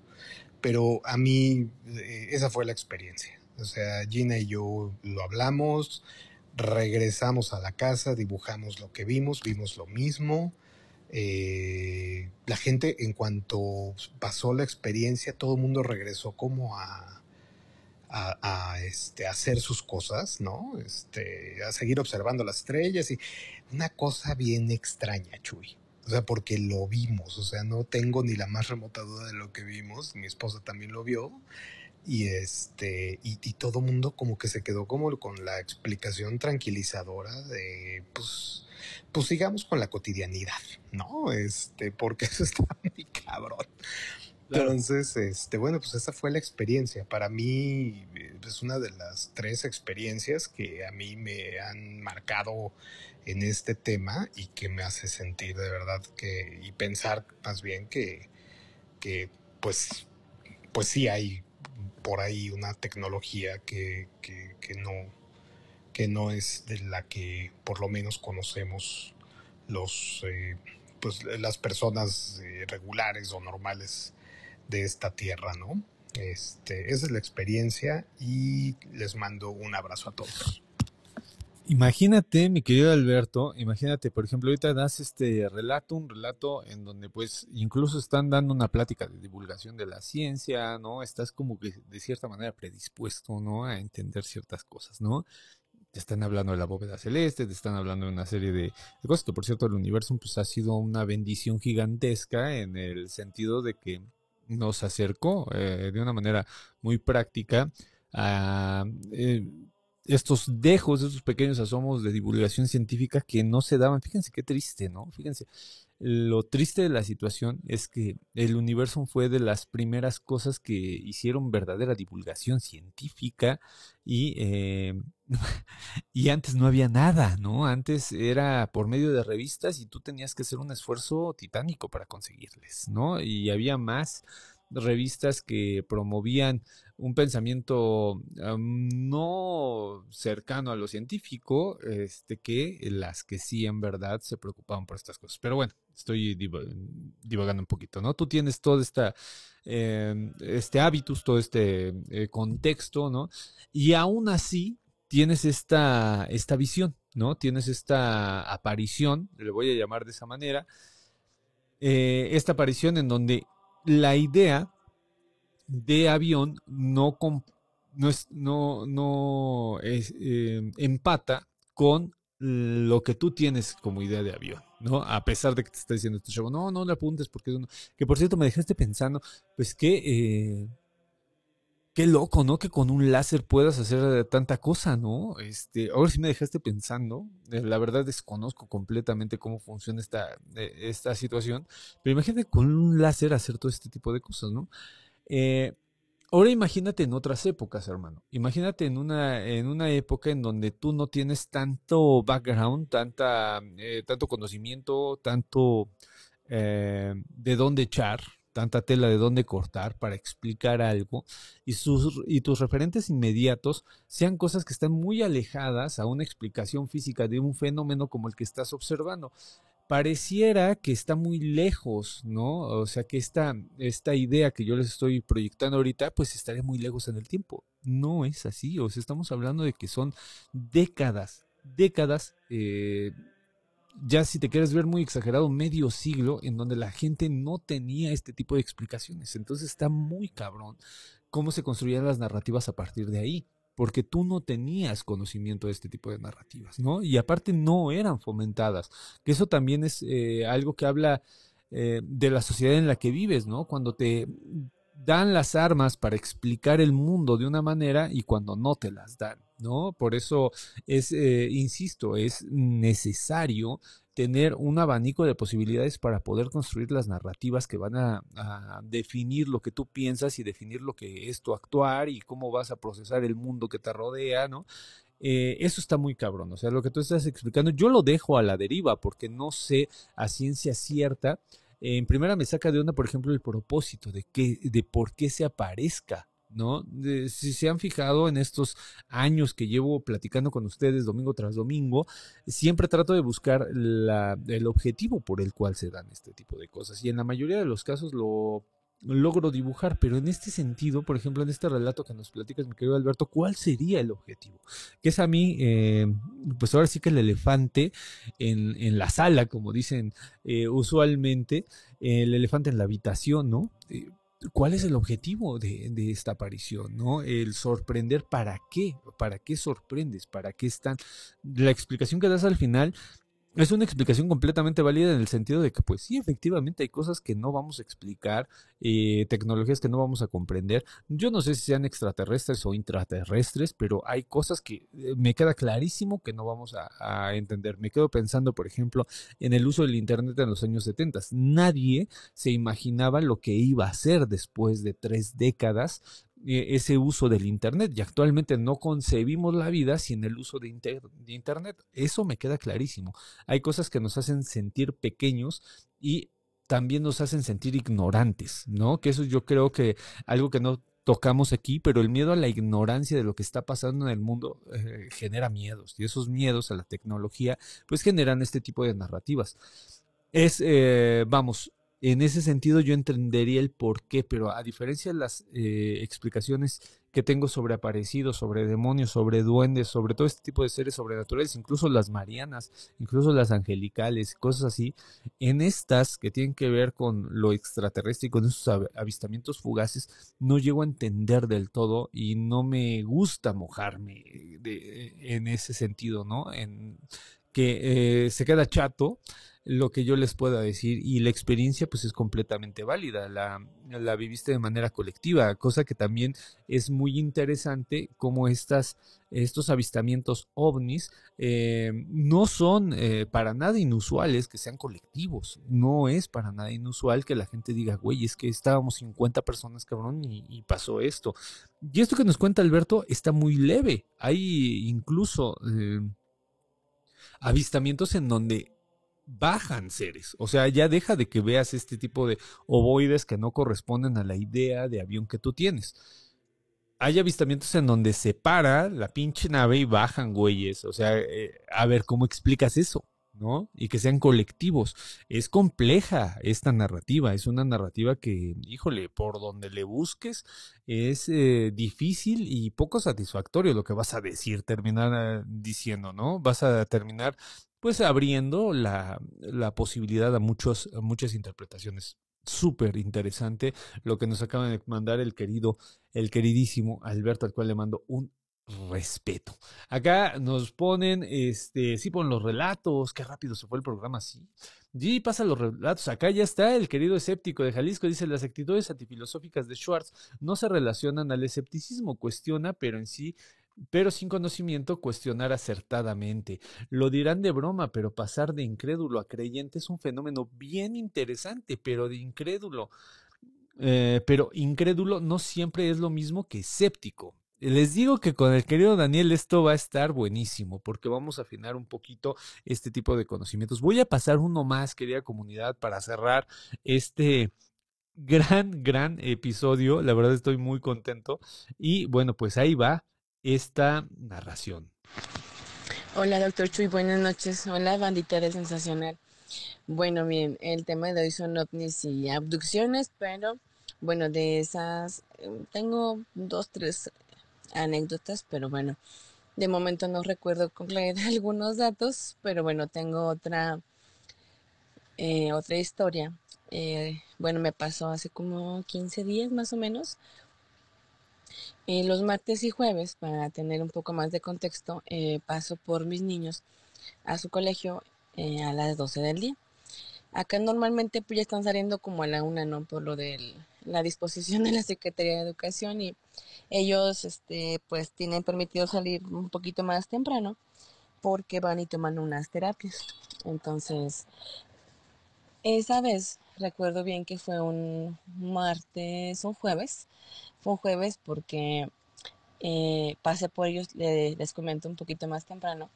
Pero a mí, eh, esa fue la experiencia. O sea, Gina y yo lo hablamos, regresamos a la casa, dibujamos lo que vimos, vimos lo mismo. Eh, la gente, en cuanto pasó la experiencia, todo el mundo regresó como a, este, hacer sus cosas, ¿no? Este, a seguir observando las estrellas y una cosa bien extraña, Chuy. O sea, porque lo vimos, o sea, no tengo ni la más remota duda de lo que vimos. Mi esposa también lo vio. Y este, y, y todo mundo como que se quedó como con la explicación tranquilizadora de pues, pues sigamos con la cotidianidad, ¿no? Este, porque eso está muy cabrón. Claro. Entonces, este, bueno, pues esa fue la experiencia. Para mí eh, es una de las tres experiencias que a mí me han marcado en este tema y que me hace sentir de verdad que, y pensar más bien que, que pues, pues sí hay por ahí una tecnología que, que, no, que no es de la que por lo menos conocemos los, eh, pues las personas eh, regulares o normales de esta tierra, ¿no? Este, esa es la experiencia y les mando un abrazo a todos. Imagínate, mi querido Alberto, imagínate, por ejemplo, ahorita das este relato, un relato en donde pues incluso están dando una plática de divulgación de la ciencia, ¿no? Estás como que de cierta manera predispuesto, ¿no? A entender ciertas cosas, ¿no? te están hablando de la bóveda celeste, te están hablando de una serie de, cosas que por cierto el universo pues ha sido una bendición gigantesca en el sentido de que nos acercó eh, de una manera muy práctica a eh, estos dejos, estos pequeños asomos de divulgación científica que no se daban. Fíjense qué triste, ¿no? Fíjense, lo triste de la situación es que el universo fue de las primeras cosas que hicieron verdadera divulgación científica y, eh, y antes no había nada, ¿no? Antes era por medio de revistas y tú tenías que hacer un esfuerzo titánico para conseguirles, ¿no? Y había más revistas que promovían un pensamiento no cercano a lo científico, este, que las que sí en verdad se preocupaban por estas cosas. Pero bueno, estoy divagando un poquito, ¿no? Tú tienes todo esta, eh, este hábitus, todo este eh, contexto, ¿no? Y aún así tienes esta, esta visión, ¿no? Tienes esta aparición, le voy a llamar de esa manera, eh, esta aparición en donde la idea de avión no, no, es, no, no es, eh, empata con lo que tú tienes como idea de avión, ¿no? A pesar de que te está diciendo este show, no, no le apuntes porque... Que por cierto me dejaste pensando, pues que... Eh, qué loco, ¿no? Que con un láser puedas hacer tanta cosa, ¿no? Este, ahora sí me dejaste pensando. Eh, la verdad desconozco completamente cómo funciona esta, esta situación. Pero imagínate con un láser hacer todo este tipo de cosas, ¿no? Eh, ahora imagínate en otras épocas, hermano. Imagínate en una, en una época en donde tú no tienes tanto background, tanta, eh, tanto conocimiento, tanto eh, de dónde echar, tanta tela de dónde cortar para explicar algo y, sus, y tus referentes inmediatos sean cosas que están muy alejadas a una explicación física de un fenómeno como el que estás observando pareciera que está muy lejos, ¿no? O sea, que esta, esta idea que yo les estoy proyectando ahorita, pues estaría muy lejos en el tiempo. No es así, o sea, estamos hablando de que son décadas, décadas, eh, ya si te quieres ver muy exagerado, medio siglo en donde la gente no tenía este tipo de explicaciones. Entonces está muy cabrón cómo se construían las narrativas a partir de ahí porque tú no tenías conocimiento de este tipo de narrativas, ¿no? Y aparte no eran fomentadas, que eso también es eh, algo que habla eh, de la sociedad en la que vives, ¿no? Cuando te dan las armas para explicar el mundo de una manera y cuando no te las dan, ¿no? Por eso es, eh, insisto, es necesario tener un abanico de posibilidades para poder construir las narrativas que van a, definir lo que tú piensas y definir lo que es tu actuar y cómo vas a procesar el mundo que te rodea, ¿no? Eh, eso está muy cabrón, o sea, lo que tú estás explicando, yo lo dejo a la deriva porque no sé a ciencia cierta. en primera me saca de onda, por ejemplo, el propósito de, que, de por qué se aparezca ¿no? si se han fijado en estos años que llevo platicando con ustedes domingo tras domingo, siempre trato de buscar el objetivo por el cual se dan este tipo de cosas. Y en la mayoría de los casos lo logro dibujar, pero en este sentido, por ejemplo, en este relato que nos platicas, mi querido Alberto, ¿cuál sería el objetivo? Que es a mí, eh, pues ahora sí que el elefante en, la sala, como dicen eh, usualmente, el elefante en la habitación, ¿no? Eh, ¿Cuál es el objetivo de, esta aparición? ¿no? El sorprender, ¿para qué? ¿Para qué sorprendes? ¿Para qué están? La explicación que das al final es una explicación completamente válida en el sentido de que, pues sí, efectivamente hay cosas que no vamos a explicar, eh, tecnologías que no vamos a comprender. Yo no sé si sean extraterrestres o intraterrestres, pero hay cosas que eh, me queda clarísimo que no vamos a, entender. Me quedo pensando, por ejemplo, en el uso del Internet en los años 70. Nadie se imaginaba lo que iba a ser después de tres décadas ese uso del Internet y actualmente no concebimos la vida sin el uso de, Internet. Eso me queda clarísimo. Hay cosas que nos hacen sentir pequeños y también nos hacen sentir ignorantes, ¿no? Que eso yo creo que algo que no tocamos aquí, pero el miedo a la ignorancia de lo que está pasando en el mundo eh, genera miedos y esos miedos a la tecnología pues generan este tipo de narrativas. Es, eh, vamos, en ese sentido yo entendería el por qué, pero a diferencia de las eh, explicaciones que tengo sobre aparecidos, sobre demonios, sobre duendes, sobre todo este tipo de seres sobrenaturales, incluso las marianas, incluso las angelicales, cosas así, en estas que tienen que ver con lo extraterrestre y con esos avistamientos fugaces, no llego a entender del todo y no me gusta mojarme en ese sentido, ¿no? En que eh, se queda chato lo que yo les pueda decir y la experiencia pues es completamente válida, la, la viviste de manera colectiva, cosa que también es muy interesante como estas, estos avistamientos ovnis eh, no son eh, para nada inusuales que sean colectivos, no es para nada inusual que la gente diga, güey, es que estábamos 50 personas cabrón y, pasó esto. Y esto que nos cuenta Alberto está muy leve, hay incluso... Eh, avistamientos en donde bajan seres. O sea, ya deja de que veas este tipo de ovoides que no corresponden a la idea de avión que tú tienes. Hay avistamientos en donde se para la pinche nave y bajan güeyes. O sea, eh, a ver, ¿cómo explicas eso? ¿no? Y que sean colectivos. Es compleja esta narrativa, es una narrativa que, híjole, por donde le busques, es eh, difícil y poco satisfactorio lo que vas a decir, terminar eh, diciendo, ¿no? Vas a terminar pues abriendo la, la posibilidad a, muchos, muchas interpretaciones. Súper interesante lo que nos acaba de mandar el querido, el queridísimo Alberto, al cual le mando un respeto. Acá nos ponen, este, sí, ponen los relatos, qué rápido se fue el programa, sí. Y pasa los relatos. Acá ya está el querido escéptico de Jalisco. Dice, las actitudes antifilosóficas de Schwartz no se relacionan al escepticismo, cuestiona, pero en sí pero sin conocimiento cuestionar acertadamente. Lo dirán de broma, pero pasar de incrédulo a creyente es un fenómeno bien interesante, pero de incrédulo. Eh, pero incrédulo no siempre es lo mismo que escéptico. Les digo que con el querido Daniel esto va a estar buenísimo porque vamos a afinar un poquito este tipo de conocimientos. Voy a pasar uno más, querida comunidad, para cerrar este gran, gran episodio. La verdad estoy muy contento. Y bueno, pues ahí va esta narración. Hola, doctor Chuy, buenas noches. Hola, bandita de Sensacional. Bueno, bien, el tema de hoy son ovnis y abducciones, pero bueno, de esas eh, tengo dos, tres anécdotas, pero bueno, de momento no recuerdo concluir algunos datos, pero bueno, tengo otra, eh, otra historia. Eh, bueno, me pasó hace como 15 días más o menos. Eh, los martes y jueves, para tener un poco más de contexto, eh, paso por mis niños a su colegio eh, a las 12 del día. Acá normalmente pues ya están saliendo como a la una, ¿no? Por lo de la disposición de la Secretaría de Educación y ellos, este, pues tienen permitido salir un poquito más temprano porque van y toman unas terapias. Entonces, esa vez recuerdo bien que fue un martes, un jueves, fue un jueves porque eh, pasé por ellos, les, comento un poquito más temprano.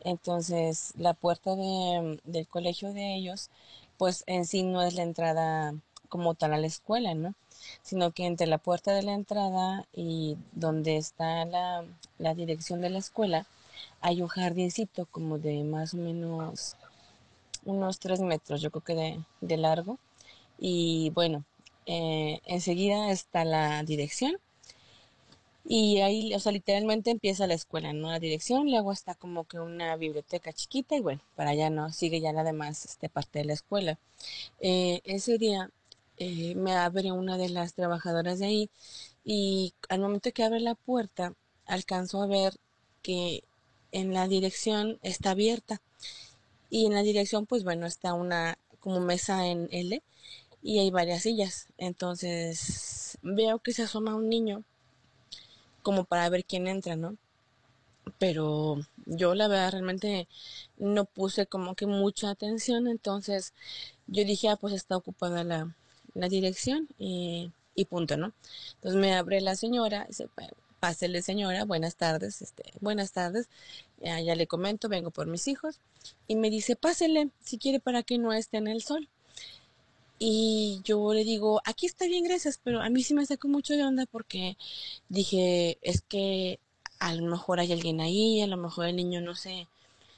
Entonces, la puerta del colegio de ellos, pues en sí no es la entrada como tal a la escuela, ¿no? Sino que entre la puerta de la entrada y donde está la, la dirección de la escuela, hay un jardincito como de más o menos unos tres metros, yo creo que de, de largo. Y bueno, eh, enseguida está la dirección. Y ahí, o sea, literalmente empieza la escuela, ¿no? La dirección, luego está como que una biblioteca chiquita y bueno, para allá no, sigue ya la demás este, parte de la escuela. Eh, ese día eh, me abre una de las trabajadoras de ahí y al momento que abre la puerta alcanzo a ver que en la dirección está abierta y en la dirección pues bueno está una como mesa en L y hay varias sillas. Entonces veo que se asoma un niño como para ver quién entra, ¿no? Pero yo la verdad realmente no puse como que mucha atención, entonces yo dije, ah, pues está ocupada la, la dirección y, y, punto, ¿no? Entonces me abre la señora, dice, pásele señora, buenas tardes, este, buenas tardes, ya, ya le comento, vengo por mis hijos, y me dice, pásele si quiere para que no esté en el sol. Y yo le digo, aquí está bien, gracias, pero a mí sí me sacó mucho de onda porque dije, es que a lo mejor hay alguien ahí, a lo mejor el niño no sé,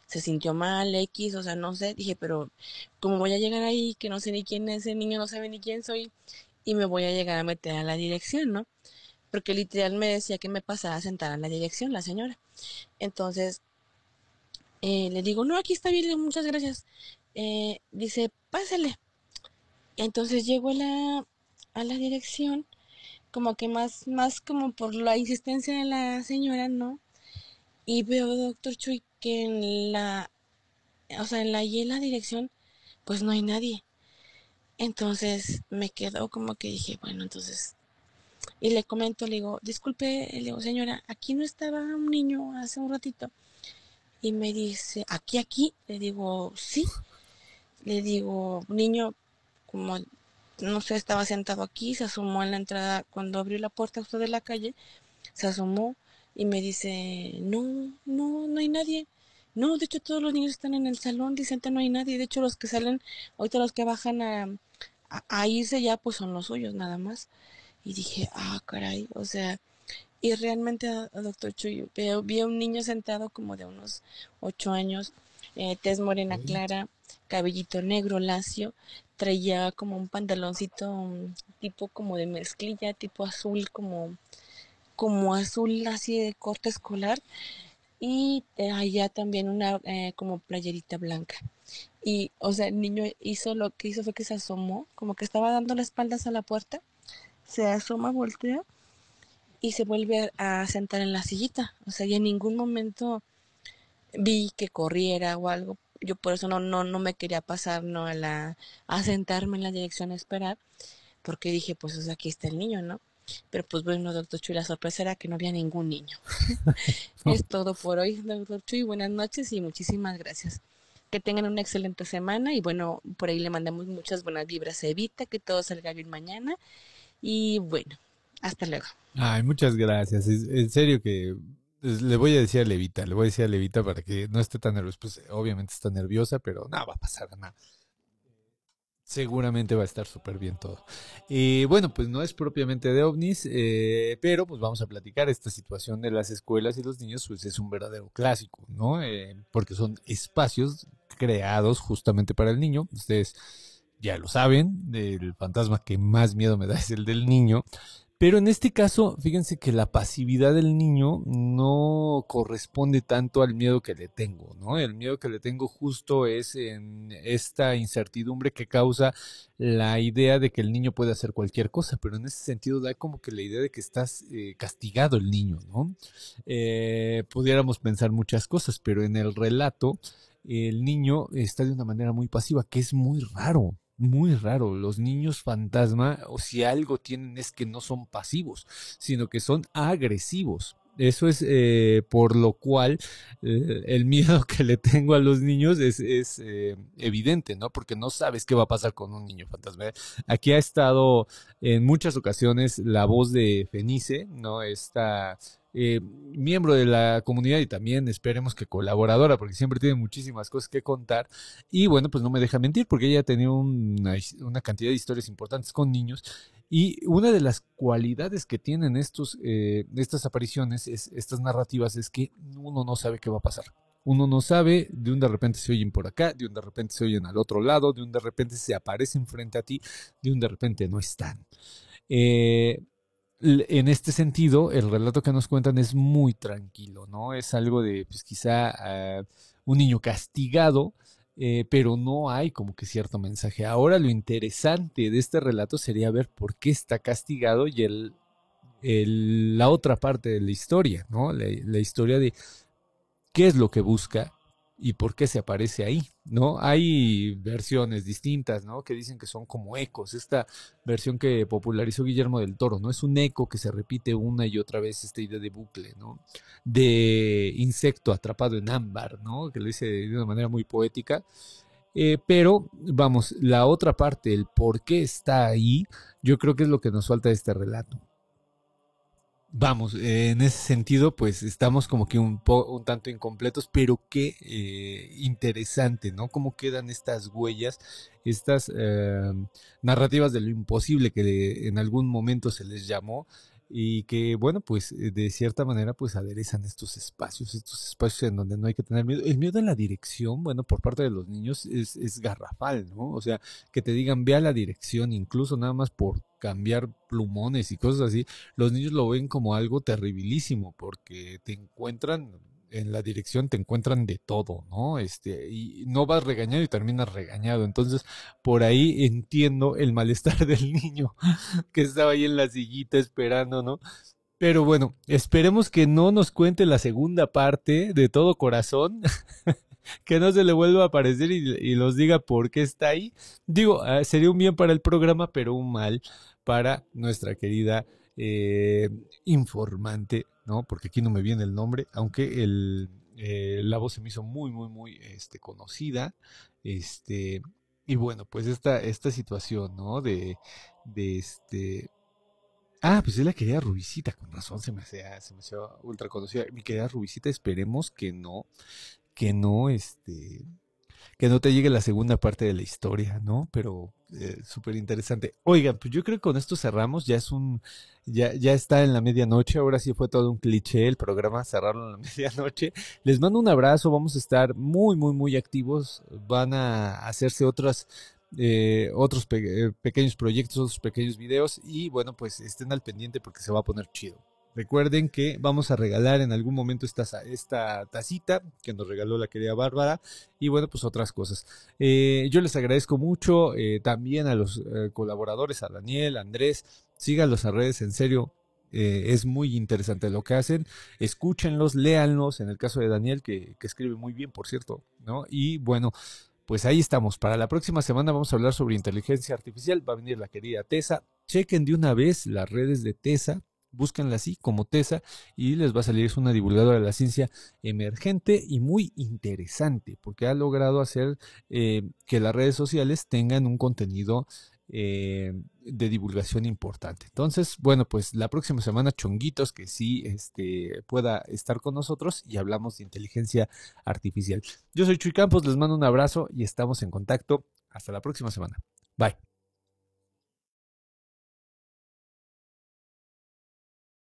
se sintió mal, X, o sea, no sé, dije, pero como voy a llegar ahí, que no sé ni quién es el niño, no sabe ni quién soy, y me voy a llegar a meter a la dirección, ¿no? Porque literal me decía que me pasaba a sentar en la dirección, la señora. Entonces, eh, le digo, no, aquí está bien, muchas gracias. Eh, dice, pásale. Entonces llego a la, a la dirección, como que más, más como por la insistencia de la señora, ¿no? Y veo, doctor Chuy, que en la, o sea, en la y en la dirección, pues no hay nadie. Entonces me quedo como que dije, bueno, entonces, y le comento, le digo, disculpe, le digo, señora, aquí no estaba un niño hace un ratito. Y me dice, aquí, aquí, le digo, sí. Le digo, niño, como no sé, estaba sentado aquí, se asomó en la entrada, cuando abrió la puerta usted de la calle, se asomó y me dice, no, no, no hay nadie. No, de hecho todos los niños están en el salón, dicen no hay nadie. De hecho los que salen, ahorita los que bajan a, a, irse ya, pues son los suyos nada más. Y dije, ah, caray, o sea, y realmente, doctor Chuy, vi a un niño sentado como de unos ocho años, eh, tez morena clara, cabellito negro lacio, traía como un pantaloncito mm, tipo como de mezclilla, tipo azul, como, como azul así de corte escolar y allá también una eh, como playerita blanca. Y, o sea, el niño hizo lo que hizo fue que se asomó, como que estaba dando las espaldas a la puerta, se asoma, voltea y se vuelve a sentar en la sillita. O sea, y en ningún momento vi que corriera o algo, yo por eso no, no, no me quería pasar ¿no? a, la, a sentarme en la dirección a esperar, porque dije, pues aquí está el niño, ¿no? Pero pues bueno, doctor Chuy, la sorpresa era que no había ningún niño. es todo por hoy, doctor Chuy. Buenas noches y muchísimas gracias. Que tengan una excelente semana y bueno, por ahí le mandamos muchas buenas vibras a Evita, que todo salga bien mañana. Y bueno, hasta luego. Ay, muchas gracias. En serio que pues, le voy a decir a Levita, le voy a decir a Levita para que no esté tan nerviosa. Pues obviamente está nerviosa, pero nada, va a pasar nada. Seguramente va a estar súper bien todo. Y bueno, pues no es propiamente de ovnis, eh, pero pues vamos a platicar esta situación de las escuelas y los niños, pues es un verdadero clásico, ¿no? Eh, porque son espacios creados justamente para el niño. Ustedes ya lo saben, el fantasma que más miedo me da es el del niño, pero en este caso, fíjense que la pasividad del niño no corresponde tanto al miedo que le tengo, ¿no? El miedo que le tengo justo es en esta incertidumbre que causa la idea de que el niño puede hacer cualquier cosa, pero en ese sentido da como que la idea de que estás eh, castigado el niño, ¿no? Eh, pudiéramos pensar muchas cosas, pero en el relato el niño está de una manera muy pasiva, que es muy raro muy raro. Los niños fantasma, o si algo tienen es que no son pasivos, sino que son agresivos. Eso es eh, por lo cual eh, el miedo que le tengo a los niños es, eh, evidente, ¿no? Porque no sabes qué va a pasar con un niño fantasma. Aquí ha estado en muchas ocasiones la voz de Fenice, ¿no? Esta eh, miembro de la comunidad y también esperemos que colaboradora, porque siempre tiene muchísimas cosas que contar. Y bueno, pues no me deja mentir, porque ella tenido una, una cantidad de historias importantes con niños. Y una de las cualidades que tienen estos, eh, estas apariciones, es, estas narrativas, es que uno no sabe qué va a pasar. Uno no sabe, de un de repente se oyen por acá, de un de repente se oyen al otro lado, de un de repente se aparecen frente a ti, de un de repente no están. Eh, en este sentido, el relato que nos cuentan es muy tranquilo, ¿no? Es algo de, pues quizá ah, un niño castigado, eh, pero no hay como que cierto mensaje. Ahora lo interesante de este relato sería ver por qué está castigado y el, la otra parte de la historia, ¿no? la historia de qué es lo que busca y por qué se aparece ahí, ¿no? Hay versiones distintas, ¿no? Que dicen que son como ecos. Esta versión que popularizó Guillermo del Toro, ¿no? Es un eco que se repite una y otra vez esta idea de bucle, ¿no? De insecto atrapado en ámbar, ¿no? Que lo dice de una manera muy poética. Eh, pero, vamos, la otra parte, el por qué está ahí, yo creo que es lo que nos falta de este relato vamos, en ese sentido, pues estamos como que un, un tanto incompletos, pero qué eh, interesante, ¿no? Cómo quedan estas huellas, estas eh, narrativas de lo imposible que en algún momento se les llamó. Y que, bueno, pues eh, de cierta manera, pues aderezan estos espacios, estos espacios en donde no hay que tener miedo. El miedo a la dirección, bueno, por parte de los niños es, es garrafal, ¿no? O sea, que te digan, ve a la dirección, incluso nada más por cambiar plumones y cosas así, los niños lo ven como algo terribilísimo porque te encuentran en la dirección te encuentran de todo, ¿no? Este, y no vas regañado y terminas regañado. Entonces, por ahí entiendo el malestar del niño que estaba ahí en la sillita esperando, ¿no? Pero bueno, esperemos que no nos cuente la segunda parte de todo corazón. que no se le vuelva a aparecer y, los diga por qué está ahí. Digo, ah, sería un bien para el programa, pero un mal para nuestra querida eh, informante ¿no? Porque aquí no me viene el nombre, aunque el, eh, la voz se me hizo muy, muy, muy este, conocida. Este, y bueno, pues esta, esta situación, ¿no? De, de este... Ah, pues es la querida Rubicita, con razón se me hacía, se me hacía ultra conocida. Mi querida Rubicita, esperemos que no, que no, este, que no te llegue la segunda parte de la historia, ¿no? Pero eh, súper interesante. Oigan, pues yo creo que con esto cerramos, ya es un, ya, ya está en la medianoche, ahora sí fue todo un cliché el programa, cerrarlo en la medianoche. Les mando un abrazo, vamos a estar muy, muy, muy activos, van a hacerse otras eh, otros pe pequeños proyectos, otros pequeños videos y bueno, pues estén al pendiente porque se va a poner chido. Recuerden que vamos a regalar en algún momento esta, esta tacita que nos regaló la querida Bárbara y bueno, pues otras cosas. Eh, yo les agradezco mucho eh, también a los eh, colaboradores, a Daniel, a Andrés. Síganlos a redes, en serio. es muy interesante lo que hacen. Escúchenlos, léanlos. En el caso de Daniel, que, que escribe muy bien, por cierto, ¿no? Y bueno, pues ahí estamos. Para la próxima semana vamos a hablar sobre inteligencia artificial. Va a venir la querida Tessa. Chequen de una vez las redes de Tessa búsquenla así como TESA y les va a salir, es una divulgadora de la ciencia emergente y muy interesante porque ha logrado hacer eh, que las redes sociales tengan un contenido eh, de divulgación importante. Entonces, bueno, pues la próxima semana chonguitos que sí este, pueda estar con nosotros y hablamos de inteligencia artificial. Yo soy Chuy Campos, les mando un abrazo y estamos en contacto. Hasta la próxima semana. Bye.